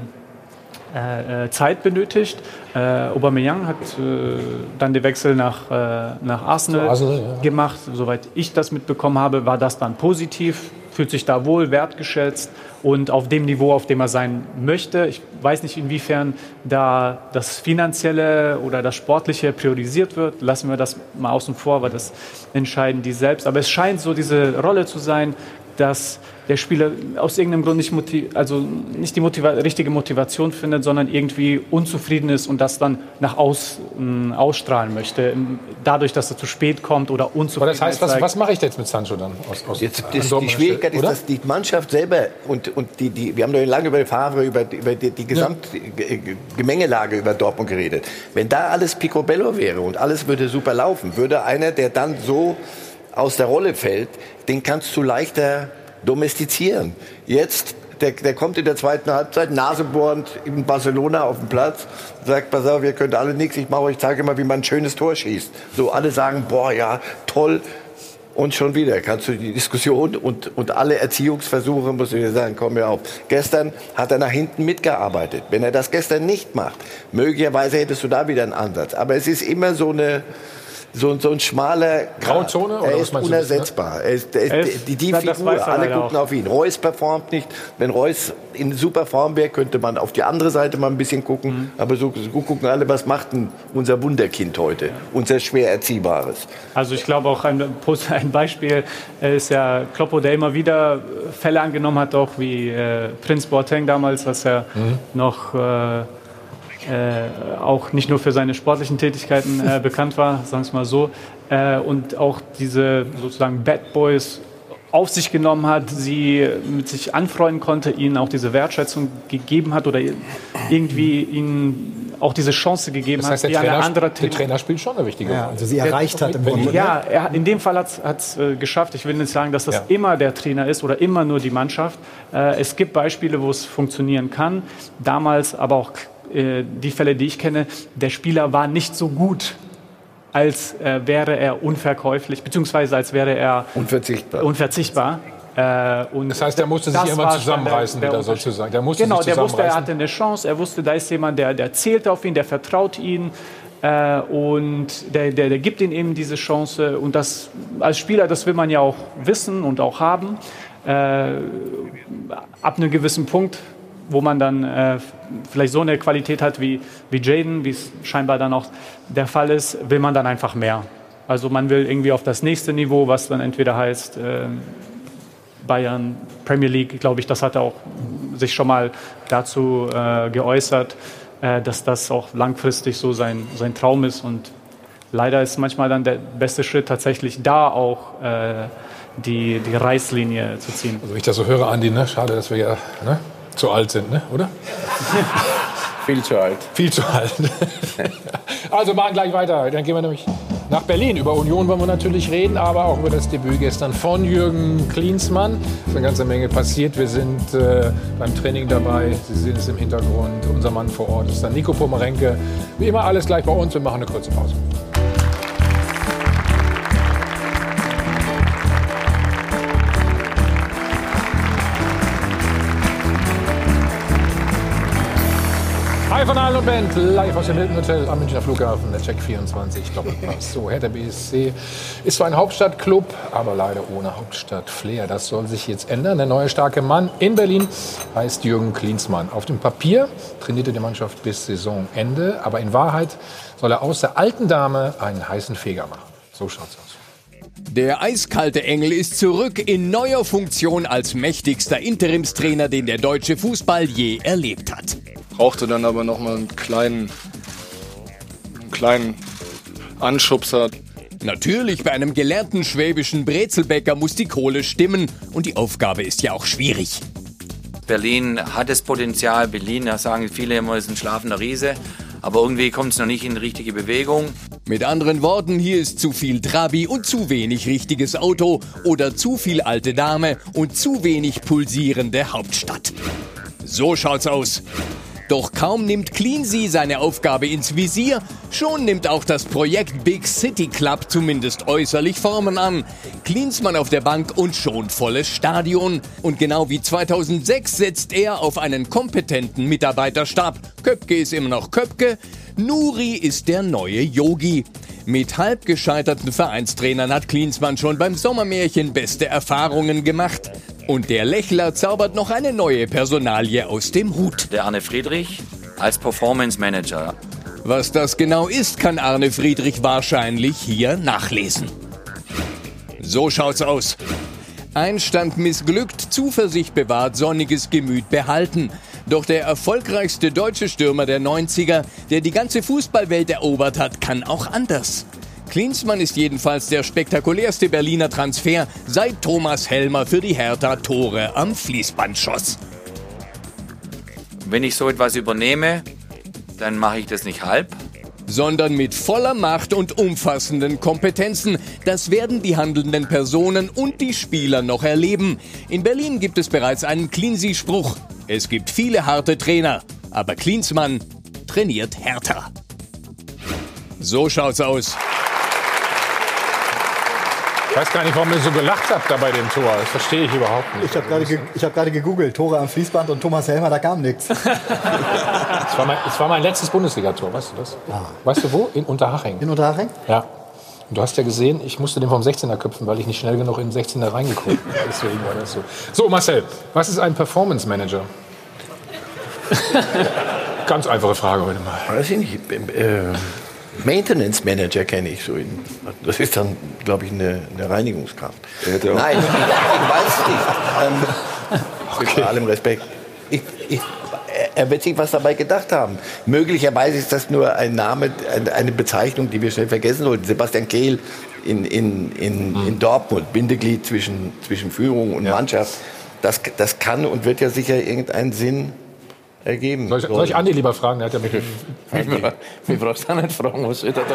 äh, äh, Zeit benötigt. Äh, Aubameyang hat äh, dann den Wechsel nach, äh, nach Arsenal, Arsenal, ja. gemacht. Soweit ich das mitbekommen habe, war das dann positiv, fühlt sich da wohl, wertgeschätzt und auf dem Niveau, auf dem er sein möchte. Ich weiß nicht, inwiefern da das Finanzielle oder das Sportliche priorisiert wird. Lassen wir das mal außen vor, weil das entscheiden die selbst. Aber es scheint so diese Rolle zu sein, dass der Spieler aus irgendeinem Grund nicht, motiv also nicht die Motiva richtige Motivation findet, sondern irgendwie unzufrieden ist und das dann nach außen ausstrahlen möchte, dadurch, dass er zu spät kommt oder unzufrieden Aber das heißt, was, was mache ich jetzt mit Sancho dann? Aus, aus Jetzt, das, die Schwierigkeit ist, oder? dass die Mannschaft selber und, und die, die, wir haben doch lange über Favre, über, über die, die Gesamtgemengelage über Dortmund geredet. Wenn da alles Picobello wäre und alles würde super laufen, würde einer, der dann so aus der Rolle fällt, den kannst du leichter domestizieren. Jetzt, der, der kommt in der zweiten Halbzeit, nasebohrend in Barcelona auf dem Platz, sagt, pass auf, ihr könnt alle nichts, ich mache euch, zeige mal, wie man ein schönes Tor schießt. So, alle sagen, boah, ja, toll. Und schon wieder kannst du die Diskussion und, und alle Erziehungsversuche, muss ich sagen, kommen mir auf. Gestern hat er nach hinten mitgearbeitet. Wenn er das gestern nicht macht, möglicherweise hättest du da wieder einen Ansatz. Aber es ist immer so eine, so, so ein schmaler Grauzone? Er ist du? unersetzbar. Er ist, er ist, Er ist- die, die Figur, alle gucken auch. auf ihn. Reus performt nicht. Wenn Reus in super Form wäre, könnte man auf die andere Seite mal ein bisschen gucken. Mhm. Aber so, so gucken alle, was macht denn unser Wunderkind heute? Unser schwer Erziehbares. Also ich glaube auch ein, ein Beispiel ist ja Kloppo, der immer wieder Fälle angenommen hat, auch wie äh, Prinz Boateng damals, was er noch äh, äh, auch nicht nur für seine sportlichen Tätigkeiten äh, bekannt war, sagen wir es mal so, äh, und auch diese sozusagen Bad Boys auf sich genommen hat, sie mit sich anfreunden konnte, ihnen auch diese Wertschätzung gegeben hat oder irgendwie ihnen auch diese Chance gegeben Das heißt, hat, der wie eine Trainer, andere der Trainer spielt schon eine wichtige Rolle. also sie erreicht hat im Grunde. ja, er, in dem Fall hat es äh, geschafft. Ich will nicht sagen, dass das Ja. immer der Trainer ist oder immer nur die Mannschaft. Äh, es gibt Beispiele, wo es funktionieren kann. Damals aber auch die Fälle, die ich kenne, der Spieler war nicht so gut, als äh, wäre er unverkäuflich, beziehungsweise als wäre er Unverzichtbar. unverzichtbar. Äh, und Das heißt, er musste sich schon zusammenreißen, der- der wieder sozusagen. Der musste genau, sich der wusste, er hatte eine Chance. Er wusste, da ist jemand, der, der zählt auf ihn, der vertraut ihn. Äh, und der, der, der gibt ihm eben diese Chance. Und das als Spieler, das will man ja auch wissen und auch haben. Äh, ab einem gewissen Punkt, wo man dann äh, vielleicht so eine Qualität hat wie, wie Jaden, wie es scheinbar dann auch der Fall ist, will man dann einfach mehr. Also man will irgendwie auf das nächste Niveau, was dann entweder heißt äh, Bayern, Premier League, glaube ich, das hat er auch sich schon mal dazu äh, geäußert, äh, dass das auch langfristig so sein, sein Traum ist. Und leider ist manchmal dann der beste Schritt tatsächlich da auch äh, die, die Reißlinie zu ziehen. Also, wenn ich das so höre, Andi, ne? schade, dass wir ja ne? Zu alt sind, ne? oder? Viel zu alt. Viel zu alt. also machen gleich weiter. Dann gehen wir nämlich nach Berlin. Über Union wollen wir natürlich reden, aber auch über das Debüt gestern von Jürgen Klinsmann. Es ist eine ganze Menge passiert. Wir sind äh, beim Training dabei. Sie sehen es im Hintergrund. Unser Mann vor Ort ist dann Nico Pomerenke. Wie immer alles gleich bei uns. Wir machen eine kurze Pause. Hi von Aal und Band, live aus dem Hilton Hotel am Münchner Flughafen, der Check 24 Doppelpass. So, Hertha BSC ist zwar ein Hauptstadtclub, aber leider ohne Hauptstadt-Flair. Das soll sich jetzt ändern. Der neue starke Mann in Berlin heißt Jürgen Klinsmann. Auf dem Papier trainierte die Mannschaft bis Saisonende, aber in Wahrheit soll er aus der alten Dame einen heißen Feger machen. So schaut's aus. Der eiskalte Engel ist zurück in neuer Funktion als mächtigster Interimstrainer, den der deutsche Fußball je erlebt hat. brauchte dann aber noch mal einen kleinen, einen kleinen Anschubser. Natürlich, bei einem gelernten schwäbischen Brezelbäcker muss die Kohle stimmen und die Aufgabe ist ja auch schwierig. Berlin hat das Potenzial. Berlin, da sagen viele immer, ist ein schlafender Riese. Aber irgendwie kommt es noch nicht in die richtige Bewegung. Mit anderen Worten, hier ist zu viel Trabi und zu wenig richtiges Auto oder zu viel alte Dame und zu wenig pulsierende Hauptstadt. So schaut's aus. Doch kaum nimmt Cleansea seine Aufgabe ins Visier, schon nimmt auch das Projekt Big City Club zumindest äußerlich Formen an. Klinsmann auf der Bank und schon volles Stadion. Und genau wie 2006 setzt er auf einen kompetenten Mitarbeiterstab. Köpke ist immer noch Köpke, Nuri ist der neue Yogi. Mit halb gescheiterten Vereinstrainern hat Klinsmann schon beim Sommermärchen beste Erfahrungen gemacht. Und der Lächler zaubert noch eine neue Personalie aus dem Hut. Der Arne Friedrich als Performance Manager. Was das genau ist, kann Arne Friedrich wahrscheinlich hier nachlesen. So schaut's aus. Einstand missglückt, Zuversicht bewahrt, sonniges Gemüt behalten. Doch der erfolgreichste deutsche Stürmer der 90er, der die ganze Fußballwelt erobert hat, kann auch anders. Klinsmann ist jedenfalls der spektakulärste Berliner Transfer, seit Thomas Helmer für die Hertha Tore am Fließband schoss. Wenn ich so etwas übernehme, dann mache ich das nicht halb, sondern mit voller Macht und umfassenden Kompetenzen. Das werden die handelnden Personen und die Spieler noch erleben. In Berlin gibt es bereits einen Cleansy-Spruch. Es gibt viele harte Trainer, aber Klinsmann trainiert härter. So schaut's aus. Ich weiß gar nicht, warum ihr so gelacht habt da bei dem Tor. Das verstehe ich überhaupt nicht. Ich habe gerade ge hab gerade gegoogelt, Tore am Fließband und Thomas Helmer, da kam nichts. Es war, mein, es war mein letztes Bundesligator, weißt du das? Weißt du wo? In Unterhaching. In Unterhaching? Ja. Und du hast ja gesehen, ich musste den vom 16er köpfen, weil ich nicht schnell genug in den 16er reingeguckt habe. Deswegen war das so. So, Marcel, was ist ein Performance Manager? Ganz einfache Frage heute mal. Weiß ich nicht. Äh, Maintenance Manager kenne ich so. In, das ist dann, glaube ich, eine, eine Reinigungskraft. Nein, ich, ich weiß nicht. Ähm, okay. Mit allem Respekt. Ich, ich, er wird sich was dabei gedacht haben. Möglicherweise ist das nur ein Name, eine Bezeichnung, die wir schnell vergessen sollten. Sebastian Kehl in, in, in, in Dortmund, Bindeglied zwischen, zwischen Führung und ja. Mannschaft. Das, das kann und wird ja sicher irgendeinen Sinn ergeben. Soll ich, soll ich Andi lieber fragen? Der hat ja mit Mir brauchst du auch nicht fragen, was der da?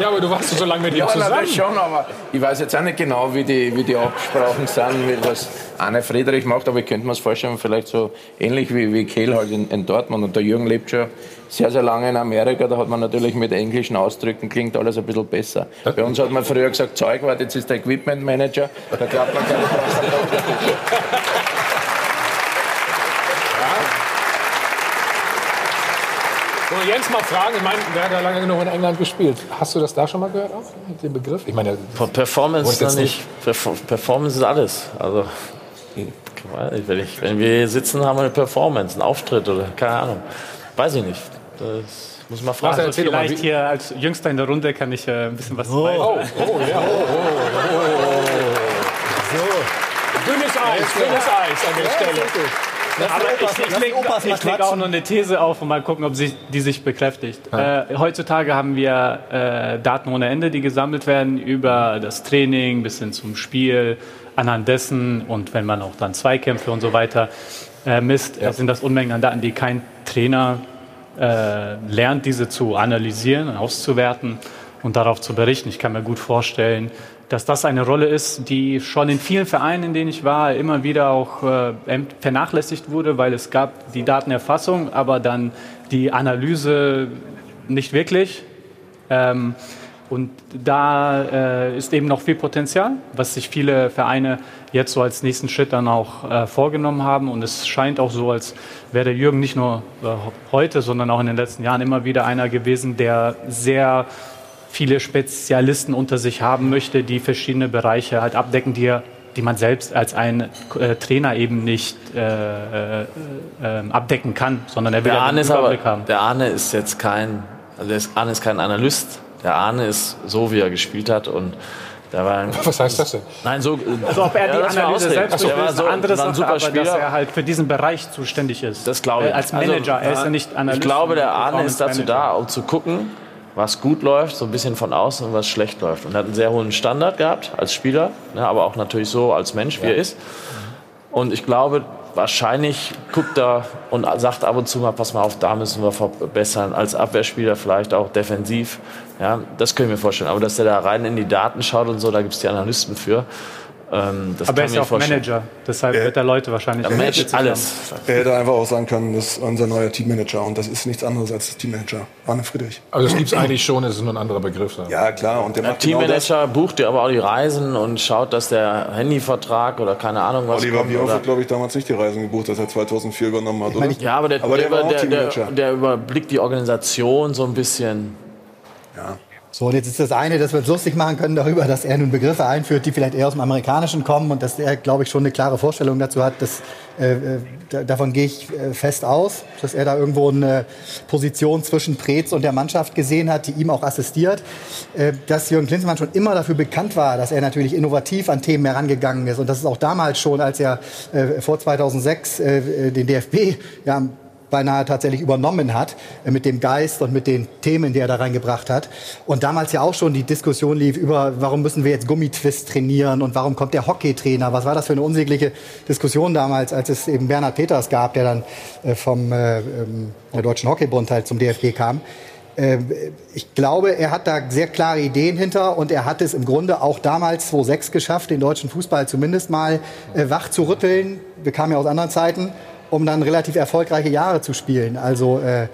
ja, aber du warst so lange mit ihm ja, zusammen. Ja, schon, aber ich weiß jetzt auch nicht genau, wie die, wie die Absprachen sind, was Anne Friedrich macht, aber ich könnte mir das vorstellen, vielleicht so ähnlich wie, wie Kehl halt in, in Dortmund. Und der Jürgen lebt schon sehr, sehr lange in Amerika, da hat man natürlich mit englischen Ausdrücken klingt alles ein bisschen besser. Bei uns hat man früher gesagt, Zeugwart, jetzt ist der Equipment Manager, da glaubt man keine So, Jens mal fragen, ich meine, der hat ja lange genug in England gespielt. Hast du das da schon mal gehört, auch, den Begriff? Ich meine, Performance ist nicht. Performance ist alles. Also, wenn, ich, wenn wir hier sitzen, haben wir eine Performance, einen Auftritt oder keine Ahnung. Weiß ich nicht. Das muss man fragen. Also vielleicht hier als Jüngster in der Runde kann ich äh, ein bisschen was oh. Oh, oh, ja. oh, oh, oh, So. Dünnes Eis, dünnes Eis an der Stelle. Aber ich, ich, leg, ich leg auch noch eine These auf und mal gucken, ob sich, die sich bekräftigt. Ja. Äh, heutzutage haben wir äh, Daten ohne Ende, die gesammelt werden über das Training bis hin zum Spiel, anhand dessen und wenn man auch dann Zweikämpfe und so weiter äh, misst, ja. sind das Unmengen an Daten, die kein Trainer äh, lernt, diese zu analysieren, auszuwerten und darauf zu berichten. Ich kann mir gut vorstellen, dass das eine Rolle ist, die schon in vielen Vereinen, in denen ich war, immer wieder auch äh, vernachlässigt wurde, weil es gab die Datenerfassung, aber dann die Analyse nicht wirklich. Ähm, und da äh, ist eben noch viel Potenzial, was sich viele Vereine jetzt so als nächsten Schritt dann auch äh, vorgenommen haben. Und es scheint auch so, als wäre der Jürgen nicht nur heute, sondern auch in den letzten Jahren immer wieder einer gewesen, der sehr viele Spezialisten unter sich haben möchte, die verschiedene Bereiche halt abdecken, die, die man selbst als ein äh, Trainer eben nicht äh, äh, ähm, abdecken kann, sondern er will der Arne ist aber, haben. Der Arne ist jetzt kein, also der Arne ist kein Analyst. Der Arne ist so, wie er gespielt hat und ein, Was heißt das denn? Nein, so, also ob er die ja, Analyse selbst so, ist, so, eine andere Sache, super aber dass er halt für diesen Bereich zuständig ist. Das glaube ich. Äh, als Manager, also, er ist ja nicht Analyst. Ich glaube, der Arne ist dazu da, um zu gucken, was gut läuft, so ein bisschen von außen und was schlecht läuft. Und er hat einen sehr hohen Standard gehabt als Spieler, ne, aber auch natürlich so als Mensch, wie ja. er ist. Und ich glaube, wahrscheinlich guckt er und sagt ab und zu mal, pass mal auf, da müssen wir verbessern. Als Abwehrspieler vielleicht auch defensiv. Ja, das können wir mir vorstellen. Aber dass er da rein in die Daten schaut und so, da gibt es die Analysten für. Ähm, Aber er ist ja auch Manager, deshalb wird er Leute wahrscheinlich er managt alles. Er hätte einfach auch sagen können, das ist unser neuer Teammanager und das ist nichts anderes als das Teammanager. Arne Friedrich. Also das gibt es eigentlich schon, es ist nur ein anderer Begriff. Ja, klar. Und der, der Teammanager genau bucht dir aber auch die Reisen und schaut, dass der Handyvertrag oder keine Ahnung was Oliver kommt. Bierhoff hat, glaube ich, damals nicht die Reisen gebucht, dass er 2004 übernommen hat, oder? Ja, aber der, aber der, der, der, der überblickt die Organisation so ein bisschen. Ja. So, und jetzt ist das eine, dass wir uns lustig machen können darüber, dass er nun Begriffe einführt, die vielleicht eher aus dem Amerikanischen kommen und dass er, glaube ich, schon eine klare Vorstellung dazu hat. Dass, äh, äh davon gehe ich äh, fest aus, dass er da irgendwo eine Position zwischen Preetz und der Mannschaft gesehen hat, die ihm auch assistiert. Äh, dass Jürgen Klinsmann schon immer dafür bekannt war, dass er natürlich innovativ an Themen herangegangen ist und das ist auch damals schon, als er äh, vor 2006 äh, den DFB ja, beinahe tatsächlich übernommen hat äh, mit dem Geist und mit den Themen, die er da reingebracht hat. Und damals ja auch schon die Diskussion lief über, warum müssen wir jetzt Gummitwist trainieren und warum kommt der Hockeytrainer? Was war das für eine unsägliche Diskussion damals, als es eben Bernhard Peters gab, der dann äh, vom äh, ähm, der Deutschen Hockeybund halt zum DFB kam. Ich glaube, er hat da sehr klare Ideen hinter und er hat es im Grunde auch damals 2006 geschafft, den deutschen Fußball zumindest mal wach zu rütteln. Wir kamen ja aus anderen Zeiten um dann relativ erfolgreiche Jahre zu spielen. Also äh,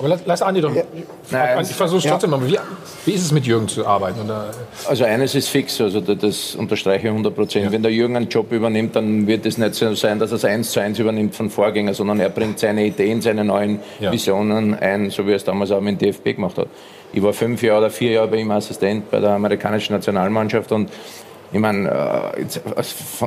aber lass, lass Andi doch. Ja. Nein, ich versuche es trotzdem ja. mal. Wie, wie, ist es mit Jürgen zu arbeiten? Oder? Also eines ist fix, also das unterstreiche ich 100 Prozent. Ja. Wenn der Jürgen einen Job übernimmt, dann wird es nicht so sein, dass er es eins zu eins übernimmt von Vorgänger, sondern er bringt seine Ideen, seine neuen Visionen ein, so wie er es damals auch mit dem DFB gemacht hat. Ich war fünf Jahre oder vier Jahre bei ihm Assistent bei der amerikanischen Nationalmannschaft und ich meine, äh,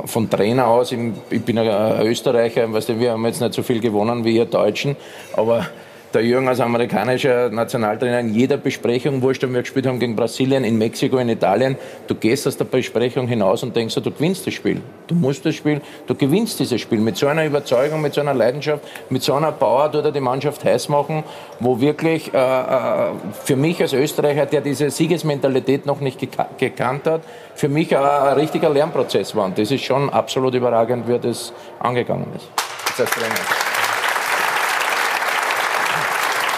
von Trainer aus, ich bin ein Österreicher, wir haben jetzt nicht so viel gewonnen wie ihr Deutschen, aber der Jürgen als amerikanischer Nationaltrainer in jeder Besprechung, wenn wir gespielt haben gegen Brasilien, in Mexiko, in Italien, du gehst aus der Besprechung hinaus und denkst, du gewinnst das Spiel. Du musst das Spiel, du gewinnst dieses Spiel mit so einer Überzeugung, mit so einer Leidenschaft, mit so einer Power, tut er die Mannschaft heiß machen, wo wirklich äh, äh für mich als Österreicher, der diese Siegesmentalität noch nicht gekannt hat, für mich ein, ein richtiger Lernprozess war. Und das ist schon absolut überragend, wie das angegangen ist.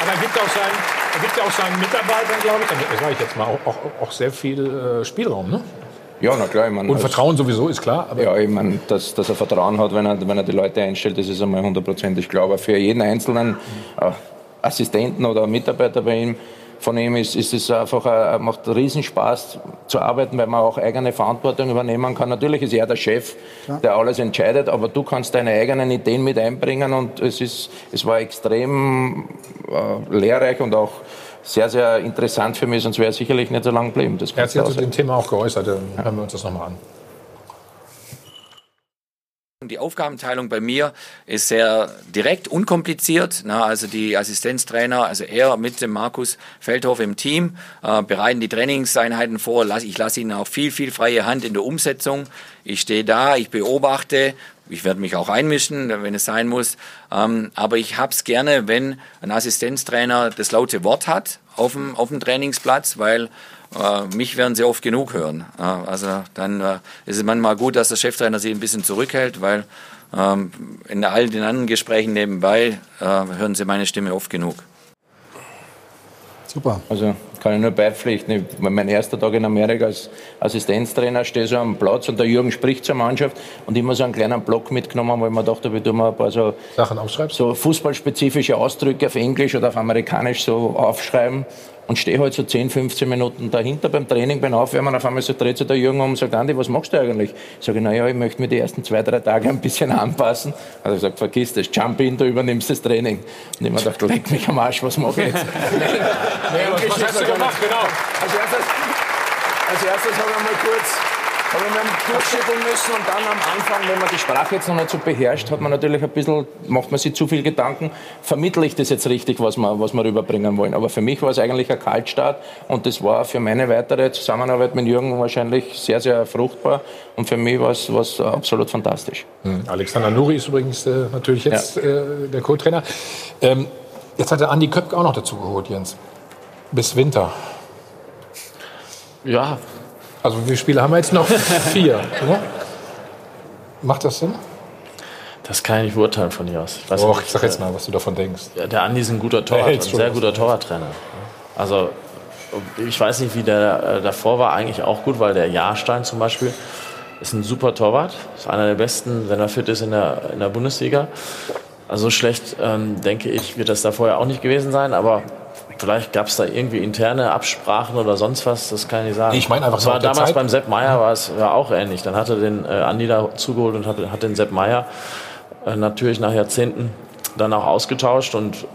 Aber er gibt auch seinen, er gibt ja auch seinen Mitarbeitern, glaube ich, das sage ich jetzt mal, auch, auch, auch sehr viel äh, Spielraum, ne? Ja, na klar. Ich mein, und Vertrauen sowieso ist klar. ja, ich meine, dass, dass er Vertrauen hat, wenn er, wenn er die Leute einstellt, das ist einmal hundertprozentig klar. Aber für jeden einzelnen äh, Assistenten oder Mitarbeiter bei ihm von ihm ist, ist es einfach, äh, macht Riesenspaß zu arbeiten, weil man auch eigene Verantwortung übernehmen kann. Natürlich ist er der Chef, ja. der alles entscheidet, aber du kannst deine eigenen Ideen mit einbringen und es, ist, es war extrem äh, lehrreich und auch sehr, sehr interessant für mich, sonst wäre er sicherlich nicht so lange geblieben. er hat sich zu dem Thema auch geäußert, dann hören wir uns das nochmal an. Die Aufgabenteilung bei mir ist sehr direkt, unkompliziert. Na, also die Assistenztrainer, also er mit dem Markus Feldhoff im Team, äh, bereiten die Trainingseinheiten vor. Ich lasse ihnen auch viel, viel freie Hand in der Umsetzung. Ich stehe da, ich beobachte. Ich werde mich auch einmischen, wenn es sein muss. Ähm, aber ich hab's gerne, wenn ein Assistenztrainer das laute Wort hat auf dem, auf dem Trainingsplatz, weil mich werden sie oft genug hören. Äh, also dann äh, ist es manchmal gut, dass der Cheftrainer sie ein bisschen zurückhält, weil ähm, in all den anderen Gesprächen nebenbei äh, hören sie meine Stimme oft genug. Super. Also kann ich nur beipflichten. Mein erster Tag in Amerika als Assistenztrainer stehe so am Platz und der Jürgen spricht zur Mannschaft und immer so einen kleinen Block mitgenommen, weil ich mir dachte, ich tue mal ein paar so, Sachen aufschreiben. so fußballspezifische Ausdrücke auf Englisch oder auf Amerikanisch so aufschreiben und stehe halt so 10, 15 Minuten dahinter beim Training, beim Aufwärmen. Auf einmal so dreht sich der Jürgen um und sagt, Andi, was machst du eigentlich? Ich sage, naja, ich möchte mir die ersten zwei, drei Tage ein bisschen anpassen. Also ich gesagt, vergiss das, jump in, du übernimmst das Training. Und ich mir gedacht, leck mich am Arsch, was mache ich jetzt? nee, was hast du gemacht, genau? Als erstes, als erstes habe ich mal kurz aber wir haben durchschütteln müssen und dann am Anfang, wenn man die Sprache jetzt noch nicht so beherrscht, hat man natürlich ein bisschen, macht man sich zu viel Gedanken, vermittle ich das jetzt richtig, was wir, was wir rüberbringen wollen. Aber für mich war es eigentlich ein Kaltstart und das war für meine weitere Zusammenarbeit mit Jürgen wahrscheinlich sehr, sehr fruchtbar und für mich war es, war es absolut fantastisch. Mhm. Alexander Nuri ist übrigens äh, natürlich jetzt ja. äh, der Co-Trainer. Ähm, jetzt hat der Andi Köpke auch noch dazu geholt, Jens. Bis Winter. Ja, also wie viele Spiele haben wir jetzt noch? Vier. Oder? Macht das Sinn? Das kann ich nicht beurteilen von hier aus. Ich, weiß Och, ich sag jetzt mal, was du davon denkst. Ja, der Andi ist ein guter Torwart, ein sehr guter Torwarttrainer. Also ich weiß nicht, wie der äh, davor war, eigentlich auch gut, weil der Jahrstein zum Beispiel ist ein super Torwart, ist einer der besten, wenn er fit ist in der, in der Bundesliga. Also schlecht, ähm, denke ich, wird das da vorher auch nicht gewesen sein, aber vielleicht gab es da irgendwie interne Absprachen oder sonst was, das kann ich nicht sagen. Ich meine einfach das so war damals Zeit- beim Sepp Meier war es ja auch ähnlich. Dann hat er den äh, Andi da zugeholt und hat, hat den Sepp Meier äh, natürlich nach Jahrzehnten dann auch ausgetauscht und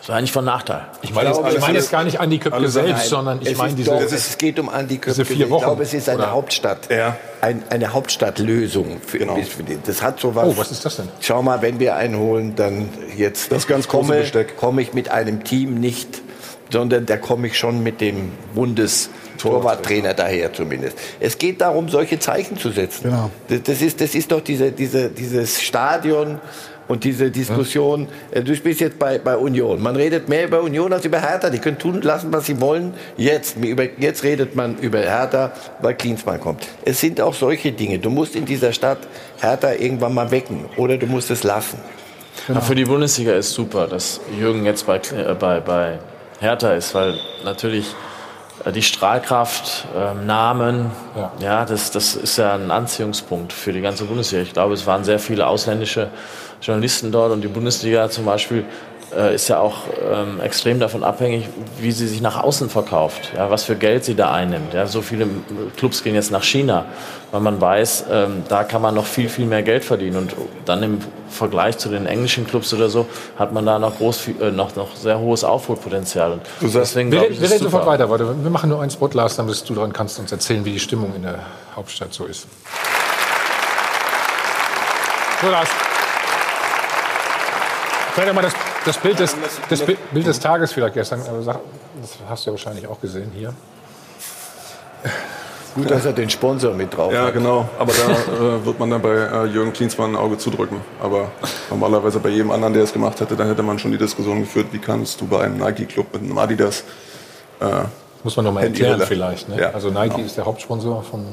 das war eigentlich von Nachteil. Ich meine jetzt, ich meine jetzt gar nicht Andi Köpke selbst, sondern ich es meine ist diese. doch, es geht um Andi Köpke. vier Ich Wochen, glaube, es ist eine oder? Hauptstadt, ein, eine Hauptstadtlösung. Für, bis für die. Das hat sowas. Oh, was ist das denn? Schau mal, wenn wir einen holen, dann jetzt. Das ganz große komme, Besteck. komme ich mit einem Team nicht, sondern da komme ich schon mit dem Bundestorwarttrainer daher zumindest. Es geht darum, solche Zeichen zu setzen. Genau. Das, das, ist, das ist doch diese, diese, dieses Stadion und diese Diskussion. Äh, Du spielst jetzt bei, bei Union. Man redet mehr über Union als über Hertha. Die können tun und lassen, was sie wollen. Jetzt, über, jetzt redet man über Hertha, weil Klinsmann kommt. Es sind auch solche Dinge. Du musst in dieser Stadt Hertha irgendwann mal wecken oder du musst es lassen. Ja, für die Bundesliga ist super, dass Jürgen jetzt bei, äh, bei, bei Hertha ist, weil natürlich äh, die Strahlkraft, ähm, Namen, ja, das, das ist ja ein Anziehungspunkt für die ganze Bundesliga. Ich glaube, es waren sehr viele ausländische Journalisten dort und die Bundesliga zum Beispiel äh, ist ja auch ähm, extrem davon abhängig, wie sie sich nach außen verkauft, ja, was für Geld sie da einnimmt. Ja. So viele Clubs gehen jetzt nach China, weil man weiß, ähm, da kann man noch viel, viel mehr Geld verdienen. Und dann im Vergleich zu den englischen Clubs oder so hat man da noch, groß, äh, noch, noch sehr hohes Aufholpotenzial. Und deswegen wir glaube ich, wir reden sofort super. weiter. Warte, wir machen nur einen Spot, Lars, dann bist du dran, kannst uns erzählen, wie die Stimmung in der Hauptstadt so ist. So, Lars. Vielleicht mal das, das, Bild, des, das Bi- Bild des Tages vielleicht gestern. Das hast du ja wahrscheinlich auch gesehen hier. Gut, dass er den Sponsor mit drauf Ja, hat. genau. Aber da äh, wird man dann bei äh, Jürgen Klinsmann ein Auge zudrücken. Aber normalerweise bei jedem anderen, der es gemacht hätte, dann hätte man schon die Diskussion geführt, wie kannst du bei einem Nike-Club mit einem Adidas äh, Muss man noch mal Handy- erklären vielleicht. Ne? Ja, also Nike genau. ist der Hauptsponsor von...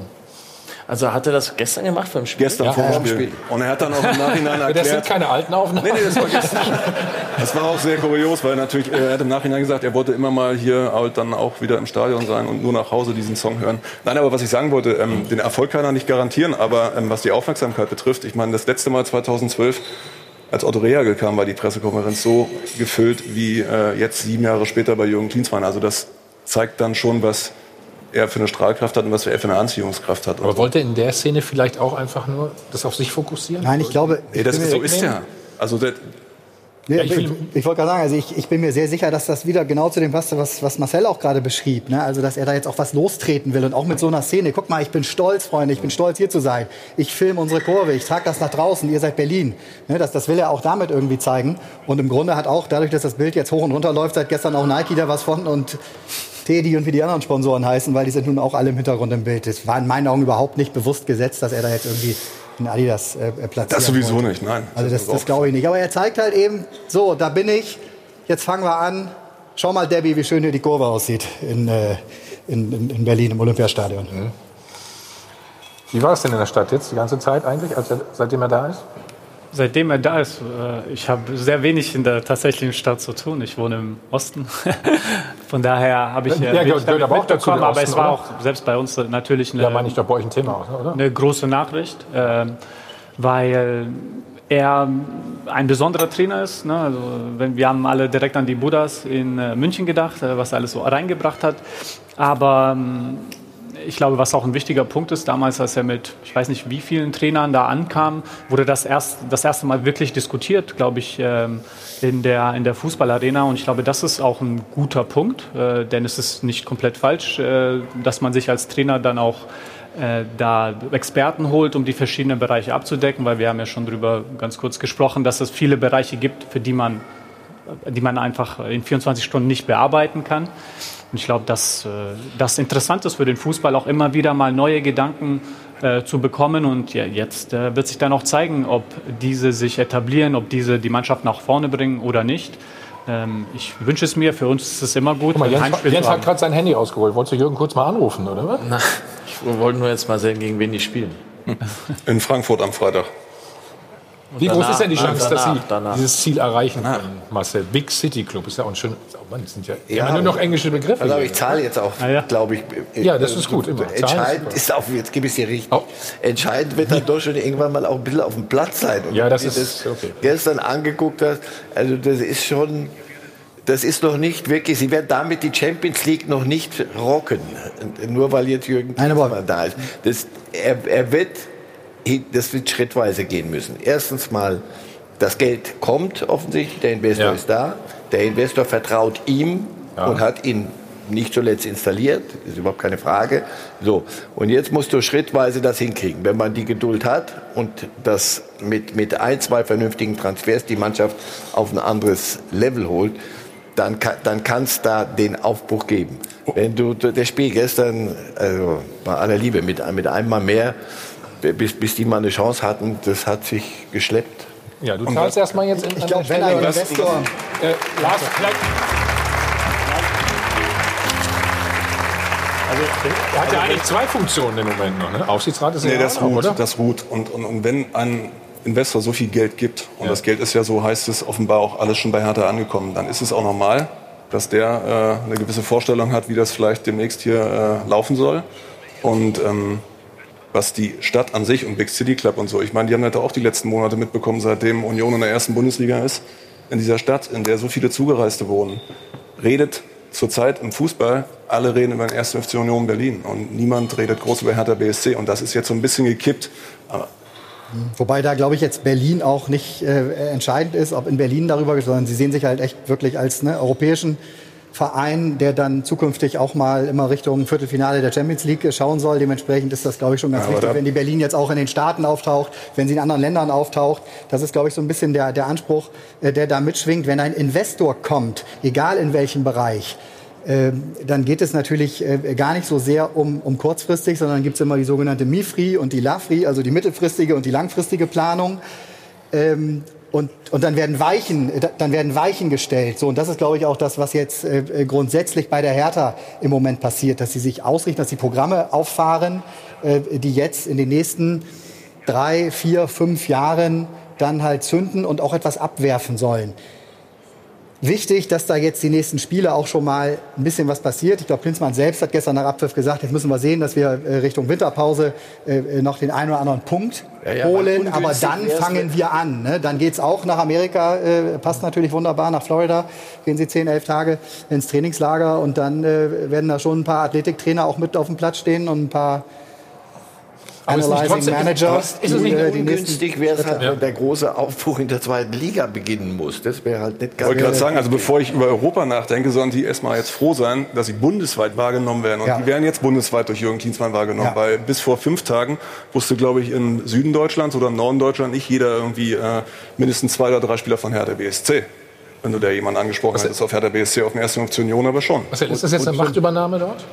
Also hat er das gestern gemacht beim Spiel? Gestern Ja, vor dem Spiel. Und er hat dann auch im Nachhinein erklärt... Das sind keine alten Aufnahmen. Nee, nee, das war gestern. Das war auch sehr kurios, weil natürlich, er hat im Nachhinein gesagt, er wollte immer mal hier halt dann auch wieder im Stadion sein und nur nach Hause diesen Song hören. Nein, aber was ich sagen wollte, ähm, den Erfolg kann er nicht garantieren, aber ähm, was die Aufmerksamkeit betrifft, ich meine, das letzte Mal 2012, als Otto Rehagel kam, war die Pressekonferenz so gefüllt wie äh, jetzt sieben Jahre später bei Jürgen Klinsmann. Also das zeigt dann schon, was er für eine Strahlkraft hat und was er für eine Anziehungskraft hat. Aber wollte er in der Szene vielleicht auch einfach nur das auf sich fokussieren? Nein, ich glaube. Nee, das ich bin ist, so ist er. Also der, Nee, Ja, ich ich ich wollte gerade sagen, also ich, ich bin mir sehr sicher, dass das wieder genau zu dem passt, was, was Marcel auch gerade beschrieb. Ne? Also, dass er da jetzt auch was lostreten will und auch mit so einer Szene. Guck mal, ich bin stolz, Freunde, ich bin stolz, hier zu sein. Ich filme unsere Kurve, ich trage das nach draußen, ihr seid Berlin. Ne? Das, das will er auch damit irgendwie zeigen. Und im Grunde hat auch, dadurch, dass das Bild jetzt hoch und runter läuft, seit gestern auch Nike da was von und Teddy und wie die anderen Sponsoren heißen, weil die sind nun auch alle im Hintergrund im Bild. Das war in meinen Augen überhaupt nicht bewusst gesetzt, dass er da jetzt irgendwie einen Adidas äh, platziert. das sowieso nicht, nein. Also das, das glaube ich nicht. Aber er zeigt halt eben, so, da bin ich, jetzt fangen wir an. Schau mal, Debbie, wie schön hier die Kurve aussieht in, äh, in, in, in Berlin im Olympiastadion. Wie war es denn in der Stadt jetzt die ganze Zeit eigentlich, als er, seitdem er da ist? Seitdem er da ist, äh, ich habe sehr wenig in der tatsächlichen Stadt zu tun. Ich wohne im Osten. Von daher habe ich Ja, äh, gehört wenig damit aber auch dazu, der aber es Osten, war auch selbst bei uns natürlich eine, Ja, meine ich doch bei euch ein Thema oder? eine große Nachricht, ähm, weil er ein besonderer Trainer ist. Ne? Also, wenn, wir haben alle direkt an die Buddhas in äh, München gedacht, äh, was er alles so reingebracht hat. Aber ähm, ich glaube, was auch ein wichtiger Punkt ist, damals, als er mit, ich weiß nicht, wie vielen Trainern da ankam, wurde das erst das erste Mal wirklich diskutiert, glaube ich, ähm, in der, in der Fußballarena. Und ich glaube, das ist auch ein guter Punkt, äh, denn es ist nicht komplett falsch, äh, dass man sich als Trainer dann auch äh, da Experten holt, um die verschiedenen Bereiche abzudecken, weil wir haben ja schon darüber ganz kurz gesprochen, dass es viele Bereiche gibt, für die man, die man einfach in 24 Stunden nicht bearbeiten kann. Und ich glaube, dass äh, das interessant ist für den Fußball, auch immer wieder mal neue Gedanken äh, zu bekommen. Und ja, jetzt äh, wird sich dann auch zeigen, ob diese sich etablieren, ob diese die Mannschaft nach vorne bringen oder nicht. Ähm, ich wünsche es mir, für uns ist es immer gut, Guck mal, Jens, Heimspiel Jens zu hat gerade sein Handy rausgeholt. Wolltest du Jürgen kurz mal anrufen, oder was? Na, ich wollte nur jetzt mal sehen, gegen wen die spielen. in Frankfurt am Freitag. Wie groß Danach, ist denn die Chance, dass danach, Sie danach. dieses Ziel erreichen können, Marcel? Big City Club ist ja auch ein schön. Oh Mann, das sind ja, Ja, immer nur noch englische Begriffe. Also ich zahle jetzt auch, glaube ich. äh, Ja, das ist gut, immer. Zahlen ist Entscheidend super. ist auch, jetzt gebe ich es dir richtig. Entscheidend wird dann doch schon irgendwann mal auch ein bisschen auf dem Platz sein. Und Ja, das ist okay. gestern angeguckt hast, also das ist schon, das ist noch nicht wirklich, sie werden damit die Champions League noch nicht rocken. Nur weil jetzt Jürgen Klinsmann da ist. Das, er, er wird, das wird schrittweise gehen müssen. Erstens mal, das Geld kommt offensichtlich, der Investor Ja. ist da. Der Investor vertraut ihm und hat ihn nicht zuletzt installiert, ist überhaupt keine Frage. So, und jetzt musst du schrittweise das hinkriegen. Wenn man die Geduld hat und das mit, mit ein, zwei vernünftigen Transfers die Mannschaft auf ein anderes Level holt, dann, kann- dann kann es da den Aufbruch geben. Wenn du das Spiel gestern, also bei aller Liebe, mit, mit einem Mal mehr, bis, bis die mal eine Chance hatten, das hat sich geschleppt. Ja, du zahlst erstmal jetzt in Ich glaub, wenn ein Investor- Äh, Lars, vielleicht. Also, er hat ja eigentlich zwei Funktionen im Moment noch. Ne? Aufsichtsrat ist Nee, ja das auch noch, ruht, oder? das ruht. Und, und, und wenn ein Investor so viel Geld gibt, und das Geld ist ja so, heißt es offenbar auch alles schon bei Hertha angekommen, dann ist es auch normal, dass der äh, eine gewisse Vorstellung hat, wie das vielleicht demnächst hier äh, laufen soll. Und ähm, was die Stadt an sich und Big City Club und so, ich meine, die haben das auch die letzten Monate mitbekommen, seitdem Union in der ersten Bundesliga ist, in dieser Stadt, in der so viele Zugereiste wohnen, redet zurzeit im Fußball, alle reden über den 1. FC Union Berlin und niemand redet groß über Hertha BSC und das ist jetzt so ein bisschen gekippt. Aber Wobei da, glaube ich, jetzt Berlin auch nicht äh, entscheidend ist, ob in Berlin darüber, sondern sie sehen sich halt echt wirklich als ne, europäischen Verein, der dann zukünftig auch mal immer Richtung Viertelfinale der Champions League schauen soll. Dementsprechend ist das, glaube ich, schon ganz Ja, wichtig, wenn die Berlin jetzt auch in den Staaten auftaucht, wenn sie in anderen Ländern auftaucht. Das ist, glaube ich, so ein bisschen der, der Anspruch, äh, der da mitschwingt. Wenn ein Investor kommt, egal in welchem Bereich, ähm, dann geht es natürlich äh, gar nicht so sehr um, um kurzfristig, sondern gibt es immer die sogenannte MIFRI und die LAFRI, also die mittelfristige und die langfristige Planung. Und, und dann werden Weichen, äh, dann werden Weichen gestellt. So, und das ist, glaube ich, auch das, was jetzt äh, äh, grundsätzlich bei der Hertha im Moment passiert, dass sie sich ausrichten, dass sie Programme auffahren, äh, die jetzt in den nächsten drei, vier, fünf Jahren dann halt zünden und auch etwas abwerfen sollen. Wichtig, dass da jetzt die nächsten Spiele auch schon mal ein bisschen was passiert. Ich glaube, Klinsmann selbst hat gestern nach Abpfiff gesagt, jetzt müssen wir sehen, dass wir äh, Richtung Winterpause äh, äh, noch den einen oder anderen Punkt Ja, ja, holen. Aber dann fangen wir an. Ne? Dann geht's auch nach Amerika, äh, passt natürlich wunderbar, nach Florida. Gehen Sie zehn, elf Tage ins Trainingslager und dann äh, werden da schon ein paar Athletiktrainer auch mit auf dem Platz stehen und ein paar Analyzing trotzdem- Managers. Ist es nicht die ungünstig, wäre es halt, wenn der große Aufbruch in der zweiten Liga beginnen muss. Das wäre halt nicht Ich ganz... wollte gerade sagen, also bevor ich über Europa nachdenke, sollen die erstmal jetzt froh sein, dass sie bundesweit wahrgenommen werden. Und Ja. die werden jetzt bundesweit durch Jürgen Klinsmann wahrgenommen, Ja. weil bis vor fünf Tagen wusste, glaube ich, im Süden Deutschlands oder im Norden Deutschland nicht jeder irgendwie äh, mindestens zwei oder drei Spieler von Hertha BSC. Wenn du da jemanden angesprochen hättest auf Hertha BSC, auf den ersten Funktion Union aber schon. Was, ist das jetzt eine Machtübernahme dort?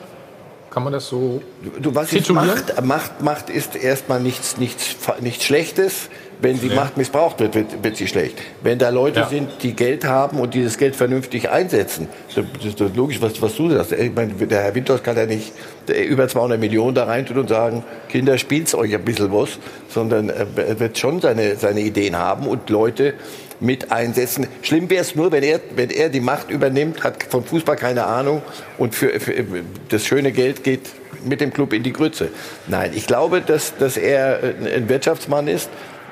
Kann man das so Du, was ist? Macht? Macht, Macht ist erstmal nichts, nichts, nichts Schlechtes. Wenn die Ja. Macht missbraucht wird, wird, wird sie schlecht. Wenn da Leute Ja. sind, die Geld haben und dieses Geld vernünftig einsetzen, das ist logisch, was, was du sagst. Ich meine, der Herr Winters kann ja nicht über 200 Millionen da reintun und sagen, Kinder, spielt's euch ein bisschen was, sondern äh, er wird schon seine, seine Ideen haben und Leute mit einsetzen. Schlimm wäre es nur, wenn er, wenn er die Macht übernimmt, hat vom Fußball keine Ahnung und für, für das schöne Geld geht mit dem Club in die Grütze. Nein, ich glaube, dass, dass er ein Wirtschaftsmann ist,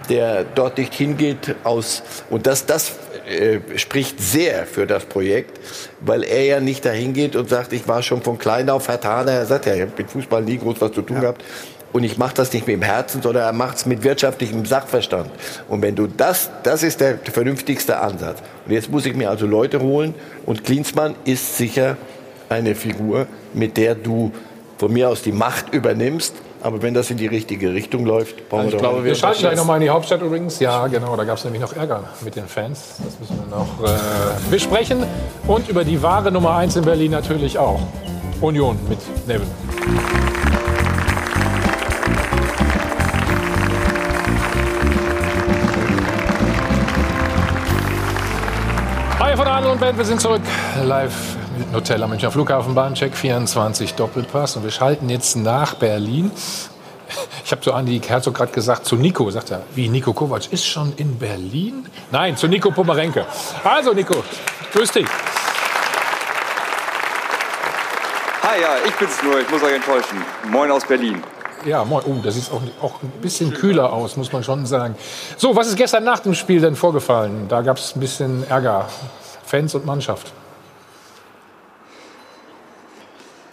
der dort nicht hingeht aus und dass das äh, spricht sehr für das Projekt, weil er ja nicht dahin geht und sagt, ich war schon von klein auf Vertaner. Er sagt ja, ich habe mit Fußball nie groß was zu tun gehabt. Und ich mache das nicht mit dem Herzen, sondern er macht es mit wirtschaftlichem Sachverstand. Und wenn du das, das ist der vernünftigste Ansatz. Und jetzt muss ich mir also Leute holen. Und Klinsmann ist sicher eine Figur, mit der du von mir aus die Macht übernimmst. Aber wenn das in die richtige Richtung läuft, brauchen Also wir ich doch glaube, wir schalten gleich nochmal in die Hauptstadt übrigens. Ja, genau, da gab es nämlich noch Ärger mit den Fans. Das müssen wir noch äh, besprechen. Und über die wahre Nummer 1 in Berlin natürlich auch. Union mit Neville. Band, wir sind zurück live im Hotel am Münchner Flughafen, Bahncheck 24 Doppelpass und wir schalten jetzt nach Berlin. Ich habe zu Andi Herzog gerade gesagt, zu Nico, sagt er, wie Nico Kovac ist schon in Berlin? Nein, zu Nico Pomerenke. Also Nico, grüß dich. Hi, ja, ich bin's nur, ich muss euch enttäuschen. Moin aus Berlin. Ja, moin. Oh, das sieht auch, auch ein bisschen kühler aus, muss man schon sagen. So, was ist gestern nach dem Spiel denn vorgefallen? Da gab es ein bisschen Ärger. Fans und Mannschaft.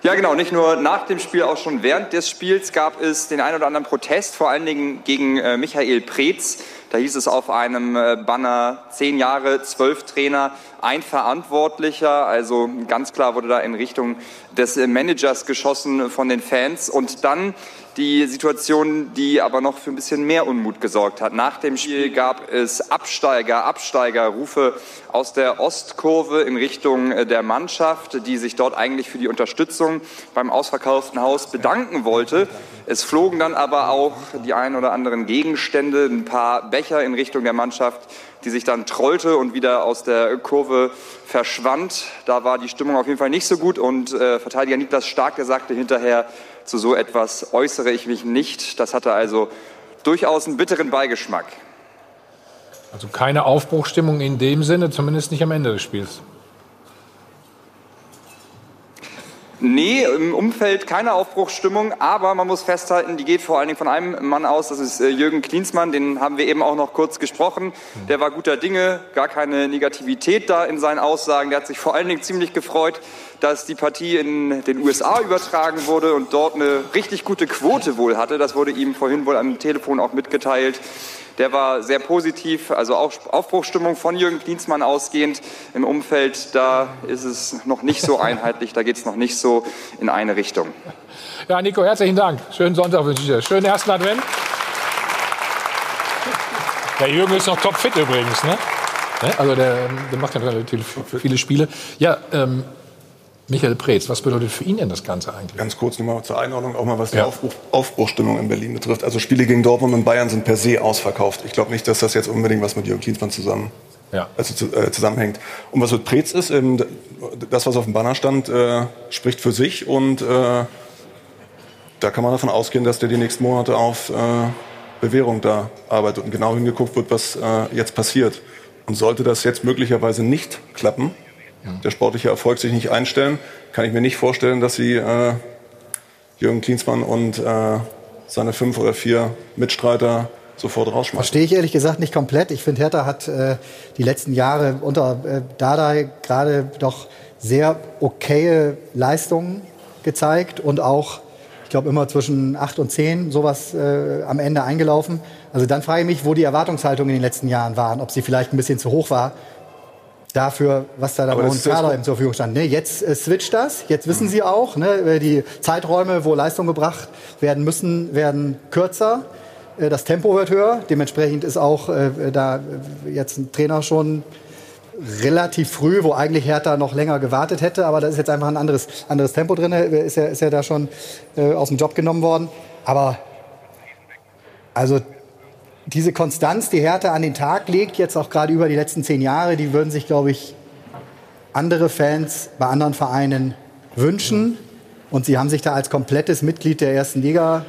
Ja, genau. Nicht nur nach dem Spiel, auch schon während des Spiels gab es den einen oder anderen Protest, vor allen Dingen gegen äh, Michael Preetz. Da hieß es auf einem äh, Banner zehn Jahre, zwölf Trainer, ein Verantwortlicher. Also ganz klar wurde da in Richtung des äh, Managers geschossen von den Fans. Und dann die Situation, die aber noch für ein bisschen mehr Unmut gesorgt hat. Nach dem Spiel gab es Absteiger, Absteigerrufe aus der Ostkurve in Richtung äh, der Mannschaft, die sich dort eigentlich für die Unterstützung beim ausverkauften Haus bedanken wollte. Es flogen dann aber auch die ein oder anderen Gegenstände, ein paar Becher in Richtung der Mannschaft, die sich dann trollte und wieder aus der Kurve verschwand. Da war die Stimmung auf jeden Fall nicht so gut und äh, Verteidiger Niklas Stark, der sagte hinterher, zu so etwas äußere ich mich nicht. Das hatte also durchaus einen bitteren Beigeschmack. Also keine Aufbruchstimmung in dem Sinne, zumindest nicht am Ende des Spiels. Nee, im Umfeld keine Aufbruchsstimmung, aber man muss festhalten, die geht vor allen Dingen von einem Mann aus, das ist äh, Jürgen Klinsmann, den haben wir eben auch noch kurz gesprochen. Der war guter Dinge, gar keine Negativität da in seinen Aussagen. Der hat sich vor allen Dingen ziemlich gefreut, dass die Partie in den USA übertragen wurde und dort eine richtig gute Quote wohl hatte. Das wurde ihm vorhin wohl am Telefon auch mitgeteilt. Der war sehr positiv, also Aufbruchstimmung von Jürgen Klinsmann ausgehend. Im Umfeld, da ist es noch nicht so einheitlich, da geht es noch nicht so in eine Richtung. Ja, Nico, herzlichen Dank. Schönen Sonntag wünsche ich dir. Schönen ersten Advent. Der Jürgen ist noch topfit übrigens, ne? Also der, der macht ja relativ viele Spiele. Ja, ähm, Michael Preetz, was bedeutet für ihn denn das Ganze eigentlich? Ganz kurz nochmal zur Einordnung, auch mal was die ja. Aufbruch, Aufbruchstimmung in Berlin betrifft. Also Spiele gegen Dortmund und Bayern sind per se ausverkauft. Ich glaube nicht, dass das jetzt unbedingt was mit Jürgen Klinsmann zusammen, ja. also, äh, zusammenhängt. Und was mit Preetz ist, ähm, das, was auf dem Banner stand, äh, spricht für sich und äh, da kann man davon ausgehen, dass der die nächsten Monate auf äh, Bewährung da arbeitet und genau hingeguckt wird, was äh, jetzt passiert. Und sollte das jetzt möglicherweise nicht klappen, der sportliche Erfolg sich nicht einstellen, kann ich mir nicht vorstellen, dass sie äh, Jürgen Klinsmann und äh, seine fünf oder vier Mitstreiter sofort rausschmeißen. Verstehe ich ehrlich gesagt nicht komplett. Ich finde, Hertha hat äh, die letzten Jahre unter äh, Dardai gerade doch sehr okaye Leistungen gezeigt und auch, ich glaube, immer zwischen acht und zehn sowas äh, am Ende eingelaufen. Also dann frage ich mich, wo die Erwartungshaltung in den letzten Jahren waren, ob sie vielleicht ein bisschen zu hoch war dafür, was da, da bei uns Kader eben zur Verfügung stand. Ne, jetzt äh, switcht das, jetzt wissen mhm. Sie auch, ne, die Zeiträume, wo Leistung gebracht werden müssen, werden kürzer. Äh, das Tempo wird höher. Dementsprechend ist auch äh, da jetzt ein Trainer schon relativ früh, wo eigentlich Hertha noch länger gewartet hätte, aber da ist jetzt einfach ein anderes, anderes Tempo drin, ist ja, ist ja da schon äh, aus dem Job genommen worden. Aber also diese Konstanz, die Hertha an den Tag legt, jetzt auch gerade über die letzten zehn Jahre, die würden sich, glaube ich, andere Fans bei anderen Vereinen wünschen. Und sie haben sich da als komplettes Mitglied der ersten Liga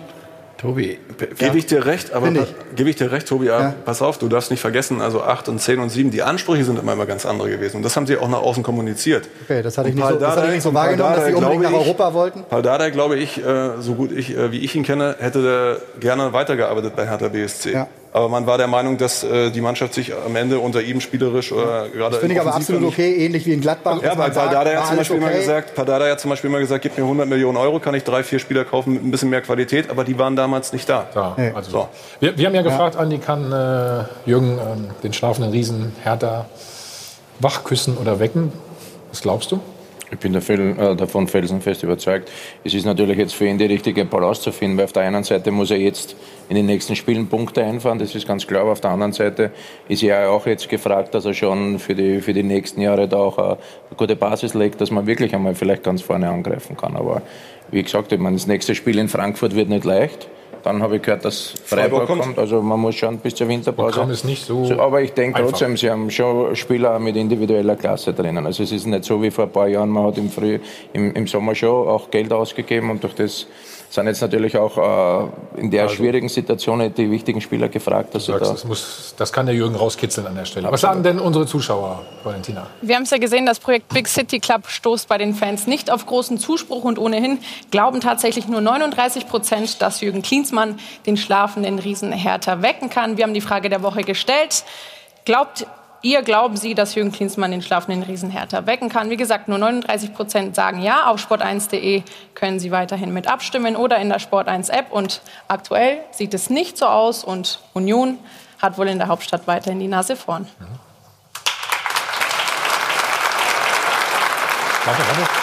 Tobi, gebe ich dir recht, aber gebe ich dir recht, Tobi, ja. pass auf, du darfst nicht vergessen, also 8 und 10 und 7, die Ansprüche sind immer, immer ganz andere gewesen. Und das haben sie auch nach außen kommuniziert. Okay, das hatte ich nicht, so, das hatte ich nicht so wahrgenommen, dass sie unbedingt nach Europa wollten. Paul Dardai, glaube ich, äh, so gut ich, äh, wie ich ihn kenne, hätte gerne weitergearbeitet bei Hertha BSC. Ja. Aber man war der Meinung, dass äh, die Mannschaft sich am Ende unter ihm spielerisch oder gerade. Das finde ich aber absolut okay, ähnlich wie in Gladbach. Ja, weil Paldada hat zum Beispiel okay. immer gesagt, Paldada hat zum Beispiel immer gesagt, gib mir 100 Millionen Euro, kann ich drei, vier Spieler kaufen mit ein bisschen mehr Qualität, aber die waren damals nicht da. Ja, also so. wir, wir, haben ja gefragt, ja. Andi, kann äh, Jürgen äh, den schlafenden Riesen Hertha wachküssen oder wecken? Was glaubst du? Ich bin äh, davon felsenfest überzeugt. Es ist natürlich jetzt für ihn die richtige Balance zu finden, weil auf der einen Seite muss er jetzt in den nächsten Spielen Punkte einfahren, das ist ganz klar. Aber auf der anderen Seite ist er auch jetzt gefragt, dass er schon für die, für die nächsten Jahre da auch eine, gute Basis legt, dass man wirklich einmal vielleicht ganz vorne angreifen kann. Aber wie gesagt, ich meine, das nächste Spiel in Frankfurt wird nicht leicht. Dann habe ich gehört, dass Freiburg, Freiburg kommt. kommt. Also man muss schauen bis zur Winterpause. Kann es nicht so, so aber ich denke trotzdem, sie haben schon Spieler mit individueller Klasse drinnen. Also es ist nicht so wie vor ein paar Jahren. Man hat im, Früh, im, im Sommer schon auch Geld ausgegeben und durch das sind jetzt natürlich auch äh, in der also, schwierigen Situation die wichtigen Spieler gefragt. Dass sagst, da das, muss, das kann der Jürgen rauskitzeln an der Stelle. Was sagen denn unsere Zuschauer, Valentina? Wir haben es ja gesehen, das Projekt Big City Club stoßt bei den Fans nicht auf großen Zuspruch und ohnehin glauben tatsächlich nur 39 Prozent, dass Jürgen Klinsmann den schlafenden Riesen Hertha wecken kann. Wir haben die Frage der Woche gestellt. Glaubt ihr, glauben Sie, dass Jürgen Klinsmann den schlafenden Riesen Hertha wecken kann? Wie gesagt, nur 39 Prozent sagen ja. Auf sport1.de können Sie weiterhin mit abstimmen oder in der Sport1-App. Und aktuell sieht es nicht so aus und Union hat wohl in der Hauptstadt weiterhin die Nase vorn. Mhm. Warte, warte.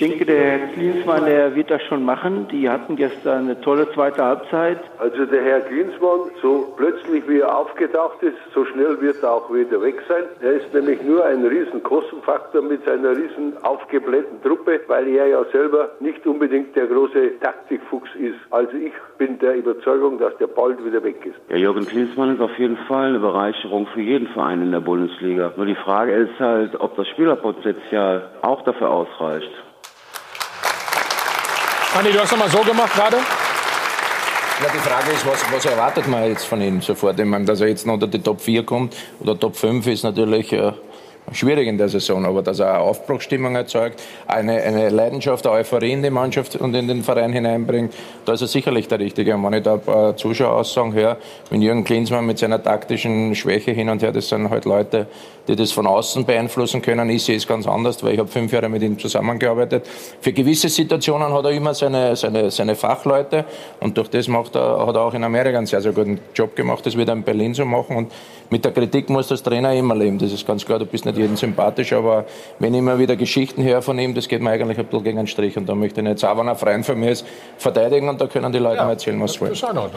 Denke, der Herr Klinsmann, der wird das schon machen. Die hatten gestern eine tolle zweite Halbzeit. Also der Herr Klinsmann, so plötzlich wie er aufgetaucht ist, so schnell wird er auch wieder weg sein. Er ist nämlich nur ein riesen Kostenfaktor mit seiner riesen aufgeblähten Truppe, weil er ja selber nicht unbedingt der große Taktikfuchs ist. Also ich bin der Überzeugung, dass der bald wieder weg ist. Ja, Jürgen Klinsmann ist auf jeden Fall eine Bereicherung für jeden Verein in der Bundesliga. Nur die Frage ist halt, ob das Spielerpotenzial auch dafür ausreicht. Andi, du hast nochmal so gemacht gerade? Ja, die Frage ist, was, was erwartet man jetzt von ihm sofort? Ich meine, dass er jetzt noch unter die Top 4 kommt oder Top 5 ist natürlich äh, schwierig in der Saison, aber dass er eine Aufbruchstimmung erzeugt, eine, eine Leidenschaft, eine Euphorie in die Mannschaft und in den Verein hineinbringt, da ist er sicherlich der Richtige. Und wenn ich da ein paar Zuschaueraussagen höre, wenn Jürgen Klinsmann mit seiner taktischen Schwäche hin und her, das sind halt Leute, die das von außen beeinflussen können. Ich sehe es ganz anders, weil ich habe fünf Jahre mit ihm zusammengearbeitet. Für gewisse Situationen hat er immer seine, seine, seine Fachleute und durch das macht er, hat er auch in Amerika einen sehr, sehr guten Job gemacht. Das wird er in Berlin so machen und mit der Kritik muss das Trainer immer leben. Das ist ganz klar, du bist nicht jedem sympathisch, aber wenn ich immer wieder Geschichten höre von ihm, das geht mir eigentlich ein bisschen gegen den Strich und da möchte ich nicht, auch wenn er Freund von mir ist, verteidigen und da können die Leute ja, erzählen, was sie wollen. Das ist auch noch.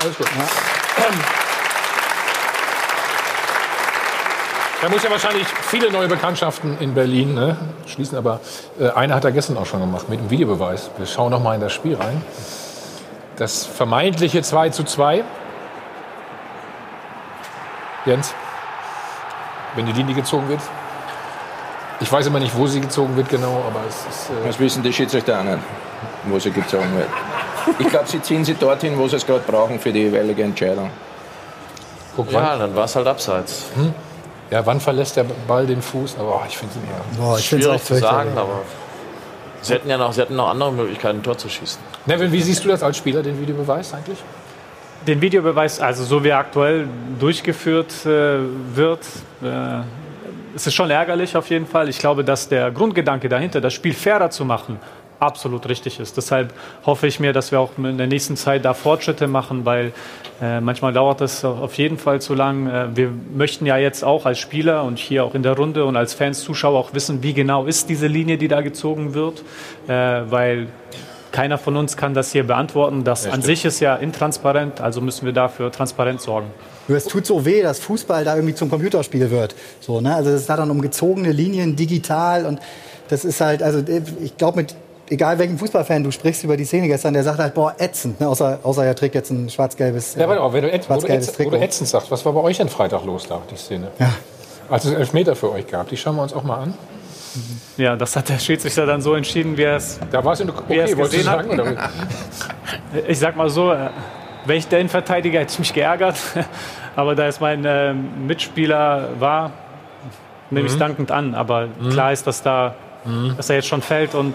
Alles gut. Ja. Er muss ja wahrscheinlich viele neue Bekanntschaften in Berlin ne, schließen, aber äh, eine hat er gestern auch schon gemacht mit dem Videobeweis. Wir schauen noch mal in das Spiel rein. Das vermeintliche 2 zu 2. Jens, wenn die Linie gezogen wird. Ich weiß immer nicht, wo sie gezogen wird genau, aber es ist... Äh das wissen die Schiedsrichter auch nicht, wo sie gezogen wird. Ich glaube, sie ziehen sie dorthin, wo sie es gerade brauchen für die jeweilige Entscheidung. Guck, ja, dann war es halt abseits. Hm? Ja, wann verlässt der Ball den Fuß? Aber oh, ich finde es ja. schwierig zu sagen, aber sie hätten ja noch, sie hätten noch andere Möglichkeiten, ein Tor zu schießen. Nevin, wie siehst du das als Spieler, den Videobeweis eigentlich? Den Videobeweis, also so wie er aktuell durchgeführt äh, wird, äh, ist es schon ärgerlich auf jeden Fall. Ich glaube, dass der Grundgedanke dahinter, das Spiel fairer zu machen, absolut richtig ist. Deshalb hoffe ich mir, dass wir auch in der nächsten Zeit da Fortschritte machen, weil äh, manchmal dauert das auf jeden Fall zu lang. Äh, wir möchten ja jetzt auch als Spieler und hier auch in der Runde und als Fans, Zuschauer auch wissen, wie genau ist diese Linie, die da gezogen wird, äh, weil keiner von uns kann das hier beantworten. Das ja, an sich ist ja intransparent, also müssen wir dafür transparent sorgen. Es tut so weh, dass Fußball da irgendwie zum Computerspiel wird. So, ne? Also es da dann um gezogene Linien, digital und das ist halt, also ich glaube, mit egal welchen Fußballfan du sprichst über die Szene gestern, der sagt halt, boah, ätzend. Ne? Außer, außer er trägt jetzt ein schwarz-gelbes Ja, warte mal, wenn du, ätz, wo du, ätz, wo du ätzend sagst, was war bei euch denn Freitag los da, die Szene? Ja. Als es Elfmeter für euch gab, die schauen wir uns auch mal an. Ja, das hat der Schiedsrichter dann so entschieden, wie er es Da war es okay, gesehen hat. Sagen, ich sag mal so, äh, wenn ich der Innenverteidiger hätte ich mich geärgert. Aber da es mein äh, Mitspieler war, nehme ich es mhm. dankend an. Aber mhm. klar ist, dass, da, mhm. dass er jetzt schon fällt und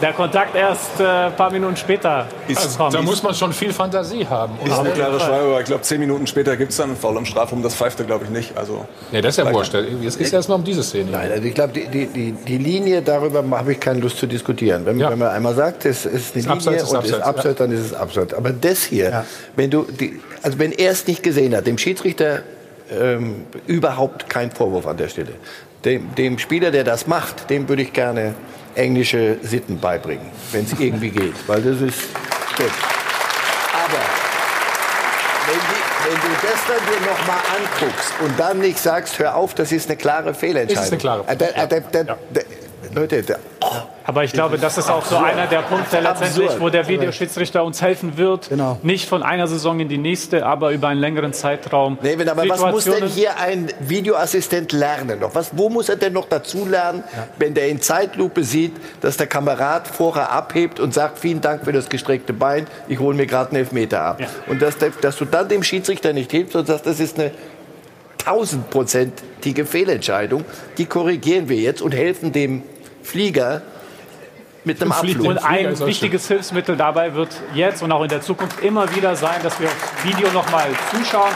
der Kontakt erst ein äh, paar Minuten später ist, kommt. Da muss man schon viel Fantasie haben. Ist eine klare Schreibe, aber ich glaube, zehn Minuten später gibt es dann einen Foul am Strafraum. Das pfeift er, glaube ich, nicht. Also, nee, das ist ja wurscht. Es geht erstmal um diese Szene. Nein, also ich glaube, die, die, die, die, Linie, darüber habe ich keine Lust zu diskutieren. Wenn, ja. wenn man einmal sagt, es ist eine Linie ist und ist Abseits, ja. dann ist es Abseits. Aber das hier, ja. wenn du, die, also wenn er es nicht gesehen hat, dem Schiedsrichter ähm, überhaupt kein Vorwurf an der Stelle. Dem, dem Spieler, der das macht, dem würde ich gerne englische Sitten beibringen, wenn es irgendwie geht. Weil das ist gut. Aber wenn, die, wenn, du das dann dir noch mal anguckst und dann nicht sagst, hör auf, das ist eine klare Fehlentscheidung. Das ist eine klare Fehlentscheidung. Äh, da, da, da, Leute, oh, Aber ich glaube, das ist auch so einer der Punkte letztendlich, Absurd. wo der Videoschiedsrichter uns helfen wird. Genau. Nicht von einer Saison in die nächste, aber über einen längeren Zeitraum. David, aber was muss denn hier ein Videoassistent lernen noch? Was, wo muss er denn noch dazu lernen, wenn der in Zeitlupe sieht, dass der Kamerad vorher abhebt und sagt, vielen Dank für das gestreckte Bein, ich hole mir gerade einen Elfmeter ab. Und dass, der, dass du dann dem Schiedsrichter nicht hilfst und sagst, das ist eine tausendprozentige Fehlentscheidung, die korrigieren wir jetzt und helfen dem Flieger mit einem Abflug. Und ein wichtiges Hilfsmittel dabei wird jetzt und auch in der Zukunft immer wieder sein, dass wir auf Video nochmal zuschauen,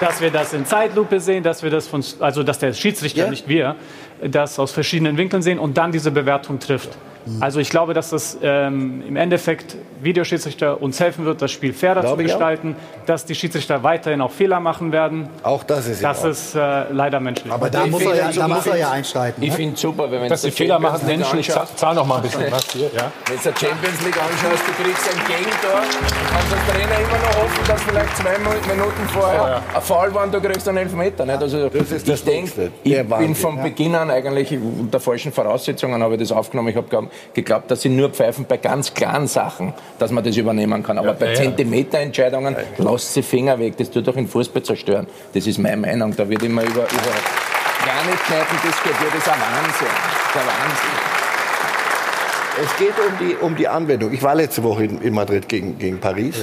dass wir das in Zeitlupe sehen, dass wir das von, also dass der Schiedsrichter, nicht wir, das aus verschiedenen Winkeln sehen und dann diese Bewertung trifft. Mhm. Also ich glaube, dass das ähm, im Endeffekt Videoschiedsrichter uns helfen wird, das Spiel fairer zu Glaube auch. gestalten, dass die Schiedsrichter weiterhin auch Fehler machen werden. Auch das ist Das ist äh, leider menschlich. Aber da muss er ja, da muss er ja einschreiten. Ich ne? finde es super, wenn Dass die Fehler machen, menschlich. Zahl, zahl noch mal ein bisschen was hier. Ja. Wenn du die Champions League anschaust, du kriegst ein Gegentor, kannst als Trainer immer noch hoffen, dass vielleicht zwei Minuten vorher ein Foul war und du kriegst einen Elfmeter. Nicht? Also Das ist das ich denke, ich Der bin von ja. Beginn an eigentlich unter falschen Voraussetzungen habe ich das aufgenommen. Ich habe geglaubt, dass sie nur pfeifen bei ganz klaren Sachen, dass man das übernehmen kann. Aber bei ja. Zentimeterentscheidungen lasst sie Finger weg. Das tut doch den Fußball zerstören. Das ist meine Meinung. Da wird immer über, über Kleinigkeiten diskutiert. Das ist ein Wahnsinn. Der Wahnsinn. Es geht um die, um die Anwendung. Ich war letzte Woche in, in Madrid gegen, gegen Paris.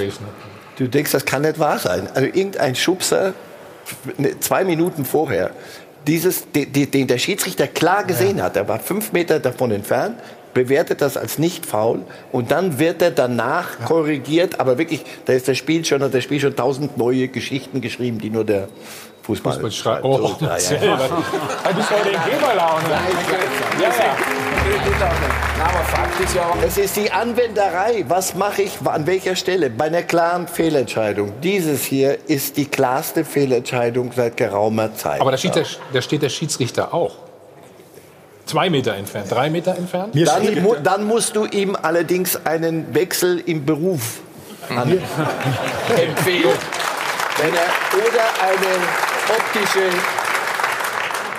Du denkst, das kann nicht wahr sein. Also irgendein Schubser, ne, zwei Minuten vorher, dieses, den, den- den der Schiedsrichter klar gesehen hat, er war fünf Meter davon entfernt, bewertet das als nicht faul und dann wird er danach korrigiert, aber wirklich, da ist das Spiel schon, hat das Spiel schon tausend neue Geschichten geschrieben, die nur der Fußball, Fußball schreibt. Oh, So, ja, ja. selber. Du bist heute in Geberlaune. Ja, ja. Aber Fakt ist ja auch, Es ist die Anwenderei. Was mache ich an welcher Stelle? Bei einer klaren Fehlentscheidung. Dieses hier ist die klarste Fehlentscheidung seit geraumer Zeit. Aber da steht, der, da steht der Schiedsrichter auch. Zwei Meter entfernt, drei Meter entfernt. dann, mu dann musst du ihm allerdings einen Wechsel im Beruf an empfehlen. Wenn er, oder eine optische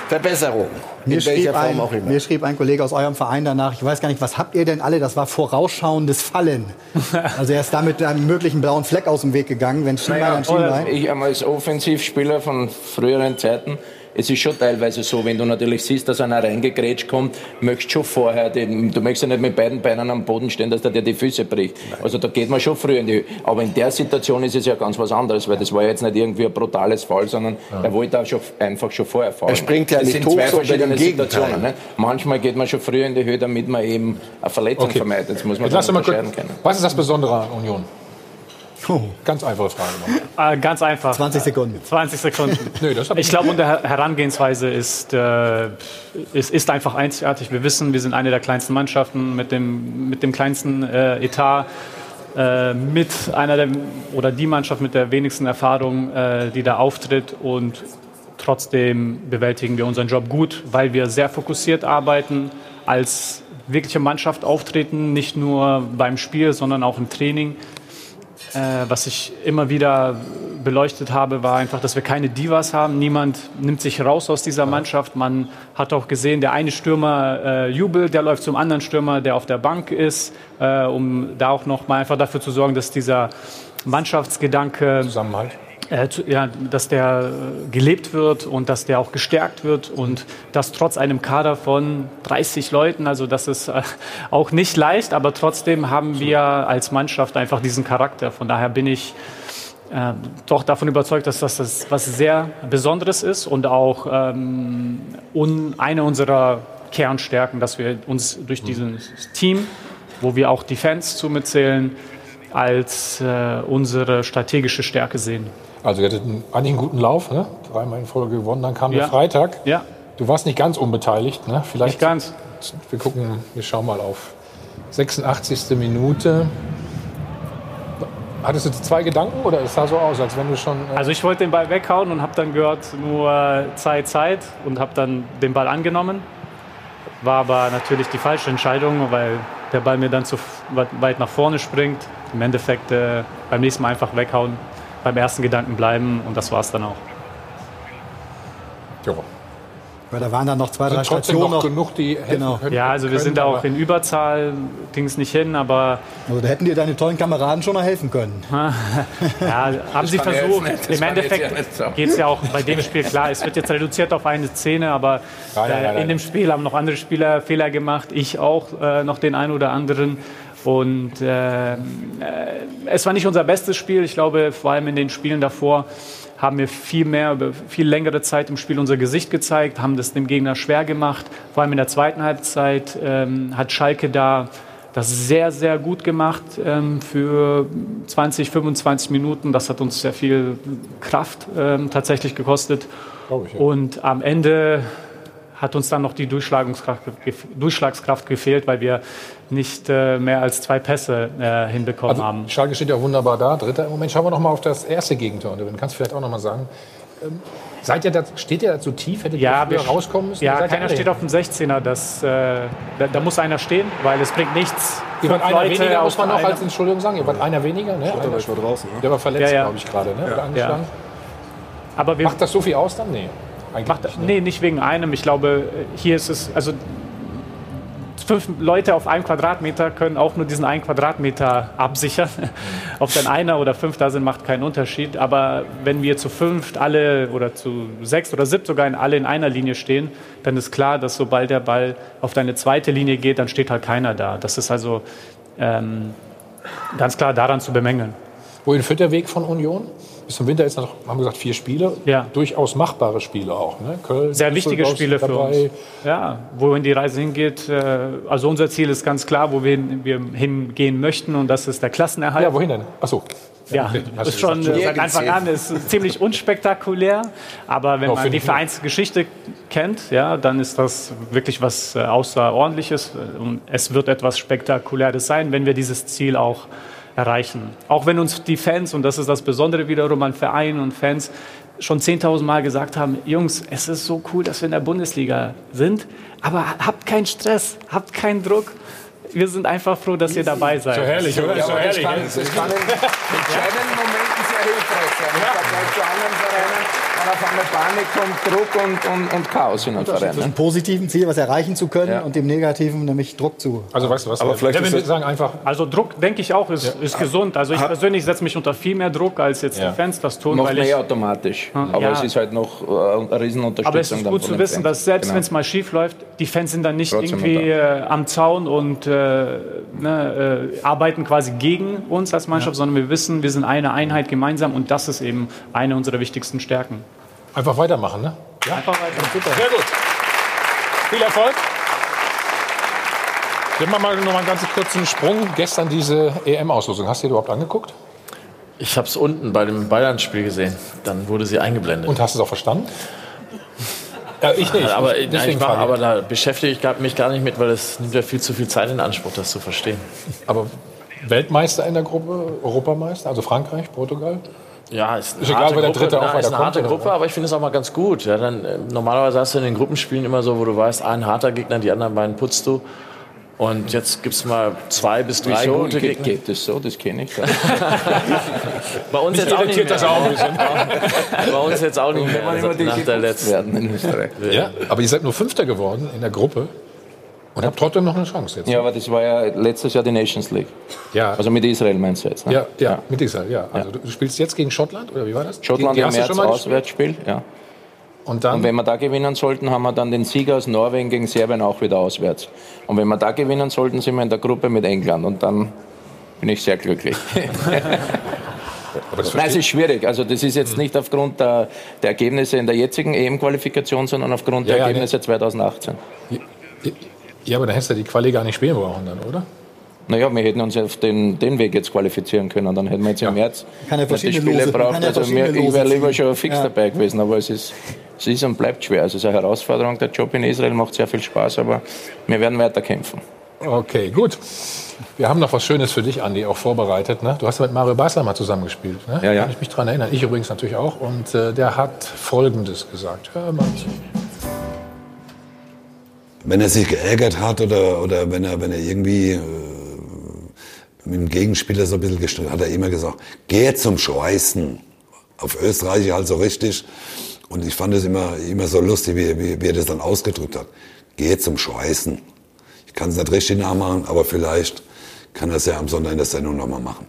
Verbesserung. Mir in welcher schrieb, Form ein, auch immer. mir schrieb ein Kollege aus eurem Verein danach, ich weiß gar nicht, was habt ihr denn alle? Das war vorausschauendes Fallen. Also er ist damit einem möglichen blauen Fleck aus dem Weg gegangen, wenn Schienbein Naja, an Schienbein. ich einmal als Offensivspieler von früheren Zeiten, es ist schon teilweise so, wenn du natürlich siehst, dass einer reingegrätscht kommt, möchtest schon vorher, den, du möchtest ja nicht mit beiden Beinen am Boden stehen, dass der dir die Füße bricht. Also da geht man schon früh in die Höhe. Aber in der Situation ist es ja ganz was anderes, weil das war ja jetzt nicht irgendwie ein brutales Fall, sondern er wollte auch schon, einfach schon vorher fallen. Er springt ja das nicht sind hoch, zwei verschiedene. Situationen. Ne? Manchmal geht man schon früher in die Höhe, damit man eben eine Verletzung Okay. vermeidet. Das muss man Jetzt dann unterscheiden können. was ist das Besondere an Union? Ganz einfache Frage. noch. Äh, ganz einfach. 20 Sekunden. 20 Sekunden. Nö, das ich glaube, unsere Herangehensweise ist, äh, ist, ist einfach einzigartig. Wir wissen, wir sind eine der kleinsten Mannschaften mit dem, mit dem kleinsten äh, Etat. Äh, mit einer der, oder die Mannschaft mit der wenigsten Erfahrung, äh, die da auftritt. Und trotzdem bewältigen wir unseren Job gut, weil wir sehr fokussiert arbeiten, als wirkliche Mannschaft auftreten, nicht nur beim Spiel, sondern auch im Training. Äh, was ich immer wieder beleuchtet habe, war einfach, dass wir keine Divas haben. Niemand nimmt sich raus aus dieser Mannschaft. Man hat auch gesehen, der eine Stürmer äh, jubelt, der läuft zum anderen Stürmer, der auf der Bank ist, äh, um da auch noch mal einfach dafür zu sorgen, dass dieser Mannschaftsgedanke Zusammenhalt. Äh, zu, ja, dass der äh, gelebt wird und dass der auch gestärkt wird und das trotz einem Kader von 30 Leuten. Also das ist äh, auch nicht leicht, aber trotzdem haben wir als Mannschaft einfach diesen Charakter. Von daher bin ich äh, doch davon überzeugt, dass das, das was sehr Besonderes ist und auch ähm, un, eine unserer Kernstärken, dass wir uns durch dieses Team, wo wir auch die Fans zu mitzählen, als äh, unsere strategische Stärke sehen. Also ihr hattet einen, eigentlich einen guten Lauf, ne? dreimal in Folge gewonnen. Dann kam Ja. der Freitag. Ja. Du warst nicht ganz unbeteiligt. Ne? Vielleicht Nicht ganz. Wir gucken, wir schauen mal auf 86. Minute. Hattest du zwei Gedanken oder es sah so aus, als wenn du schon... Äh Also ich wollte den Ball weghauen und habe dann gehört, nur Zeit, Zeit und habe dann den Ball angenommen. War aber natürlich die falsche Entscheidung, weil der Ball mir dann zu weit nach vorne springt. Im Endeffekt äh, beim nächsten Mal einfach weghauen, beim ersten Gedanken bleiben und das war es dann auch. Ja. Weil da waren dann noch zwei, drei Sind Stationen. noch genug, die helfen genau. können. Ja, also wir können, sind da auch in Überzahl, ging es nicht hin, aber Also da hätten dir deine tollen Kameraden schon noch helfen können. ja, haben sie versucht. das Im Endeffekt ja geht es ja auch bei dem Spiel klar. Es wird jetzt reduziert auf eine Szene, aber Nein, nein, nein, in dem Spiel haben noch andere Spieler Fehler gemacht. Ich auch äh, noch den einen oder anderen. Und äh, äh, es war nicht unser bestes Spiel. Ich glaube, vor allem in den Spielen davor haben wir viel mehr, über viel längere Zeit im Spiel unser Gesicht gezeigt, haben das dem Gegner schwer gemacht. Vor allem in der zweiten Halbzeit ähm, hat Schalke da das sehr, sehr gut gemacht ähm, für 20, 25 Minuten. Das hat uns sehr viel Kraft ähm, tatsächlich gekostet. Ich, ja. Und am Ende hat uns dann noch die Durchschlagskraft gefehlt, weil wir nicht äh, mehr als zwei Pässe äh, hinbekommen haben. Also, Schalke steht ja wunderbar da, dritter im Moment. Schauen wir noch mal auf das erste Gegentor. Und du kannst vielleicht auch noch mal sagen, ähm, seid ihr da, steht ihr da zu tief? Hättet Ja, ihr rauskommen müssen? Ja, keiner steht auf dem 16er. Das, äh, da, da muss einer stehen, weil es bringt nichts. Ihr wart einer Leute weniger, muss man noch einer- als Entschuldigung sagen. Ihr wart einer weniger, ne? Einer- war draußen, ne? Der war verletzt, Ja, ja. glaube ich, gerade, ne? Ja. Aber wir Macht das so viel aus dann? Nee. Eigentlich Macht, nicht, ne? nee, nicht wegen einem. Ich glaube, hier ist es, also fünf Leute auf einem Quadratmeter können auch nur diesen einen Quadratmeter absichern. Ob dann einer oder fünf da sind, macht keinen Unterschied. Aber wenn wir zu fünft alle oder zu sechs oder sieben sogar in alle in einer Linie stehen, dann ist klar, dass sobald der Ball auf deine zweite Linie geht, dann steht halt keiner da. Das ist also ähm, ganz klar daran zu bemängeln. Wohin führt der Weg von Union? Bis zum Winter ist noch, haben wir gesagt, vier Spiele. Ja. Durchaus machbare Spiele auch. Ne? Köln, Sehr wichtige Spiele für uns. Ja, wohin die Reise hingeht. äh, Also unser Ziel ist ganz klar, wo wir, hin- wir hingehen möchten und das ist der Klassenerhalt. Ja, wohin denn? Achso. Ja, Hast ist du schon äh, seit Anfang an ist ziemlich unspektakulär, aber wenn man die. Vereinsgeschichte kennt, ja, dann ist das wirklich was äh, Außerordentliches und es wird etwas Spektakuläres sein, wenn wir dieses Ziel auch erreichen. Auch wenn uns die Fans, und das ist das Besondere wiederum an Vereinen und Fans, schon 10.000 Mal gesagt haben, Jungs, es ist so cool, dass wir in der Bundesliga sind, aber habt keinen Stress, habt keinen Druck. Wir sind einfach froh, dass ihr dabei seid. So herrlich, oder? Ja, so herrlich. kann, kann in entscheidenden Momenten sehr hilfreich sein. Im Vergleich zu anderen Vereinen, wenn auf einmal Panik kommt, Druck und, und, und Chaos in einem Zwischen Verein. dem positiven Ziel, was erreichen zu können, und dem negativen, nämlich Druck zu. Also weißt du was? Aber vielleicht ja, das- sagen einfach, Also Druck, denke ich auch, ist, ist gesund. Also ich persönlich setze mich unter viel mehr Druck, als jetzt Ja. die Fans das tun. Noch weil ich, mehr automatisch. Aber Ja. es ist halt noch äh, eine Riesenunterstützung. aber es ist dann gut zu den wissen, Fans. dass selbst Genau. wenn es mal schief läuft, die Fans sind dann nicht Trotzdem irgendwie äh, am Zaun und äh, ne, äh, arbeiten quasi gegen uns als Mannschaft, sondern wir wissen, wir sind eine Einheit gemeinsam und das ist eben eine unserer wichtigsten Stärken. Einfach weitermachen, ne? Ja, Einfach weiter. super. Sehr gut. Viel Erfolg. Wir machen mal noch mal einen ganz kurzen Sprung. Gestern diese EM-Auslosung. Hast du dir überhaupt angeguckt? Ich habe es unten bei dem Bayern-Spiel gesehen. Dann wurde sie eingeblendet. Und hast du es auch verstanden? Ja, ich nicht. aber, Ich- nein, ich war, aber da beschäftige ich mich gar nicht mit, weil es nimmt ja viel zu viel Zeit in Anspruch, das zu verstehen. Aber Weltmeister in der Gruppe, Europameister, also Frankreich, Portugal? Ja, ist, eine Ist egal, harte wer der Gruppe, Dritte auch na, ist eine harte Gruppe, aber ich finde es auch mal ganz gut. Ja, dann, äh, normalerweise hast du in den Gruppenspielen immer so, wo du weißt, ein harter Gegner, die anderen beiden putzt du. Und jetzt gibt es mal zwei bis drei Wieso? gute Geht, Gegner. geht das so? Das kenne ich. Bei uns jetzt auch nicht mehr. das auch ein bisschen. Bei uns jetzt auch nicht mehr. Also nach der letzten. werden in Österreich. Ja, aber ihr seid nur Fünfter geworden in der Gruppe und habt trotzdem noch eine Chance jetzt. Ja, aber das war ja letztes Jahr die Nations League. Ja. Also mit Israel meinst du jetzt? Ne? Ja, ja, mit Israel, ja. Also du spielst jetzt gegen Schottland, oder wie war das? Schottland Die im März? Auswärtsspiel. Ja. Und dann, Und wenn wir da gewinnen sollten, haben wir dann den Sieger aus Norwegen gegen Serbien auch wieder auswärts. Und wenn wir da gewinnen sollten, sind wir in der Gruppe mit England. Und dann bin ich sehr glücklich. aber das Nein, es ist schwierig. Also das ist jetzt nicht aufgrund der, der Ergebnisse in der jetzigen EM-Qualifikation, sondern aufgrund Ja, der ja, Ergebnisse 2018. ja, aber dann hättest du die Quali gar nicht spielen brauchen dann, oder? Naja, wir hätten uns auf den, den Weg jetzt qualifizieren können. Dann hätten wir jetzt im März Kann ja nicht die verschiedene Spiele Lose- braucht. Also verschiedene mir, ich wäre lieber schon fix Ja. dabei gewesen. Aber es ist, es ist und bleibt schwer. Also es ist eine Herausforderung. Der Job in Israel macht sehr viel Spaß, aber wir werden weiter kämpfen. Okay, gut. Wir haben noch was Schönes für dich, Andi, auch vorbereitet. Ne? Du hast mit Mario Basler mal zusammengespielt. Ne? Ja, ja. Kann ich mich daran erinnern. Ich übrigens natürlich auch. Und äh, der hat Folgendes gesagt. Hör mal zu. Wenn er sich geärgert hat oder, oder wenn, er, wenn er irgendwie äh, mit dem Gegenspieler so ein bisschen gestritten hat, hat er immer gesagt, geh zum Schweißen. Auf Österreich halt so richtig. Und ich fand es immer, immer so lustig, wie, wie, wie er das dann ausgedrückt hat. Geh zum Schweißen. Ich kann es nicht richtig nachmachen, aber vielleicht kann er es ja am Sonntag in der Sendung nochmal machen.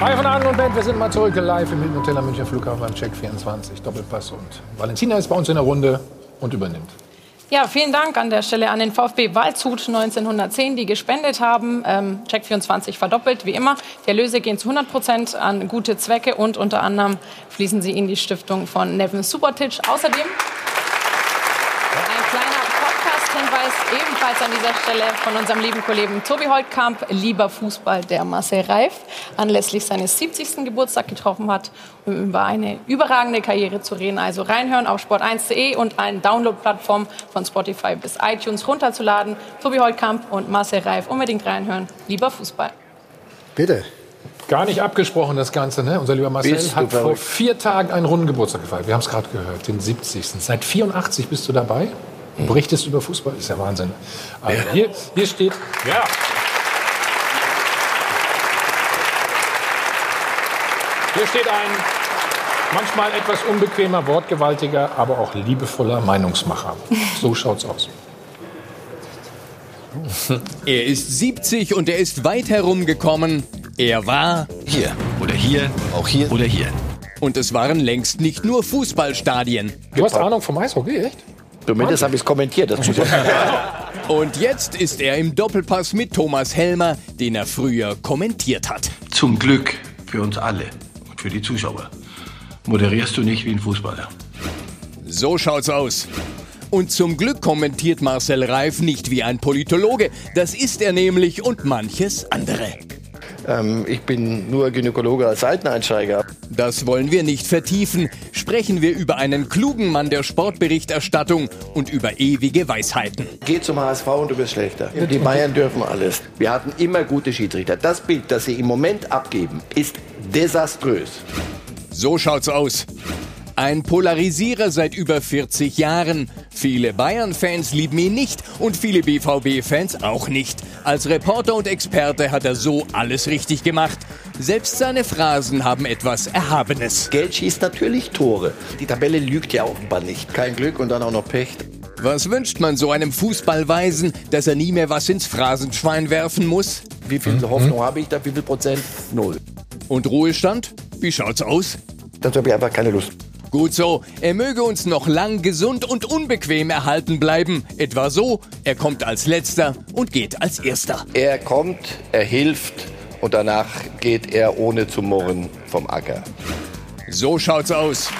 Hi von Adel und Band, wir sind mal zurück live im Hilton Hotel am Münchner Flughafen beim Check 24 Doppelpass und Valentina ist bei uns in der Runde und übernimmt. Ja, vielen Dank an der Stelle an den VfB Waldshut 1910, die gespendet haben. Ähm, Check 24 verdoppelt, wie immer. Die Erlöse gehen zu 100 Prozent an gute Zwecke und unter anderem fließen sie in die Stiftung von Nevin Subotic. Außerdem ebenfalls an dieser Stelle von unserem lieben Kollegen Tobi Holtkamp, lieber Fußball, der Marcel Reif, anlässlich seines 70. Geburtstag getroffen hat, um über eine überragende Karriere zu reden. Also reinhören auf sport1.de und eine Download-Plattform von Spotify bis iTunes runterzuladen. Tobi Holtkamp und Marcel Reif unbedingt reinhören. Lieber Fußball. Bitte. Gar nicht abgesprochen, das Ganze. Ne? Unser lieber Marcel Bist hat vor vier Tagen einen runden Geburtstag gefeiert. Wir haben es gerade gehört, den 70. Seit 84 bist du dabei. Du berichtest über Fußball. Ist ja Wahnsinn. Aber hier, hier steht. Ja. Hier steht ein manchmal etwas unbequemer, wortgewaltiger, aber auch liebevoller Meinungsmacher. So schaut's aus. Er ist 70 und er ist weit herumgekommen. Er war hier oder hier, auch hier oder hier. Und es waren längst nicht nur Fußballstadien. Du hast Ahnung vom Eishockey, echt? Zumindest habe ich es kommentiert. Das muss ich Und jetzt ist er im Doppelpass mit Thomas Helmer, den er früher kommentiert hat. Zum Glück für uns alle und für die Zuschauer moderierst du nicht wie ein Fußballer. So schaut's aus. Und zum Glück kommentiert Marcel Reif nicht wie ein Politologe. Das ist er nämlich und manches andere. Ähm, ich bin nur Gynäkologe als Seiteneinsteiger. Das wollen wir nicht vertiefen. Sprechen wir über einen klugen Mann der Sportberichterstattung und über ewige Weisheiten. Geh zum HSV und du wirst schlechter. Die Bayern dürfen alles. Wir hatten immer gute Schiedsrichter. Das Bild, das sie im Moment abgeben, ist desaströs. So schaut's aus. Ein Polarisierer seit über 40 Jahren. Viele Bayern-Fans lieben ihn nicht und viele BVB-Fans auch nicht. Als Reporter und Experte hat er so alles richtig gemacht. Selbst seine Phrasen haben etwas Erhabenes. Geld schießt natürlich Tore. Die Tabelle lügt ja offenbar nicht. Kein Glück und dann auch noch Pech. Was wünscht man so einem Fußballweisen, dass er nie mehr was ins Phrasenschwein werfen muss? Wie viel Hoffnung habe ich da? Wie viel Prozent? Null. Und Ruhestand? Wie schaut's aus? Dazu habe ich einfach keine Lust. Gut so, er möge uns noch lang gesund und unbequem erhalten bleiben. Etwa so, er kommt als letzter und geht als erster. Er kommt, er hilft und danach geht er ohne zu murren vom Acker. So schaut's aus.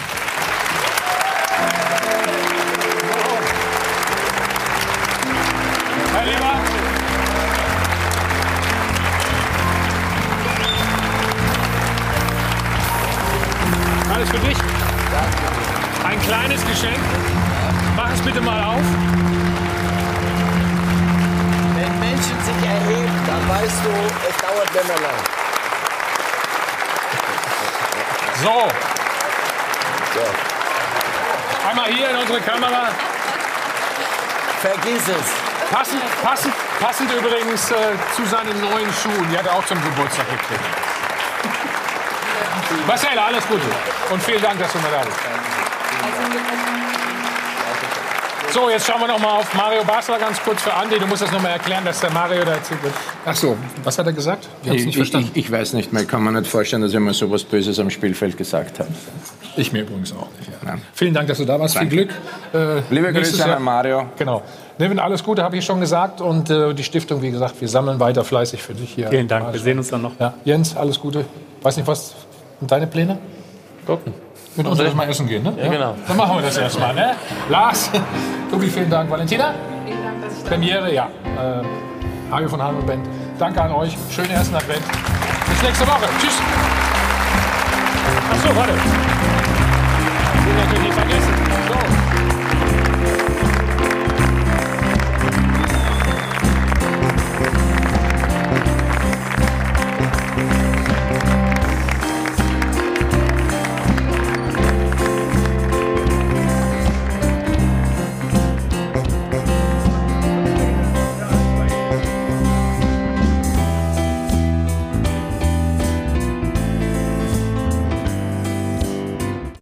Unsere Kamera. Vergiss es. Passend, passend, passend übrigens äh, zu seinen neuen Schuhen. Die hat er auch zum Geburtstag gekriegt. Marcel, alles Gute. Und vielen Dank, dass du mir da bist. So, jetzt schauen wir noch mal auf Mario Basler ganz kurz für Andi. Du musst das noch mal erklären, dass der Mario da erzählt wird. Ach so, was hat er gesagt? Ich hab's Ich, nicht ich, verstanden. ich, ich weiß nicht mehr, ich kann mir nicht vorstellen, dass ich mal so was Böses am Spielfeld gesagt habe. Ich mir übrigens auch nicht. Ja. Vielen Dank, dass du da warst. Danke. Viel Glück. Äh, Liebe Grüße Jahr- an Mario. Genau. Nevin, alles Gute, habe ich schon gesagt. Und äh, die Stiftung, wie gesagt, wir sammeln weiter fleißig für dich hier. Vielen Dank, wir sehen uns dann noch. Ja. Jens, alles Gute. Weiß nicht, was sind deine Pläne? Gucken. Mit uns erstmal essen gehen, ne? Ja, genau. Dann machen wir das erstmal, ne? Lars, Tobi, vielen Dank. Valentina? Vielen Dank, dass ich da Premiere, ja. Äh, von Hahn und Band. Danke an euch. Schönen ersten Advent. Bis nächste Woche. Tschüss. Achso, warte.